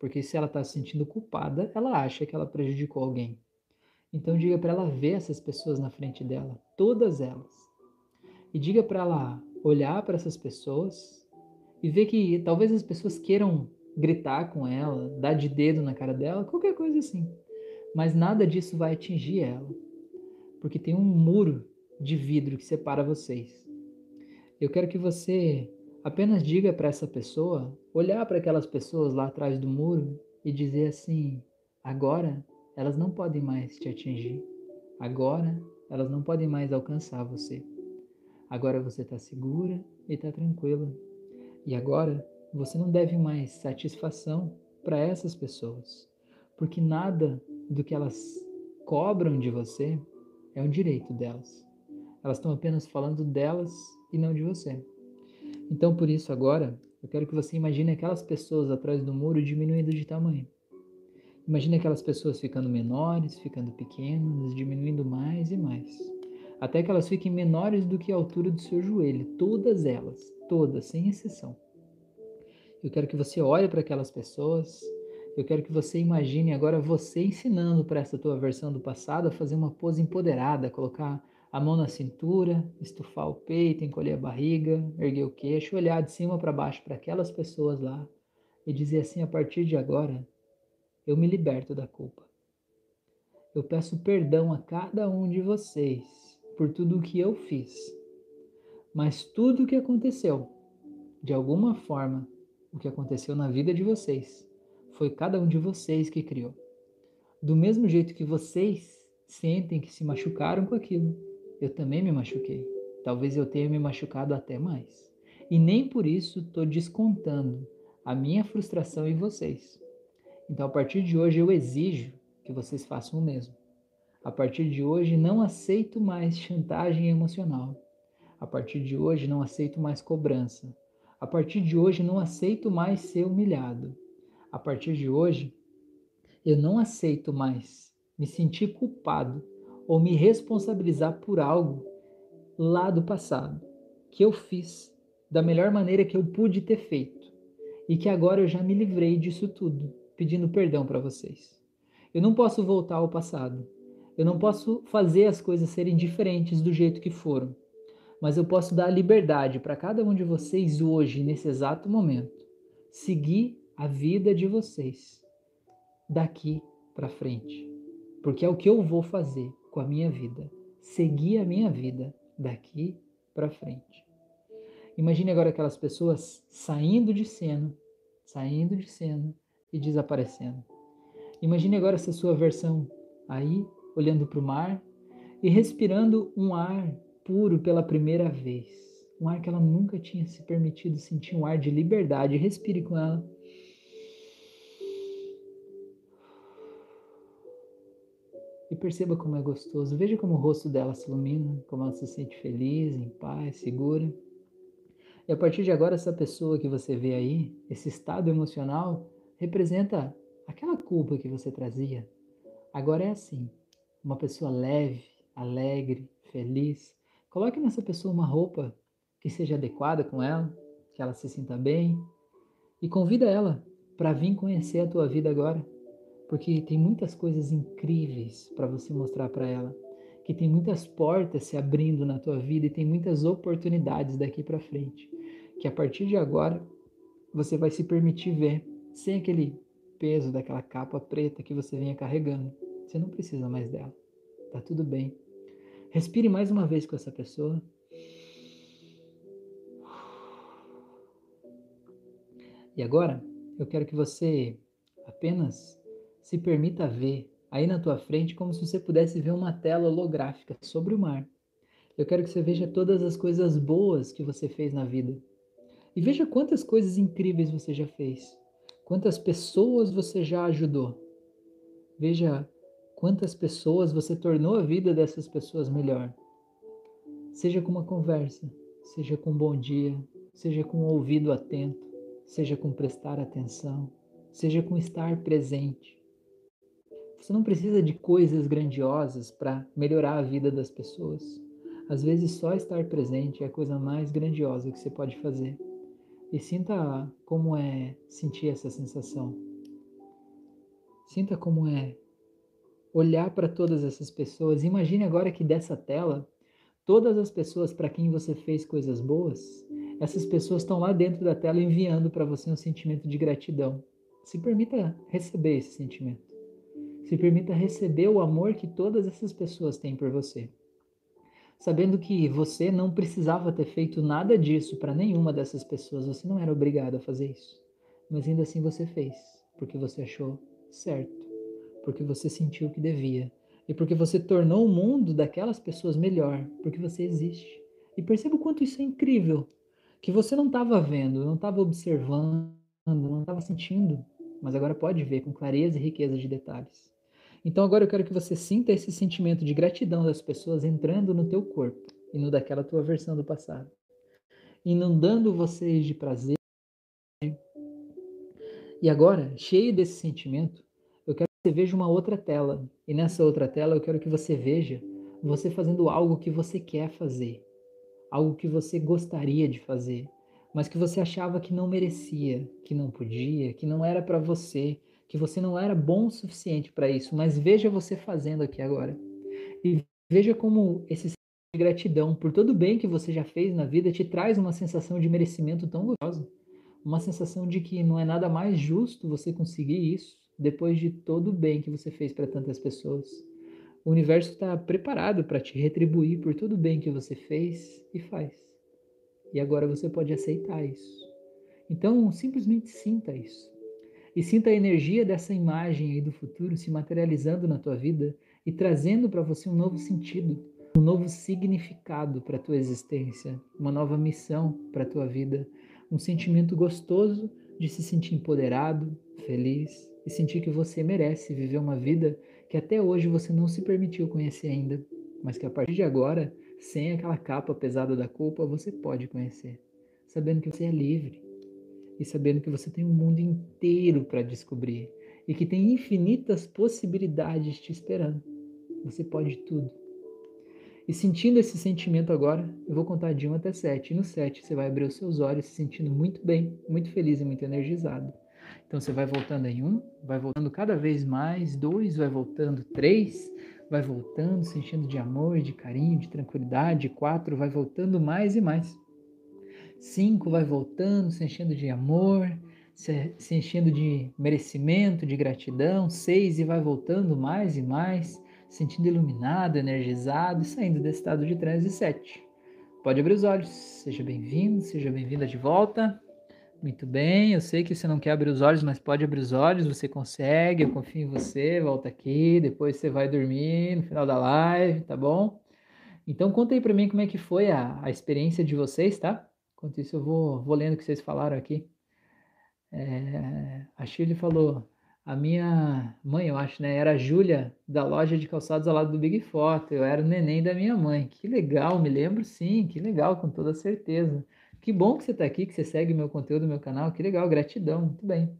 Porque se ela está se sentindo culpada, ela acha que ela prejudicou alguém. Então diga para ela ver essas pessoas na frente dela, todas elas. E diga para ela olhar para essas pessoas e ver que talvez as pessoas queiram gritar com ela, dar de dedo na cara dela, qualquer coisa assim. Mas nada disso vai atingir ela, porque tem um muro de vidro que separa vocês. Eu quero que você apenas diga para essa pessoa, olhar para aquelas pessoas lá atrás do muro e dizer assim: agora elas não podem mais te atingir, agora elas não podem mais alcançar você. Agora você está segura e está tranquila. E agora você não deve mais satisfação para essas pessoas, porque nada do que elas cobram de você é um direito delas. Elas estão apenas falando delas e não de você. Então, por isso, agora, eu quero que você imagine aquelas pessoas atrás do muro diminuindo de tamanho. Imagine aquelas pessoas ficando menores, ficando pequenas, diminuindo mais e mais. Até que elas fiquem menores do que a altura do seu joelho. Todas elas, todas, sem exceção. Eu quero que você olhe para aquelas pessoas. Eu quero que você imagine agora você ensinando para essa tua versão do passado a fazer uma pose empoderada, colocar a mão na cintura, estufar o peito, encolher a barriga, erguer o queixo, olhar de cima para baixo para aquelas pessoas lá e dizer assim: a partir de agora, eu me liberto da culpa. Eu peço perdão a cada um de vocês por tudo o que eu fiz. Mas tudo o que aconteceu, de alguma forma, o que aconteceu na vida de vocês, foi cada um de vocês que criou. Do mesmo jeito que vocês sentem que se machucaram com aquilo, eu também me machuquei. Talvez eu tenha me machucado até mais. E nem por isso estou descontando a minha frustração em vocês. Então, a partir de hoje, eu exijo que vocês façam o mesmo. A partir de hoje, não aceito mais chantagem emocional. A partir de hoje, não aceito mais cobrança. A partir de hoje, não aceito mais ser humilhado. A partir de hoje, eu não aceito mais me sentir culpado ou me responsabilizar por algo lá do passado que eu fiz da melhor maneira que eu pude ter feito e que agora eu já me livrei disso tudo, pedindo perdão para vocês. Eu não posso voltar ao passado. Eu não posso fazer as coisas serem diferentes do jeito que foram. Mas eu posso dar liberdade para cada um de vocês hoje, nesse exato momento, seguir a vida de vocês daqui para frente. Porque é o que eu vou fazer com a minha vida, seguir a minha vida daqui para frente. Imagine agora aquelas pessoas saindo de cena, saindo de cena e desaparecendo. Imagine agora essa sua versão aí, olhando para o mar e respirando um ar puro pela primeira vez. Um ar que ela nunca tinha se permitido sentir, um ar de liberdade. Respire com ela. e perceba como é gostoso. Veja como o rosto dela se ilumina, como ela se sente feliz, em paz, segura. E a partir de agora, essa pessoa que você vê aí, esse estado emocional, representa aquela culpa que você trazia. Agora é assim: uma pessoa leve, alegre, feliz. Coloque nessa pessoa uma roupa que seja adequada com ela, que ela se sinta bem, e convida ela para vir conhecer a tua vida agora porque tem muitas coisas incríveis para você mostrar para ela, que tem muitas portas se abrindo na tua vida e tem muitas oportunidades daqui para frente, que a partir de agora você vai se permitir ver sem aquele peso daquela capa preta que você vinha carregando. Você não precisa mais dela. Tá tudo bem. Respire mais uma vez com essa pessoa. E agora, eu quero que você apenas se permita ver aí na tua frente como se você pudesse ver uma tela holográfica sobre o mar. Eu quero que você veja todas as coisas boas que você fez na vida. E veja quantas coisas incríveis você já fez. Quantas pessoas você já ajudou. Veja Quantas pessoas você tornou a vida dessas pessoas melhor? Seja com uma conversa, seja com um bom dia, seja com um ouvido atento, seja com prestar atenção, seja com estar presente. Você não precisa de coisas grandiosas para melhorar a vida das pessoas. Às vezes, só estar presente é a coisa mais grandiosa que você pode fazer. E sinta como é sentir essa sensação. Sinta como é olhar para todas essas pessoas. Imagine agora que dessa tela, todas as pessoas para quem você fez coisas boas, essas pessoas estão lá dentro da tela enviando para você um sentimento de gratidão. Se permita receber esse sentimento. Se permita receber o amor que todas essas pessoas têm por você. Sabendo que você não precisava ter feito nada disso para nenhuma dessas pessoas, você não era obrigado a fazer isso. Mas ainda assim você fez, porque você achou certo, porque você sentiu que devia e porque você tornou o mundo daquelas pessoas melhor, porque você existe. E perceba o quanto isso é incrível, que você não estava vendo, não estava observando, não estava sentindo, mas agora pode ver com clareza e riqueza de detalhes. Então agora eu quero que você sinta esse sentimento de gratidão das pessoas entrando no teu corpo e no daquela tua versão do passado, inundando vocês de prazer. E agora, cheio desse sentimento, você veja uma outra tela. E nessa outra tela eu quero que você veja você fazendo algo que você quer fazer, algo que você gostaria de fazer, mas que você achava que não merecia, que não podia, que não era para você, que você não era bom o suficiente para isso, mas veja você fazendo aqui agora. E veja como esse de gratidão por todo o bem que você já fez na vida te traz uma sensação de merecimento tão gostosa. Uma sensação de que não é nada mais justo você conseguir isso depois de todo o bem que você fez para tantas pessoas. O universo está preparado para te retribuir por todo o bem que você fez e faz. E agora você pode aceitar isso. Então, simplesmente sinta isso. E sinta a energia dessa imagem aí do futuro se materializando na tua vida e trazendo para você um novo sentido, um novo significado para a tua existência, uma nova missão para a tua vida, um sentimento gostoso de se sentir empoderado, feliz e sentir que você merece viver uma vida que até hoje você não se permitiu conhecer ainda, mas que a partir de agora sem aquela capa pesada da culpa, você pode conhecer, sabendo que você é livre e sabendo que você tem um mundo inteiro para descobrir e que tem infinitas possibilidades te esperando. Você pode tudo. E sentindo esse sentimento agora, eu vou contar de 1 até 7. E no 7 você vai abrir os seus olhos se sentindo muito bem, muito feliz e muito energizado. Então você vai voltando em 1, vai voltando cada vez mais, 2 vai voltando, 3 vai voltando, se enchendo de amor, de carinho, de tranquilidade. Quatro, vai voltando mais e mais. Cinco, vai voltando, se enchendo de amor, se, enchendo de merecimento, de gratidão. Seis, e vai voltando mais e mais, sentindo iluminado, energizado e saindo desse estado de transe. Sete, pode abrir os olhos. Seja bem-vindo, seja bem-vinda de volta. Muito bem, eu sei que você não quer abrir os olhos, mas pode abrir os olhos, você consegue, eu confio em você, volta aqui, depois você vai dormir no final da live, tá bom? Então conta aí para mim como é que foi a, a experiência de vocês, tá? Enquanto isso eu vou, vou lendo o que vocês falaram aqui. É, a Shirley falou, a minha mãe, eu acho, né, era a Júlia, da loja de calçados ao lado do Big Foto, eu era o neném da minha mãe, que legal, me lembro sim, que legal, com toda certeza. Que bom que você está aqui, que você segue meu conteúdo, meu canal. Que legal, gratidão. Muito bem.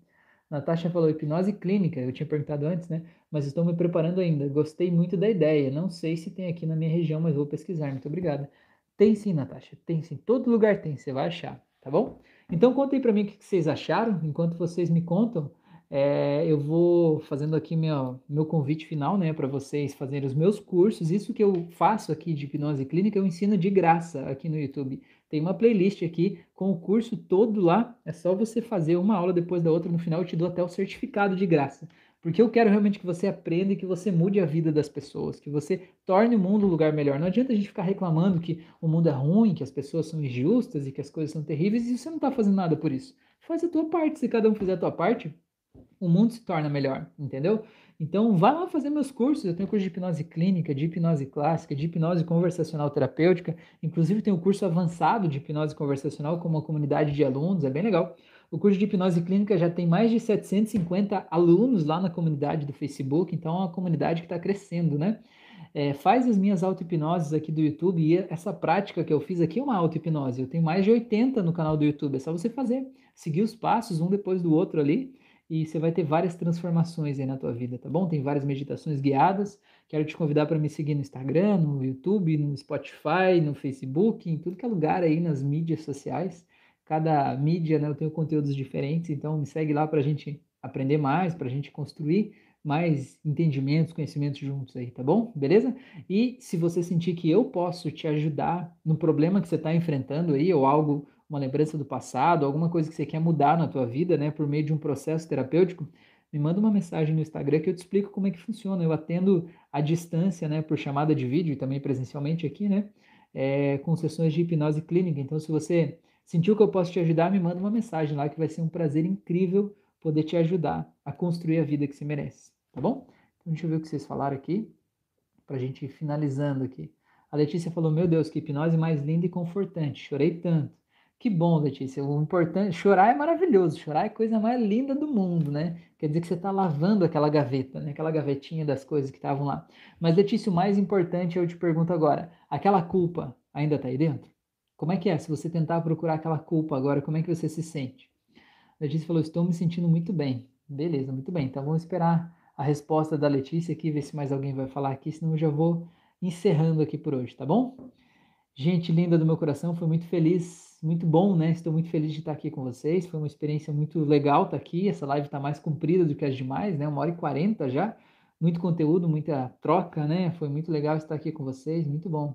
Natasha falou hipnose clínica, eu tinha perguntado antes, né? Mas estou me preparando ainda. Gostei muito da ideia. Não sei se tem aqui na minha região, mas vou pesquisar. Muito obrigada. Tem sim, Natasha. Tem sim. Todo lugar tem, você vai achar, tá bom? Então contem para mim o que vocês acharam. Enquanto vocês me contam, é, eu vou fazendo aqui meu, meu convite final, né, para vocês fazerem os meus cursos. Isso que eu faço aqui de hipnose clínica, eu ensino de graça aqui no YouTube. Tem uma playlist aqui com o curso todo lá. É só você fazer uma aula depois da outra. No final eu te dou até o certificado de graça. Porque eu quero realmente que você aprenda e que você mude a vida das pessoas, que você torne o mundo um lugar melhor. Não adianta a gente ficar reclamando que o mundo é ruim, que as pessoas são injustas e que as coisas são terríveis e você não está fazendo nada por isso. Faz a tua parte. Se cada um fizer a tua parte, o mundo se torna melhor, entendeu? Então, vá lá fazer meus cursos. Eu tenho curso de hipnose clínica, de hipnose clássica, de hipnose conversacional terapêutica. Inclusive, tenho curso avançado de hipnose conversacional com uma comunidade de alunos, é bem legal. O curso de hipnose clínica já tem mais de 750 alunos lá na comunidade do Facebook, então é uma comunidade que está crescendo, né? É, faz as minhas auto-hipnoses aqui do YouTube e essa prática que eu fiz aqui é uma auto-hipnose. Eu tenho mais de 80 no canal do YouTube, é só você fazer, seguir os passos um depois do outro ali e você vai ter várias transformações aí na tua vida, tá bom? Tem várias meditações guiadas. Quero te convidar para me seguir no Instagram, no YouTube, no Spotify, no Facebook, em tudo que é lugar aí nas mídias sociais. Cada mídia, né, eu tenho conteúdos diferentes, então me segue lá para a gente aprender mais, para a gente construir mais entendimentos, conhecimentos juntos aí, tá bom? Beleza? E se você sentir que eu posso te ajudar no problema que você está enfrentando aí, ou algo uma lembrança do passado, alguma coisa que você quer mudar na tua vida, né, por meio de um processo terapêutico, me manda uma mensagem no Instagram que eu te explico como é que funciona. Eu atendo à distância, né, por chamada de vídeo e também presencialmente aqui, né, é, com sessões de hipnose clínica. Então, se você sentiu que eu posso te ajudar, me manda uma mensagem lá que vai ser um prazer incrível poder te ajudar a construir a vida que você merece, tá bom? Então, deixa eu ver o que vocês falaram aqui, para a gente ir finalizando aqui. A Letícia falou: Meu Deus, que hipnose mais linda e confortante. Chorei tanto. Que bom, Letícia. O importante, chorar é maravilhoso. Chorar é a coisa mais linda do mundo, né? Quer dizer que você está lavando aquela gaveta, né? Aquela gavetinha das coisas que estavam lá. Mas, Letícia, o mais importante eu te pergunto agora: aquela culpa ainda está aí dentro? Como é que é? Se você tentar procurar aquela culpa agora, como é que você se sente? Letícia falou: Estou me sentindo muito bem. Beleza, muito bem. Então vamos esperar a resposta da Letícia aqui, ver se mais alguém vai falar aqui, senão eu já vou encerrando aqui por hoje, tá bom? Gente linda do meu coração, foi muito feliz, muito bom, né? Estou muito feliz de estar aqui com vocês. Foi uma experiência muito legal estar aqui. Essa live está mais comprida do que as demais, né? Uma hora e quarenta já. Muito conteúdo, muita troca, né? Foi muito legal estar aqui com vocês, muito bom.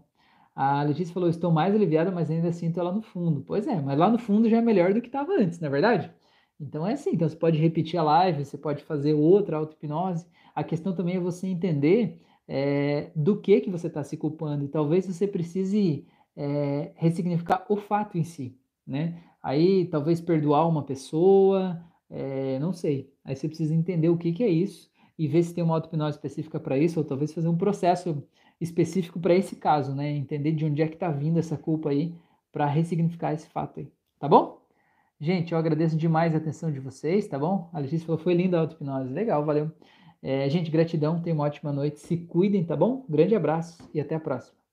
A Letícia falou: estou mais aliviada, mas ainda sinto ela no fundo. Pois é, mas lá no fundo já é melhor do que estava antes, não é verdade? Então é assim, então você pode repetir a live, você pode fazer outra auto-hipnose. A questão também é você entender é, do que que você está se culpando. E talvez você precise é, ressignificar o fato em si, né? Aí talvez perdoar uma pessoa, é, não sei. Aí você precisa entender o que, que é isso e ver se tem uma auto-hipnose específica para isso, ou talvez fazer um processo específico para esse caso, né? Entender de onde é que está vindo essa culpa aí para ressignificar esse fato aí, tá bom? Gente, eu agradeço demais a atenção de vocês, tá bom? A Letícia falou, foi linda a auto-hipnose. Legal, valeu. É, gente, gratidão, tenham uma ótima noite. Se cuidem, tá bom? Grande abraço e até a próxima.